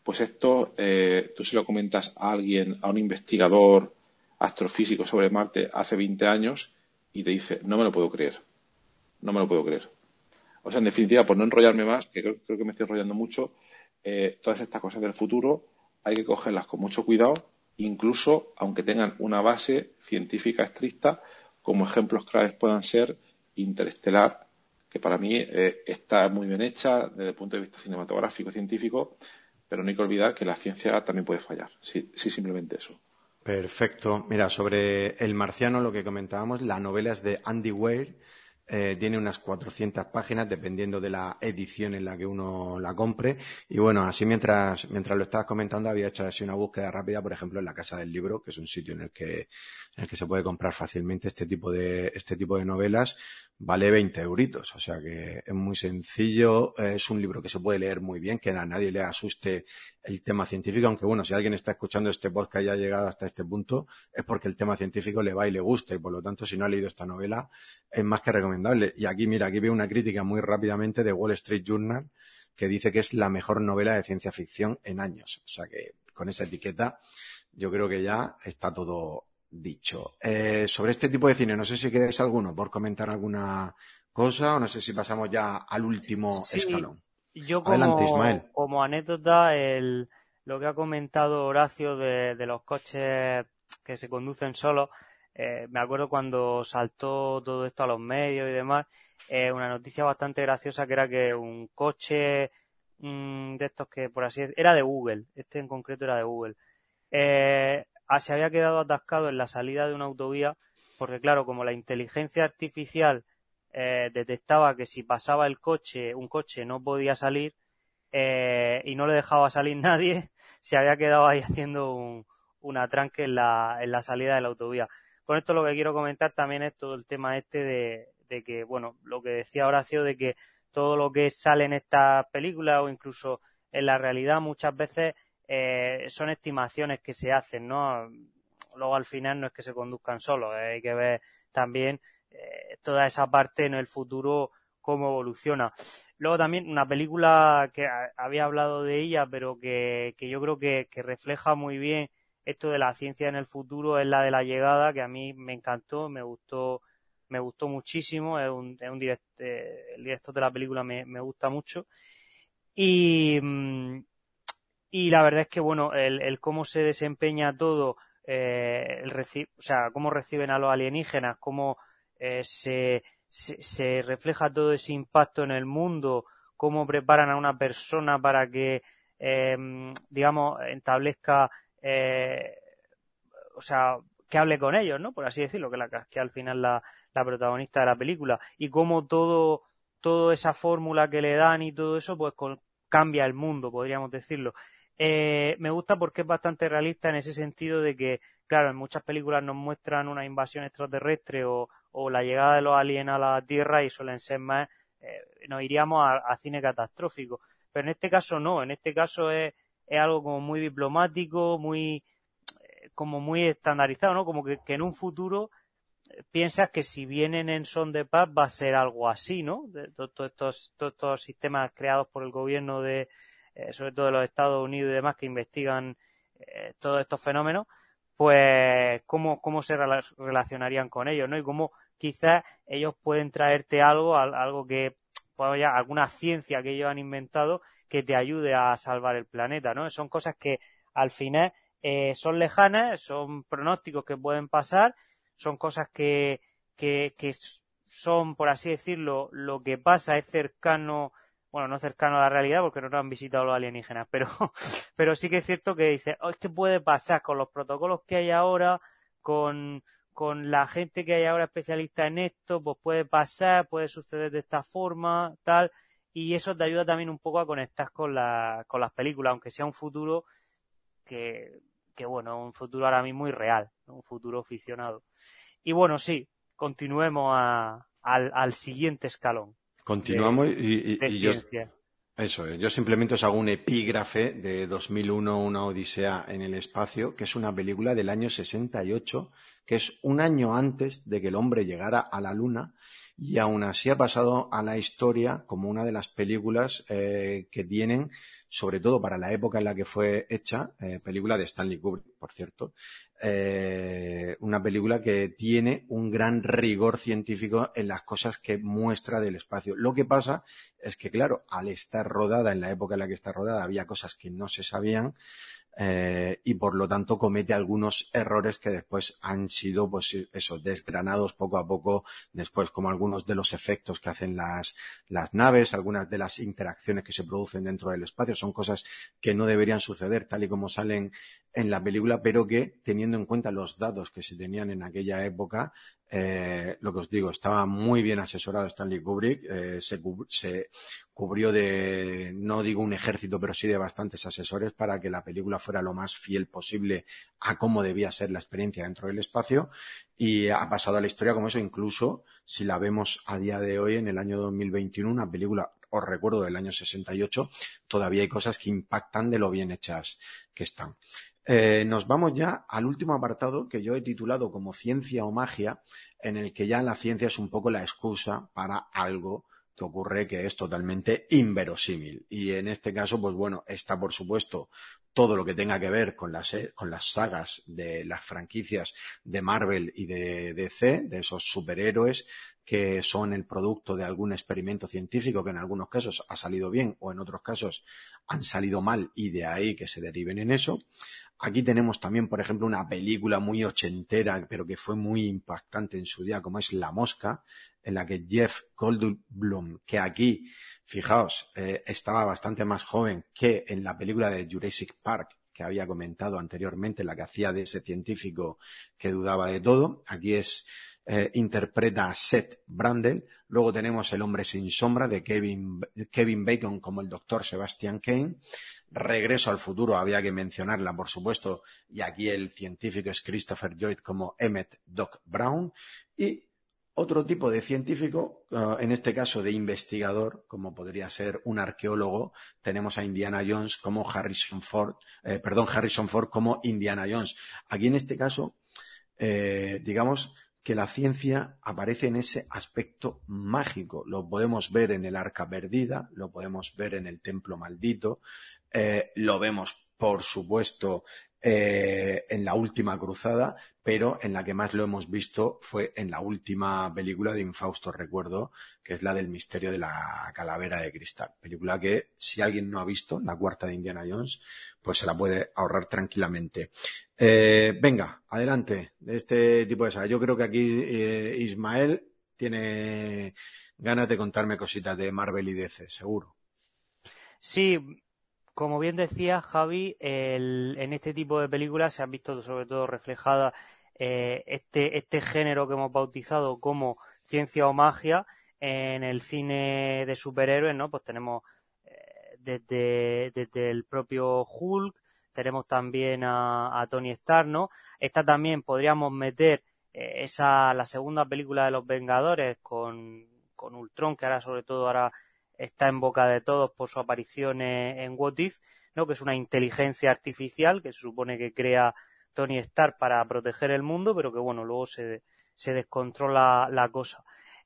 Pues esto, eh, tú se lo comentas a alguien, a un investigador astrofísico sobre Marte hace 20 años y te dice, no me lo puedo creer, no me lo puedo creer. O sea, en definitiva, por no enrollarme más, que creo, creo que me estoy enrollando mucho, eh, todas estas cosas del futuro hay que cogerlas con mucho cuidado, incluso aunque tengan una base científica estricta, como ejemplos claves puedan ser Interestelar, que para mí eh, está muy bien hecha desde el punto de vista cinematográfico, científico, pero no hay que olvidar que la ciencia también puede fallar. Sí, sí simplemente eso. Perfecto. Mira, sobre El Marciano, lo que comentábamos, la novela es de Andy Weir, eh, tiene unas 400 páginas dependiendo de la edición en la que uno la compre. Y bueno, así mientras, mientras lo estabas comentando había hecho así una búsqueda rápida, por ejemplo, en la Casa del Libro, que es un sitio en el que, en el que se puede comprar fácilmente este tipo de, este tipo de novelas. Vale 20 euritos, o sea que es muy sencillo, es un libro que se puede leer muy bien, que a nadie le asuste el tema científico, aunque bueno, si alguien está escuchando este podcast y ha llegado hasta este punto, es porque el tema científico le va y le gusta, y por lo tanto, si no ha leído esta novela, es más que recomendable. Y aquí, mira, aquí veo una crítica muy rápidamente de Wall Street Journal que dice que es la mejor novela de ciencia ficción en años. O sea que con esa etiqueta yo creo que ya está todo dicho. Eh, sobre este tipo de cine, no sé si queréis alguno por comentar alguna cosa o no sé si pasamos ya al último sí, escalón. Yo como, Adelante, Ismael. como anécdota, el, lo que ha comentado Horacio de, de los coches que se conducen solos, eh, me acuerdo cuando saltó todo esto a los medios y demás, eh, una noticia bastante graciosa que era que un coche mmm, de estos que por así era de Google, este en concreto era de Google, eh, se había quedado atascado en la salida de una autovía porque claro, como la inteligencia artificial eh, detectaba que si pasaba el coche, un coche no podía salir eh, y no le dejaba salir nadie, se había quedado ahí haciendo un, un atranque en la, en la salida de la autovía. Con esto lo que quiero comentar también es todo el tema este de, de que, bueno, lo que decía Horacio de que todo lo que sale en estas películas o incluso en la realidad muchas veces eh, son estimaciones que se hacen, ¿no? Luego al final no es que se conduzcan solos, eh, hay que ver también eh, toda esa parte en el futuro cómo evoluciona. Luego también una película que había hablado de ella, pero que, que yo creo que, refleja muy bien esto de la ciencia en el futuro es la de la llegada, que a mí me encantó, me gustó, me gustó muchísimo, es un, es un eh, el director de la película me, me gusta mucho. Y, mm, y la verdad es que, bueno, el, el cómo se desempeña todo, eh, el o sea, cómo reciben a los alienígenas, cómo eh, se, se, refleja todo ese impacto en el mundo, cómo preparan a una persona para que, eh, digamos, establezca, eh, o sea, que hable con ellos, ¿no? Por así decirlo, que, la, que al final la, la protagonista de la película, y cómo todo, toda esa fórmula que le dan y todo eso, pues cambia el mundo, podríamos decirlo. Eh, me gusta porque es bastante realista en ese sentido de que, claro, en muchas películas nos muestran una invasión extraterrestre o, la llegada de los aliens a la Tierra y suelen ser más, eh, nos iríamos a, cine catastrófico. Pero en este caso no, en este caso es, es algo como muy diplomático, muy, eh, como muy estandarizado, ¿no? Como que, en un futuro eh, piensas que si vienen en son de paz va a ser algo así, ¿no? Todos estos, todos estos sistemas creados por el gobierno de, eh, sobre todo de los Estados Unidos y demás, que investigan eh, todos estos fenómenos, pues cómo, cómo se relacionarían con ellos, ¿no? Y cómo quizás ellos pueden traerte algo, algo que, pues, alguna ciencia que ellos han inventado que te ayude a salvar el planeta, ¿no? Son cosas que al final eh, son lejanas, son pronósticos que pueden pasar, son cosas que, que son, por así decirlo, lo que pasa es cercano bueno, no cercano a la realidad porque no nos han visitado los alienígenas, pero, pero sí que es cierto que dice, oh, es que puede pasar con los protocolos que hay ahora, con, con la gente que hay ahora especialista en esto, pues puede pasar, puede suceder de esta forma, tal, y eso te ayuda también un poco a conectar con, la, con las películas, aunque sea un futuro que, que bueno, un futuro ahora mismo irreal, un futuro ficcionado. Y bueno, sí, continuemos a, al, al siguiente escalón. Continuamos y, yo, eso, yo simplemente os hago un epígrafe de 2001, Una Odisea en el Espacio, que es una película del año 68, que es un año antes de que el hombre llegara a la Luna y aún así ha pasado a la historia como una de las películas eh, que tienen, sobre todo para la época en la que fue hecha, eh, película de Stanley Kubrick, por cierto, eh, una película que tiene un gran rigor científico en las cosas que muestra del espacio. Lo que pasa es que, claro, al estar rodada en la época en la que está rodada, había cosas que no se sabían, eh, y por lo tanto comete algunos errores que después han sido pues eso desgranados poco a poco después como algunos de los efectos que hacen las, las naves algunas de las interacciones que se producen dentro del espacio. Son cosas que no deberían suceder tal y como salen en la película pero que teniendo en cuenta los datos que se tenían en aquella época eh, lo que os digo, estaba muy bien asesorado Stanley Kubrick, eh, se, se, cubrió de, no digo un ejército, pero sí de bastantes asesores para que la película fuera lo más fiel posible a cómo debía ser la experiencia dentro del espacio y ha pasado a la historia como eso, incluso si la vemos a día de hoy en el año 2021, una película os recuerdo del año 68, todavía hay cosas que impactan de lo bien hechas que están. Eh, nos vamos ya al último apartado que yo he titulado como ciencia o magia, en el que ya la ciencia es un poco la excusa para algo que ocurre que es totalmente inverosímil. Y en este caso, pues bueno, está por supuesto todo lo que tenga que ver con las, eh, con las sagas de las franquicias de Marvel y de DC, de esos superhéroes que son el producto de algún experimento científico que en algunos casos ha salido bien o en otros casos han salido mal y de ahí que se deriven en eso. Aquí tenemos también, por ejemplo, una película muy ochentera, pero que fue muy impactante en su día, como es La Mosca, en la que Jeff Goldblum, que aquí, fijaos, eh, estaba bastante más joven que en la película de Jurassic Park, que había comentado anteriormente, la que hacía de ese científico que dudaba de todo. Aquí es eh, interpreta a Seth Brandel. Luego tenemos El hombre sin sombra de Kevin, Kevin Bacon como el doctor Sebastian Kane. Regreso al futuro, había que mencionarla, por supuesto, y aquí el científico es Christopher Lloyd como Emmett Doc Brown. Y otro tipo de científico, uh, en este caso de investigador, como podría ser un arqueólogo, tenemos a Indiana Jones como Harrison Ford, eh, perdón, Harrison Ford como Indiana Jones. Aquí en este caso, eh, digamos que la ciencia aparece en ese aspecto mágico. Lo podemos ver en el arca perdida, lo podemos ver en el templo maldito, eh, lo vemos, por supuesto, eh, en la última cruzada, pero en la que más lo hemos visto fue en la última película de Infausto Recuerdo, que es la del misterio de la calavera de cristal. Película que, si alguien no ha visto, la cuarta de Indiana Jones, pues se la puede ahorrar tranquilamente. Eh, venga, adelante, de este tipo de saga. Yo creo que aquí eh, Ismael tiene ganas de contarme cositas de Marvel y DC, seguro. Sí, como bien decía Javi, en este tipo de películas se han visto sobre todo reflejadas eh, este, este género que hemos bautizado como ciencia o magia en el cine de superhéroes, ¿no? Pues tenemos eh, desde, desde el propio Hulk, tenemos también a, Tony Stark, ¿no? Esta también podríamos meter eh, esa, la segunda película de los Vengadores con, con Ultron, que ahora sobre todo ahora está en boca de todos por su aparición en, What If, ¿no? que es una inteligencia artificial que se supone que crea Tony Stark para proteger el mundo, pero que bueno, luego se, se descontrola la cosa.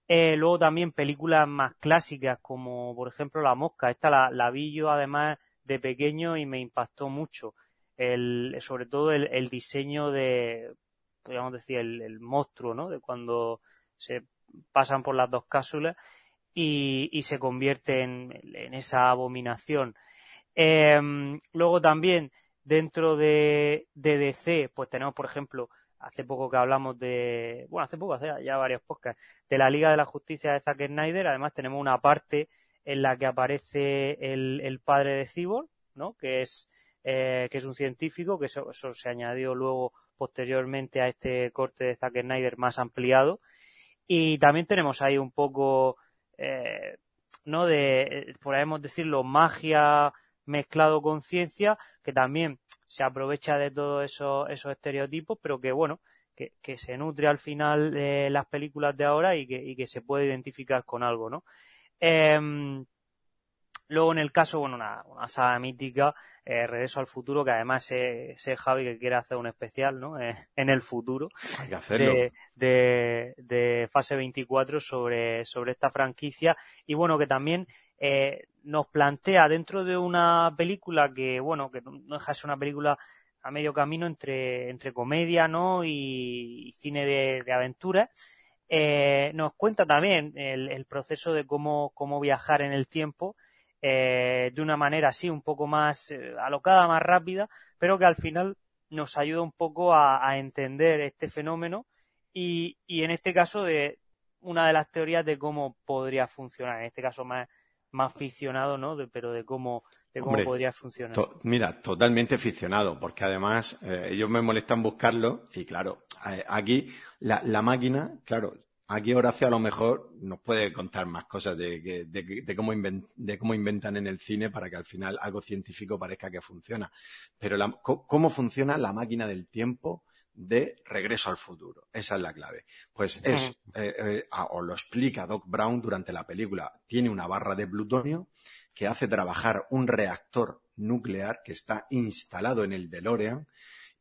Eh, luego también películas más clásicas como por ejemplo La Mosca. Esta la, la vi yo además de pequeño y me impactó mucho. El, sobre todo el, el diseño de, podríamos decir, el, el, monstruo, ¿no? De cuando se pasan por las dos cápsulas y, se convierte en, esa abominación. Em, luego también dentro de, DC, pues tenemos, por ejemplo, hace poco que hablamos de, bueno, hace poco, hace ya varios podcasts, de la Liga de la Justicia de Zack Snyder. Además tenemos una parte en la que aparece el, padre de Cyborg, ¿no? Que es, eh, que es un científico, que eso, eso, se añadió luego posteriormente a este corte de Zack Snyder más ampliado. Y también tenemos ahí un poco eh, ¿no? De, podríamos decirlo, magia mezclado con ciencia, que también se aprovecha de todos esos, esos estereotipos, pero que bueno, que, que se nutre al final de las películas de ahora y que, y que se puede identificar con algo, ¿no? Eh, Luego en el caso, bueno, una, una saga mítica, eh, Regreso al futuro, que además sé, Javi que quiere hacer un especial, ¿no? Eh, en el futuro. Hay que hacerlo. De, de, fase 24 sobre, sobre esta franquicia. Y bueno, que también eh, nos plantea dentro de una película que, bueno, que no deja de ser una película a medio camino entre, entre comedia, ¿no? Y, cine de, de aventura. Eh, nos cuenta también el, el proceso de cómo, cómo viajar en el tiempo eh, de una manera así un poco más eh, alocada, más rápida, pero que al final nos ayuda un poco a, entender este fenómeno y, y, en este caso de una de las teorías de cómo podría funcionar, en este caso más, más ficcionado, ¿no? pero de cómo, de cómo podría funcionar. mira, totalmente ficcionado, porque además eh, ellos me molestan buscarlo y claro, aquí la, la máquina, claro, Aquí Horacio a lo mejor nos puede contar más cosas de, cómo, inventan en el cine para que al final algo científico parezca que funciona. Pero cómo funciona la máquina del tiempo de regreso al futuro. Esa es la clave. Pues es, eh, eh, o lo explica Doc Brown durante la película, tiene una barra de plutonio que hace trabajar un reactor nuclear que está instalado en el DeLorean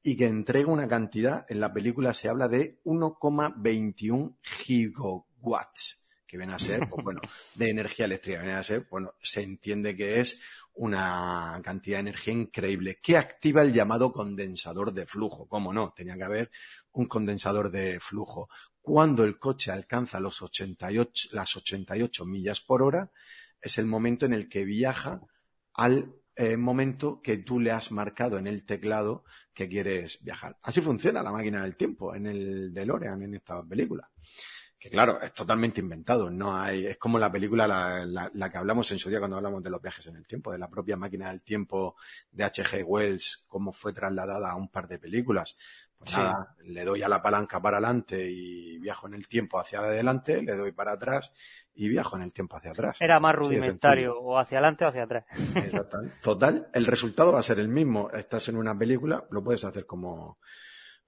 y que entrega una cantidad, en la película se habla de 1,21 gigawatts, que viene a ser, pues bueno, de energía eléctrica, viene a ser, bueno, se entiende que es una cantidad de energía increíble que activa el llamado condensador de flujo. ¿Cómo no? Tenía que haber un condensador de flujo. Cuando el coche alcanza los 88, las 88 millas por hora, es el momento en el que viaja al eh, momento que tú le has marcado en el teclado que quieres viajar. Así funciona la máquina del tiempo en el DeLorean, en esta película. Que claro, es totalmente inventado. No hay, es como la película la, la, que hablamos en su día cuando hablamos de los viajes en el tiempo, de la propia máquina del tiempo de H.G. Wells, cómo fue trasladada a un par de películas. Pues nada, le doy a la palanca para adelante y viajo en el tiempo hacia adelante, le doy para atrás y viajo en el tiempo hacia atrás. Era más rudimentario, o hacia adelante o hacia atrás. Exactamente. Total, el resultado va a ser el mismo. Estás en una película, lo puedes hacer como,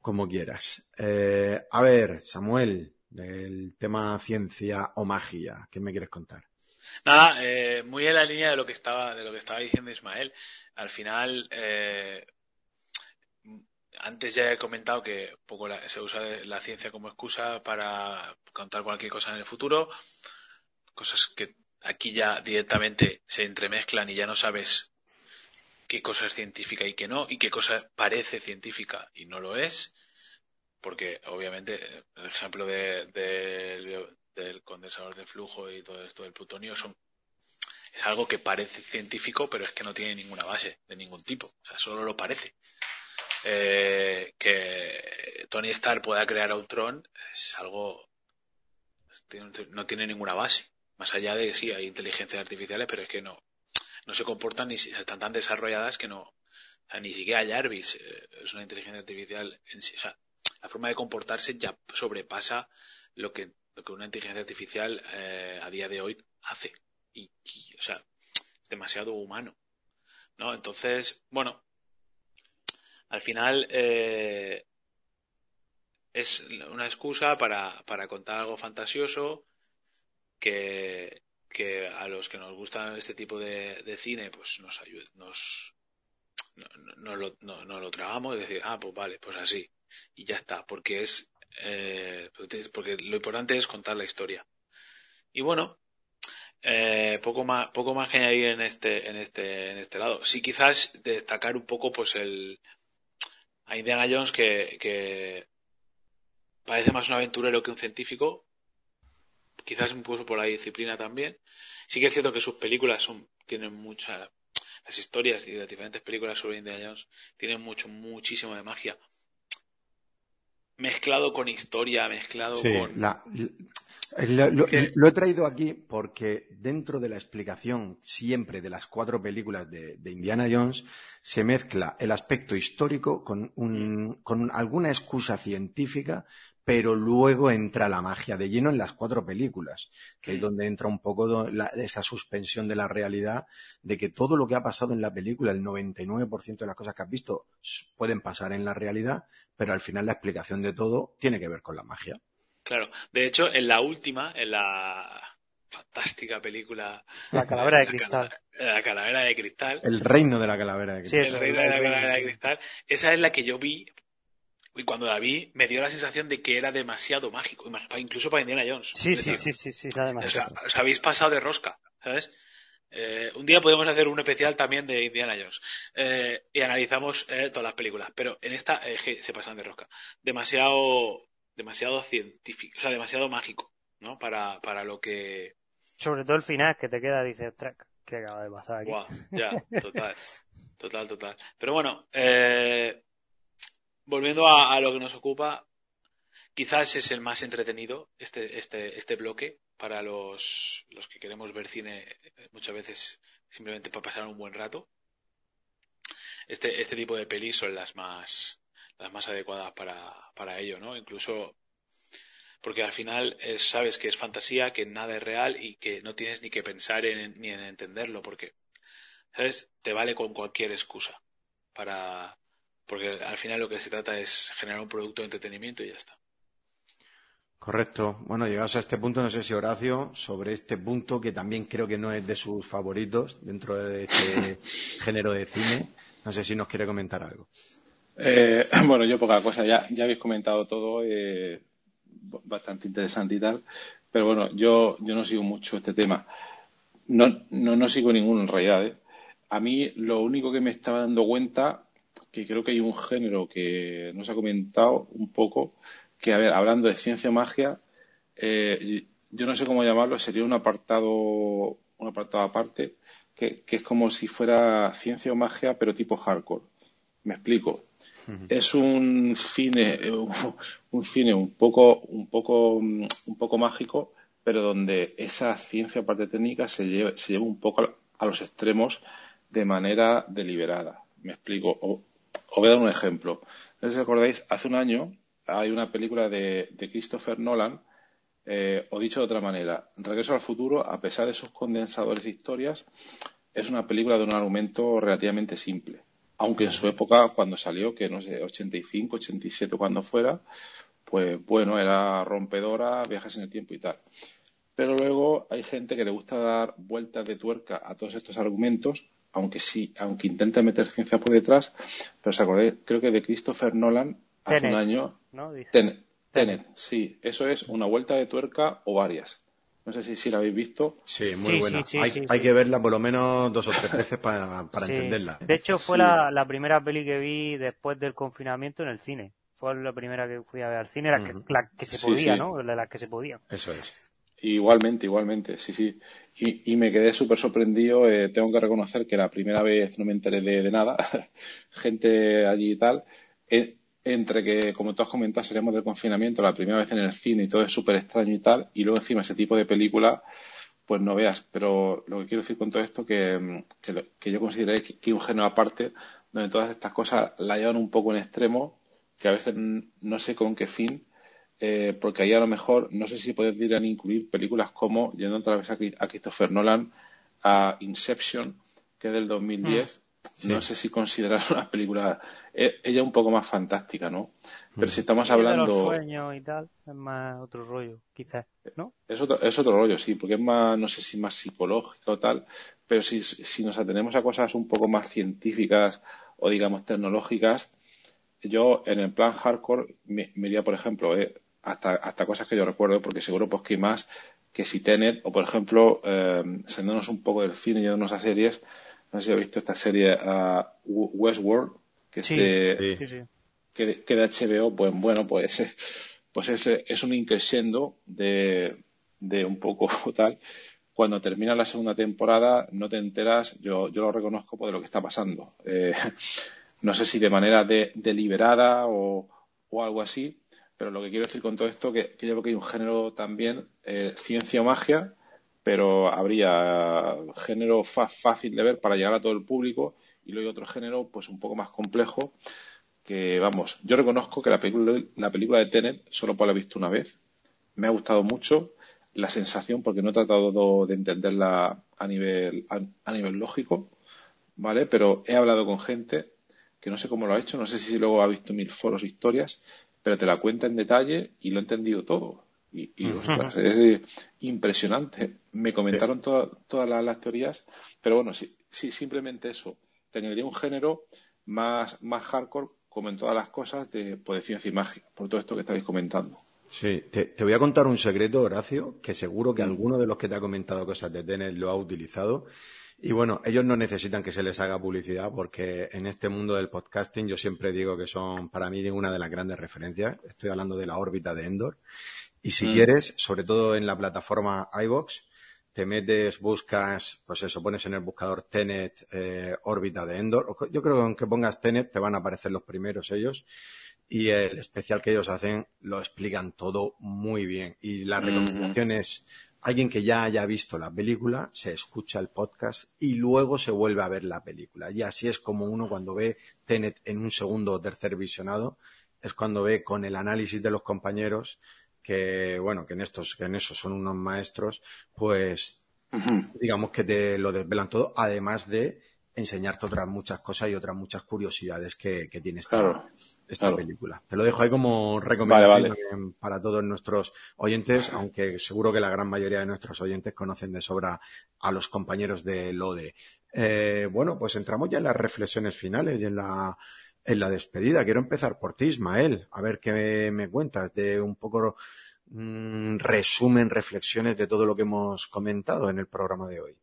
como quieras. Eh, a ver, Samuel, del tema ciencia o magia, ¿qué me quieres contar? Nada, eh, muy en la línea de lo que estaba, de lo que estaba diciendo Ismael. Al final, eh, antes ya he comentado que poco se usa la ciencia como excusa para contar cualquier cosa en el futuro, cosas que aquí ya directamente se entremezclan y ya no sabes qué cosa es científica y qué no, y qué cosa parece científica y no lo es, porque obviamente el ejemplo de, del condensador de flujo y todo esto del plutonio son es algo que parece científico, pero es que no tiene ninguna base de ningún tipo. O sea, solo lo parece. Eh, que Tony Stark pueda crear a Ultron es algo. no tiene ninguna base. Más allá de que sí, hay inteligencias artificiales, pero es que no, no se comportan ni están tan desarrolladas que no. O sea, ni siquiera Jarvis eh, es una inteligencia artificial en sí. O sea, la forma de comportarse ya sobrepasa lo que, lo que una inteligencia artificial eh, a día de hoy hace y, o sea, es demasiado humano, ¿no? Entonces, bueno, al final eh, es una excusa para, para contar algo fantasioso que, a los que nos gusta este tipo de, cine, pues nos ayude, nos no, no, lo, no, lo tragamos y decir, ah, pues vale, pues así. Y ya está, porque es, eh, porque lo importante es contar la historia. Y bueno, eh, poco más, poco más que añadir en este, en este, en este lado. Sí, quizás destacar un poco, pues el, a Indiana Jones que, que parece más un aventurero que un científico. Quizás incluso por la disciplina también. Sí que es cierto que sus películas son, tienen mucha, las historias y las diferentes películas sobre Indiana Jones tienen mucho, muchísimo de magia. Mezclado con historia, mezclado con. La, lo, he traído aquí porque dentro de la explicación siempre de las cuatro películas de, Indiana Jones se mezcla el aspecto histórico con, con alguna excusa científica, pero luego entra la magia de lleno en las cuatro películas, que es donde entra un poco esa suspensión de la realidad, de que todo lo que ha pasado en la película, el 99% de las cosas que has visto, pueden pasar en la realidad, pero al final la explicación de todo tiene que ver con la magia. Claro, de hecho, en la última, en la fantástica película La calavera de cristal. La calavera de cristal. El reino de la calavera de cristal. Sí, el reino de la calavera de cristal. Esa es la que yo vi y cuando la vi me dio la sensación de que era demasiado mágico, incluso para Indiana Jones. Sí, sí, sí, sí, sí, O sea, os habéis pasado de rosca, ¿sabes? Eh, un día podemos hacer un especial también de Indiana Jones eh, y analizamos eh, todas las películas, pero en esta se pasan de rosca. Demasiado demasiado científico, o sea, demasiado mágico, ¿no? Para, para lo que... Sobre todo el final, que te queda, dice, track, ¿qué acaba de pasar aquí? ya, total, total, total. Pero bueno, eh, volviendo a, lo que nos ocupa, quizás es el más entretenido, este, este, este bloque, para los, los que queremos ver cine eh, muchas veces simplemente para pasar un buen rato. Este, este tipo de pelis son las más, las más adecuadas para, para ello, ¿no? Incluso porque al final sabes que es fantasía, que nada es real y que no tienes ni que pensar en, ni en entenderlo, porque, ¿sabes? Te vale con cualquier excusa para, porque al final lo que se trata es generar un producto de entretenimiento y ya está. Correcto. Bueno, llegados a este punto, no sé si Horacio, sobre este punto, que también creo que no es de sus favoritos dentro de este género de cine, no sé si nos quiere comentar algo. Eh, bueno, yo poca cosa, ya, ya habéis comentado todo, eh, bastante interesante y tal, pero bueno, yo, yo no sigo mucho este tema. No, no, no sigo ninguno en realidad. ¿eh? A mí lo único que me estaba dando cuenta, que creo que hay un género que no se ha comentado un poco, que a ver, hablando de ciencia magia, eh, yo no sé cómo llamarlo, sería un apartado, un apartado aparte, que, que es como si fuera ciencia o magia, pero tipo hardcore. Me explico es un cine, un cine un poco, un poco, un poco mágico, pero donde esa ciencia parte técnica se lleva, se lleva un poco a los extremos de manera deliberada. Me explico. Os voy a dar un ejemplo. No sé si acordáis, hace un año hay una película de, Christopher Nolan, eh, o dicho de otra manera, Regreso al futuro, a pesar de sus condensadores de historias, es una película de un argumento relativamente simple aunque en su época, cuando salió, que no sé, 85, 87, cuando fuera, pues bueno, era rompedora, viajes en el tiempo y tal. Pero luego hay gente que le gusta dar vueltas de tuerca a todos estos argumentos, aunque sí, aunque intenta meter ciencia por detrás, pero se acordé, creo que de Christopher Nolan hace un año. ¿no? Tenet, Tenet, sí, eso es una vuelta de tuerca o varias. No sé si, si la habéis visto. Sí, muy buena. hay, que verla por lo menos dos o tres veces para, para entenderla. De hecho, fue la, la, primera peli que vi después del confinamiento en el cine. Fue la primera que fui a ver al cine, la, que, la que se podía, ¿no? La, la que se podía. Eso es. Igualmente, igualmente, sí, sí. Y, y me quedé súper sorprendido. Eh, tengo que reconocer que la primera vez no me enteré de, nada. Gente allí y tal. Entre que, como tú has comentado, seremos del confinamiento la primera vez en el cine y todo es súper extraño y tal, y luego encima ese tipo de película, pues no veas. Pero lo que quiero decir con todo esto que, que, que yo consideré que, hay un género aparte donde todas estas cosas la llevan un poco en extremo, que a veces no sé con qué fin, eh, porque ahí a lo mejor no sé si podrían incluir películas como, yendo otra vez a, a Christopher Nolan, a Inception, que es del 2010, no sé si considerar una película. Eh, ella un poco más fantástica, ¿no? Pero si estamos hablando. De sueños y tal, es más otro rollo, quizás, ¿no? Es otro, es otro rollo, sí, porque es más, no sé si más psicológico o tal. Pero si, si nos atenemos a cosas un poco más científicas o, digamos, tecnológicas, yo en el plan hardcore me, iría, por ejemplo, eh, hasta, hasta cosas que yo recuerdo, porque seguro pues que hay más que si Tenet, o por ejemplo, eh, un poco del cine y yéndonos a series, no sé si visto esta serie uh, Westworld, que es de, Que, de HBO, pues bueno, pues, pues es, es un increscendo de, de un poco tal. Cuando termina la segunda temporada no te enteras, yo, yo lo reconozco por lo que está pasando. Eh, no sé si de manera deliberada o, o algo así, pero lo que quiero decir con todo esto que, que yo creo que hay un género también, eh, ciencia o magia, pero habría género fácil de ver para llegar a todo el público y luego otro género pues un poco más complejo que vamos, yo reconozco que la película, la película de Tenet solo por la he visto una vez, me ha gustado mucho la sensación porque no he tratado de entenderla a nivel, a, nivel lógico, ¿vale? Pero he hablado con gente que no sé cómo lo ha hecho, no sé si luego ha visto mil foros, historias, pero te la cuenta en detalle y lo he entendido todo. Y, es impresionante. Me comentaron todas las, teorías, pero bueno, sí, sí, simplemente eso. Tendría un género más, más hardcore, como en todas las cosas, de, pues, ciencia y magia, por todo esto que estáis comentando. Sí, te, voy a contar un secreto, Horacio, que seguro que alguno de los que te ha comentado cosas de Tenet lo ha utilizado. Y bueno, ellos no necesitan que se les haga publicidad porque en este mundo del podcasting yo siempre digo que son para mí una de las grandes referencias. Estoy hablando de la órbita de Endor. Y si mm. quieres, sobre todo en la plataforma iBox, te metes, buscas, pues eso, pones en el buscador Tenet eh, órbita de Endor. Yo creo que aunque pongas Tenet te van a aparecer los primeros ellos. Y el especial que ellos hacen lo explican todo muy bien. Y la recomendación es alguien que ya haya visto la película, se escucha el podcast y luego se vuelve a ver la película. Y así es como uno cuando ve Tenet en un segundo o tercer visionado, es cuando ve con el análisis de los compañeros que, bueno, que en estos, que en eso son unos maestros, pues, digamos que te lo desvelan todo, además de enseñarte otras muchas cosas y otras muchas curiosidades que, que tiene esta, esta película. Te lo dejo ahí como recomendación para todos nuestros oyentes, aunque seguro que la gran mayoría de nuestros oyentes conocen de sobra a los compañeros de LODE. Eh, bueno, pues entramos ya en las reflexiones finales y en la en la despedida. Quiero empezar por ti, Ismael, a ver qué me cuentas de un poco mm, resumen, reflexiones de todo lo que hemos comentado en el programa de hoy.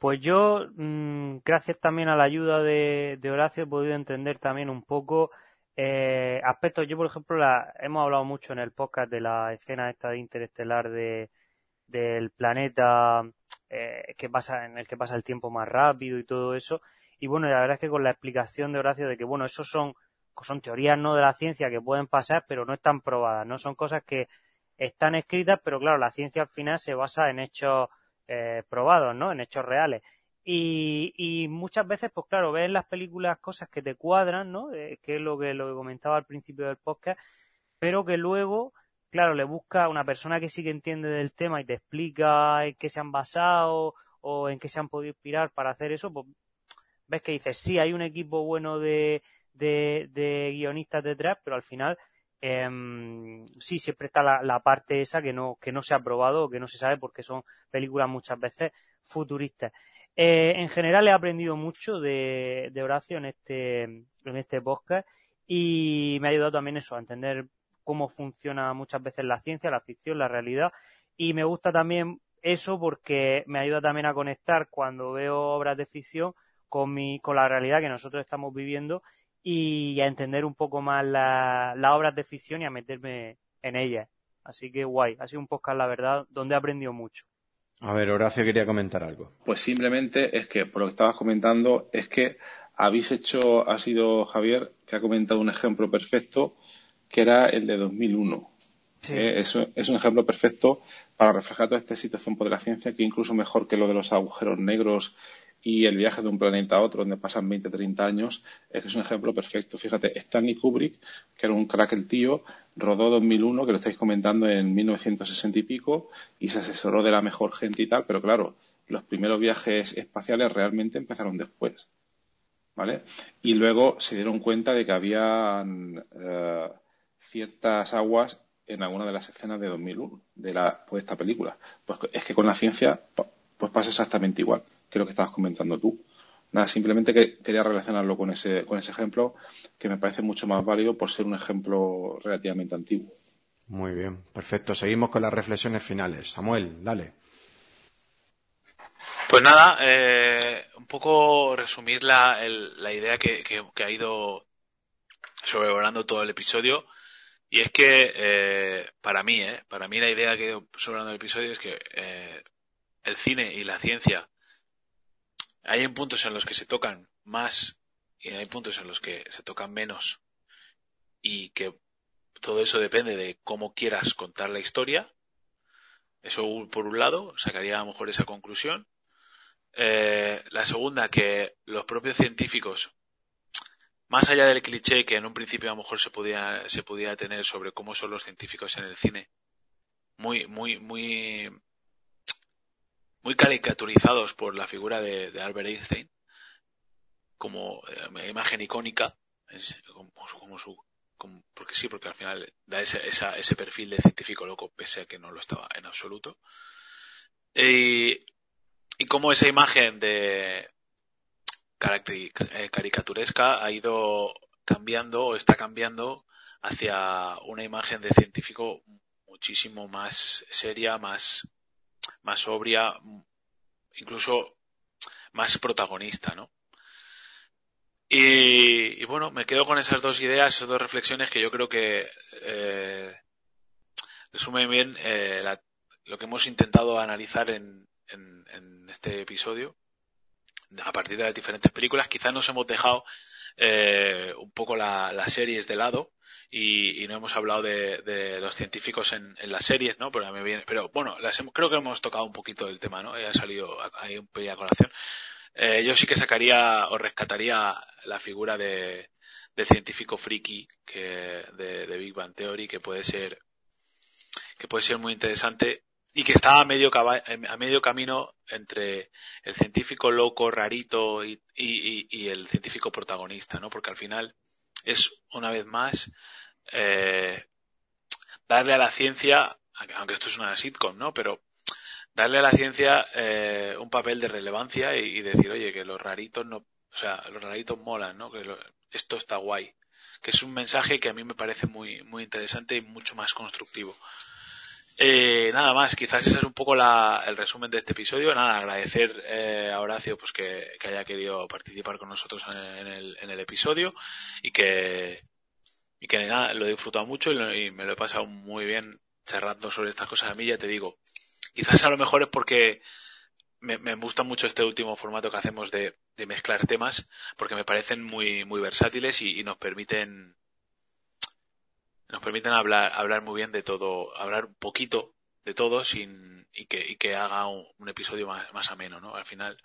Pues yo, mm, gracias también a la ayuda de, Horacio, he podido entender también un poco eh, aspectos. Yo, por ejemplo, la, hemos hablado mucho en el podcast de la escena esta de interestelar de, del planeta eh, que pasa, en el que pasa el tiempo más rápido y todo eso. Y bueno, la verdad es que con la explicación de Horacio de que, bueno, eso son, son teorías no de la ciencia que pueden pasar, pero no están probadas, no son cosas que están escritas, pero claro, la ciencia al final se basa en hechos eh, probados, ¿no? En hechos reales. Y, y, muchas veces, pues claro, ves en las películas cosas que te cuadran, ¿no? Eh, que es lo que, lo que comentaba al principio del podcast, pero que luego, claro, le busca una persona que sí que entiende del tema y te explica en qué se han basado o en qué se han podido inspirar para hacer eso, pues ves que dices, sí, hay un equipo bueno de, de, guionistas detrás, pero al final em, sí, siempre está la, parte esa que no, que no se ha probado o que no se sabe porque son películas muchas veces futuristas. Eh, en general he aprendido mucho de, de Horacio en este, en este podcast y me ha ayudado también eso, a entender cómo funciona muchas veces la ciencia, la ficción, la realidad Y me gusta también eso porque me ayuda también a conectar cuando veo obras de ficción con, mi, con la realidad que nosotros estamos viviendo y a entender un poco más las obras de ficción y a meterme en ellas. Así que guay, ha sido un podcast, la verdad, donde he aprendido mucho. A ver, Horacio quería comentar algo. Pues simplemente es que, por lo que estabas comentando, es que habéis hecho, ha sido Javier, que ha comentado un ejemplo perfecto, que era el de 2001. Eh, es, es, un ejemplo perfecto para reflejar toda esta situación por la ciencia, que incluso mejor que lo de los agujeros negros y el viaje de un planeta a otro, donde pasan 20, 30 años, es que es un ejemplo perfecto. Fíjate, Stanley Kubrick, que era un crack el tío, rodó 2001, que lo estáis comentando en 1960 y pico, y se asesoró de la mejor gente y tal, pero claro, los primeros viajes espaciales realmente empezaron después. ¿Vale? Y luego se dieron cuenta de que había eh, ciertas aguas en alguna de las escenas de 2001 de, la, pues, esta película. Pues es que con la ciencia pues pasa exactamente igual que lo que estabas comentando tú. Nada, simplemente que quería relacionarlo con ese, con ese ejemplo que me parece mucho más válido por ser un ejemplo relativamente antiguo. Muy bien, perfecto. Seguimos con las reflexiones finales. Samuel, dale. Pues nada, eh, un poco resumir la, la idea que, que, ha ido sobrevolando todo el episodio. Y es que, eh, para mí, eh, para mí la idea que ha ido sobrevolando el episodio es que eh, el cine y la ciencia hay puntos en los que se tocan más y hay puntos en los que se tocan menos y que todo eso depende de cómo quieras contar la historia. Eso por un lado, sacaría a lo mejor esa conclusión. Eh, la segunda, que los propios científicos, más allá del cliché que en un principio a lo mejor se podía, se podía tener sobre cómo son los científicos en el cine, muy, muy, muy muy caricaturizados por la figura de, Albert Einstein, como eh, imagen icónica, como, su, porque sí, porque al final da ese, ese perfil de científico loco, pese a que no lo estaba en absoluto. Y, y como esa imagen de eh, caricaturesca ha ido cambiando o está cambiando hacia una imagen de científico muchísimo más seria, más más sobria, incluso más protagonista, ¿no? Y, bueno, me quedo con esas dos ideas, esas dos reflexiones que yo creo que eh, resumen bien eh, lo que hemos intentado analizar en, este episodio a partir de las diferentes películas. Quizás nos hemos dejado eh, un poco las series de lado y, no hemos hablado de, los científicos en, las series, ¿no? Pero, viene, pero bueno, las creo que hemos tocado un poquito del tema, ¿no? Ha salido ahí un pelín a colación. Eh, yo sí que sacaría o rescataría la figura de, del científico friki que, de, de Big Bang Theory que puede ser que puede ser muy interesante y que está a medio, a medio camino entre el científico loco, rarito y, y, el científico protagonista, ¿no? Porque al final es, una vez más, eh, darle a la ciencia, aunque esto es una sitcom, ¿no? Pero darle a la ciencia eh, un papel de relevancia y, decir, oye, que los raritos no, o sea, los raritos molan, ¿no? Que esto está guay. Que es un mensaje que a mí me parece muy, muy interesante y mucho más constructivo. Eh, nada más, quizás ese es un poco la, el resumen de este episodio. Nada, agradecer eh, a Horacio pues que, haya querido participar con nosotros en, el, en el episodio y que, y que nada, lo he disfrutado mucho y, me lo he pasado muy bien charlando sobre estas cosas a mí, ya te digo. Quizás a lo mejor es porque me, gusta mucho este último formato que hacemos de, de mezclar temas, porque me parecen muy, muy versátiles y, y nos permiten nos permiten hablar, hablar muy bien de todo, hablar un poquito de todo sin, y que, y que haga un, episodio más, más, ameno, ¿no? Al final,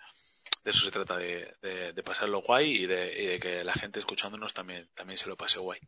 de eso se trata, de, de, pasarlo guay y de, y de, que la gente escuchándonos también, también se lo pase guay.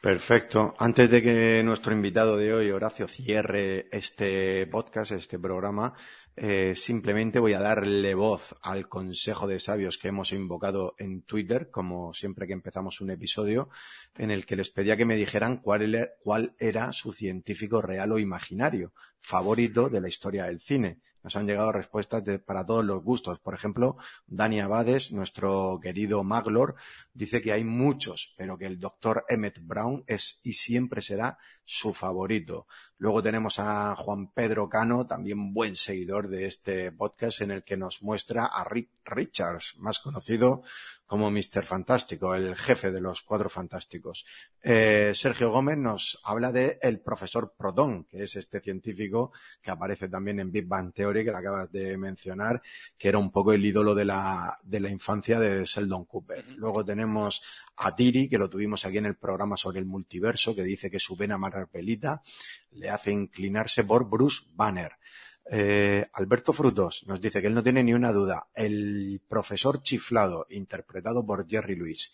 Perfecto. Antes de que nuestro invitado de hoy, Horacio, cierre este podcast, este programa, eh, simplemente voy a darle voz al consejo de sabios que hemos invocado en Twitter, como siempre que empezamos un episodio, en el que les pedía que me dijeran cuál era, cuál era su científico real o imaginario favorito de la historia del cine. nos han llegado respuestas para todos los gustos. Por ejemplo, Dani Abades, nuestro querido Maglor, dice que hay muchos, pero que el doctor Emmett Brown es y siempre será su favorito. Luego tenemos a Juan Pedro Cano, también buen seguidor de este podcast, en el que nos muestra a Rick Richards, más conocido como Mr. Fantástico, el jefe de los cuatro fantásticos. Eh, Sergio Gómez nos habla de el profesor Proton, que es este científico que aparece también en Big Bang Theory, que le acabas de mencionar, que era un poco el ídolo de la, de la infancia de Sheldon Cooper. Luego tenemos a Tiri, que lo tuvimos aquí en el programa sobre el multiverso, que dice que su vena marpelita le hace inclinarse por Bruce Banner. Eh, Alberto Frutos nos dice que él no tiene ni una duda. El profesor chiflado, interpretado por Jerry Lewis.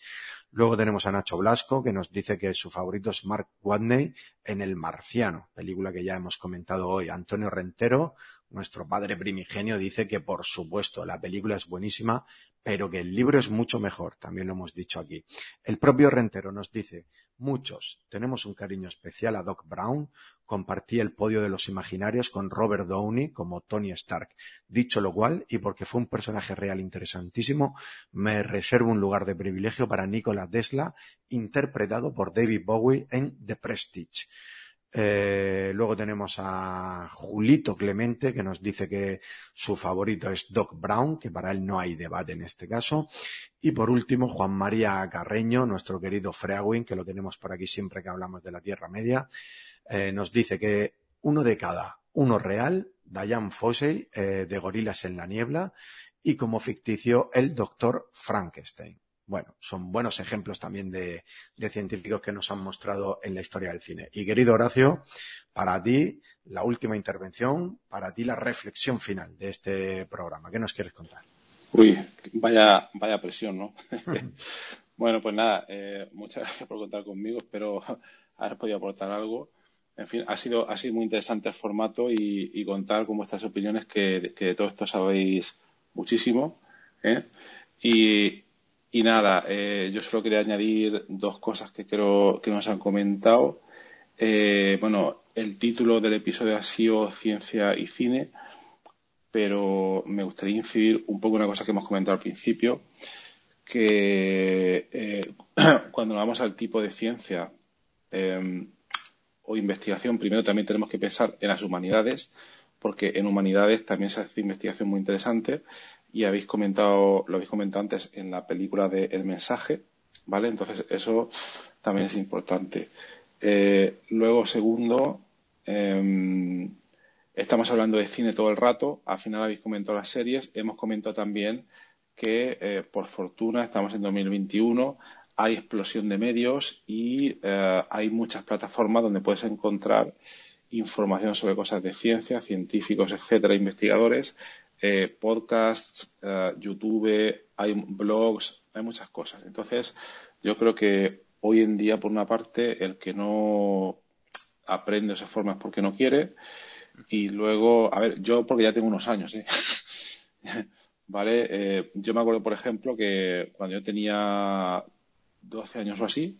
Luego tenemos a Nacho Blasco, que nos dice que su favorito es Mark Watney en El Marciano, película que ya hemos comentado hoy. Antonio Rentero, nuestro padre primigenio, dice que por supuesto la película es buenísima, pero que el libro es mucho mejor, también lo hemos dicho aquí. El propio Rentero nos dice, muchos tenemos un cariño especial a Doc Brown, compartí el podio de los imaginarios con Robert Downey como Tony Stark. Dicho lo cual, y porque fue un personaje real interesantísimo, me reservo un lugar de privilegio para Nikola Tesla, interpretado por David Bowie en The Prestige. Eh, luego tenemos a Julito Clemente, que nos dice que su favorito es Doc Brown, que para él no hay debate en este caso. Y por último, Juan María Carreño, nuestro querido Freawin, que lo tenemos por aquí siempre que hablamos de la Tierra Media, eh, nos dice que uno de cada, uno real, Diane Fossey, eh, de Gorilas en la Niebla, y como ficticio, el Doctor Frankenstein bueno, son buenos ejemplos también de, científicos que nos han mostrado en la historia del cine. Y querido Horacio, para ti la última intervención, para ti la reflexión final de este programa. ¿Qué nos quieres contar? Uy, vaya, vaya presión, ¿no? bueno, pues nada, eh, muchas gracias por contar conmigo. Espero haber podido aportar algo. En fin, ha sido, ha sido muy interesante el formato y, contar con vuestras opiniones, que, de todo esto sabéis muchísimo. ¿eh? Y, y nada, eh, yo solo quería añadir dos cosas que creo que nos han comentado. Eh, bueno, el título del episodio ha sido Ciencia y Cine, pero me gustaría incidir un poco en una cosa que hemos comentado al principio, que eh, cuando vamos al tipo de ciencia o investigación, primero también tenemos que pensar en las humanidades, porque en humanidades también se hace investigación muy interesante y habéis comentado, lo habéis comentado antes en la película de El mensaje, ¿vale? Entonces eso también es importante. Eh, luego, segundo, em, estamos hablando de cine todo el rato, al final habéis comentado las series, hemos comentado también que eh, por fortuna estamos en 2021, hay explosión de medios y eh, hay muchas plataformas donde puedes encontrar información sobre cosas de ciencia, científicos, etcétera, investigadores, eh, podcasts, eh, YouTube, hay blogs, hay muchas cosas. Entonces, yo creo que hoy en día, por una parte, el que no aprende esas formas porque no quiere, y luego, a ver, yo porque ya tengo unos años, ¿eh? ¿vale? Eh, yo me acuerdo, por ejemplo, que cuando yo tenía 12 años o así,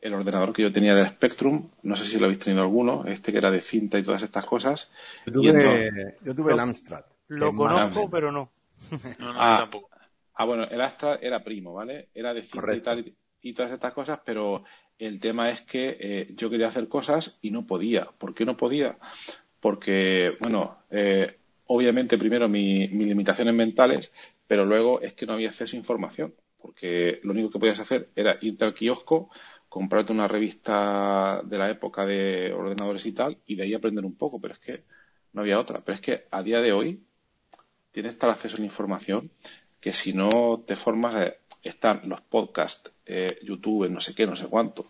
el ordenador que yo tenía era el Spectrum, no sé si lo habéis tenido alguno, este que era de cinta y todas estas cosas. Yo tuve, yo tuve el Amstrad. Lo conozco, pero no. no, no ah, tampoco. Ah, bueno, el Astra era primo, ¿vale? Era de y, tal, y todas estas cosas, pero el tema es que eh, yo quería hacer cosas y no podía. ¿Por qué no podía? Porque, bueno, eh, obviamente primero mis limitaciones mentales, pero luego es que no había acceso a información, porque lo único que podías hacer era irte al kiosco, comprarte una revista de la época de ordenadores y tal, y de ahí aprender un poco, pero es que no había otra. Pero es que a día de hoy tienes tal acceso a la información que si no te formas, eh, están los podcasts, eh, YouTube, no sé qué, no sé cuánto.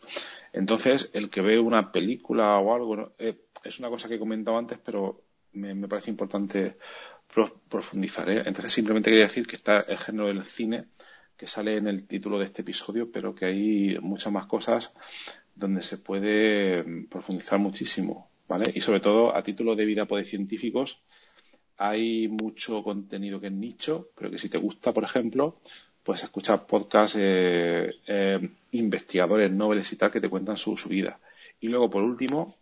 Entonces, el que ve una película o algo, eh, es una cosa que he comentado antes, pero me, parece importante profundizar. Entonces, simplemente quería decir que está el género del cine, que sale en el título de este episodio, pero que hay muchas más cosas donde se puede mm, profundizar muchísimo. ¿Vale? Y sobre todo, a título de vida de científicos, hay mucho contenido que es nicho, pero que si te gusta, por ejemplo, puedes escuchar podcasts, eh, eh, investigadores, noveles y tal, que te cuentan su, vida. Y luego, por último,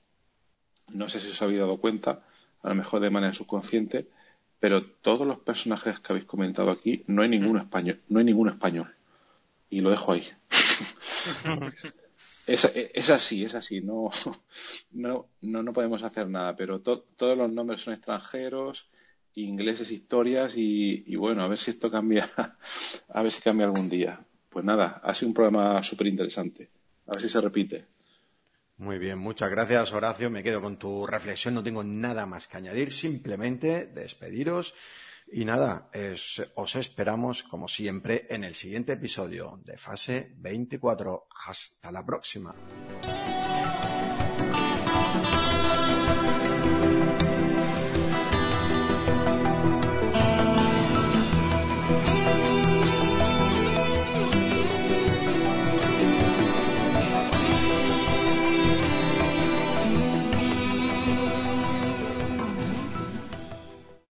no sé si os habéis dado cuenta, a lo mejor de manera subconsciente, pero todos los personajes que habéis comentado aquí no hay ninguno español, no hay ninguno español. Y lo dejo ahí. es, es, así, es así. No, no, no, no podemos hacer nada, pero todos los nombres son extranjeros, ingleses, historias y, bueno, a ver si esto cambia, a ver si cambia algún día. Pues nada, ha sido un programa súper interesante. A ver si se repite. Muy bien, muchas gracias Horacio. Me quedo con tu reflexión, no tengo nada más que añadir, simplemente despediros. Y nada, os esperamos como siempre en el siguiente episodio de fase 24. Hasta la próxima.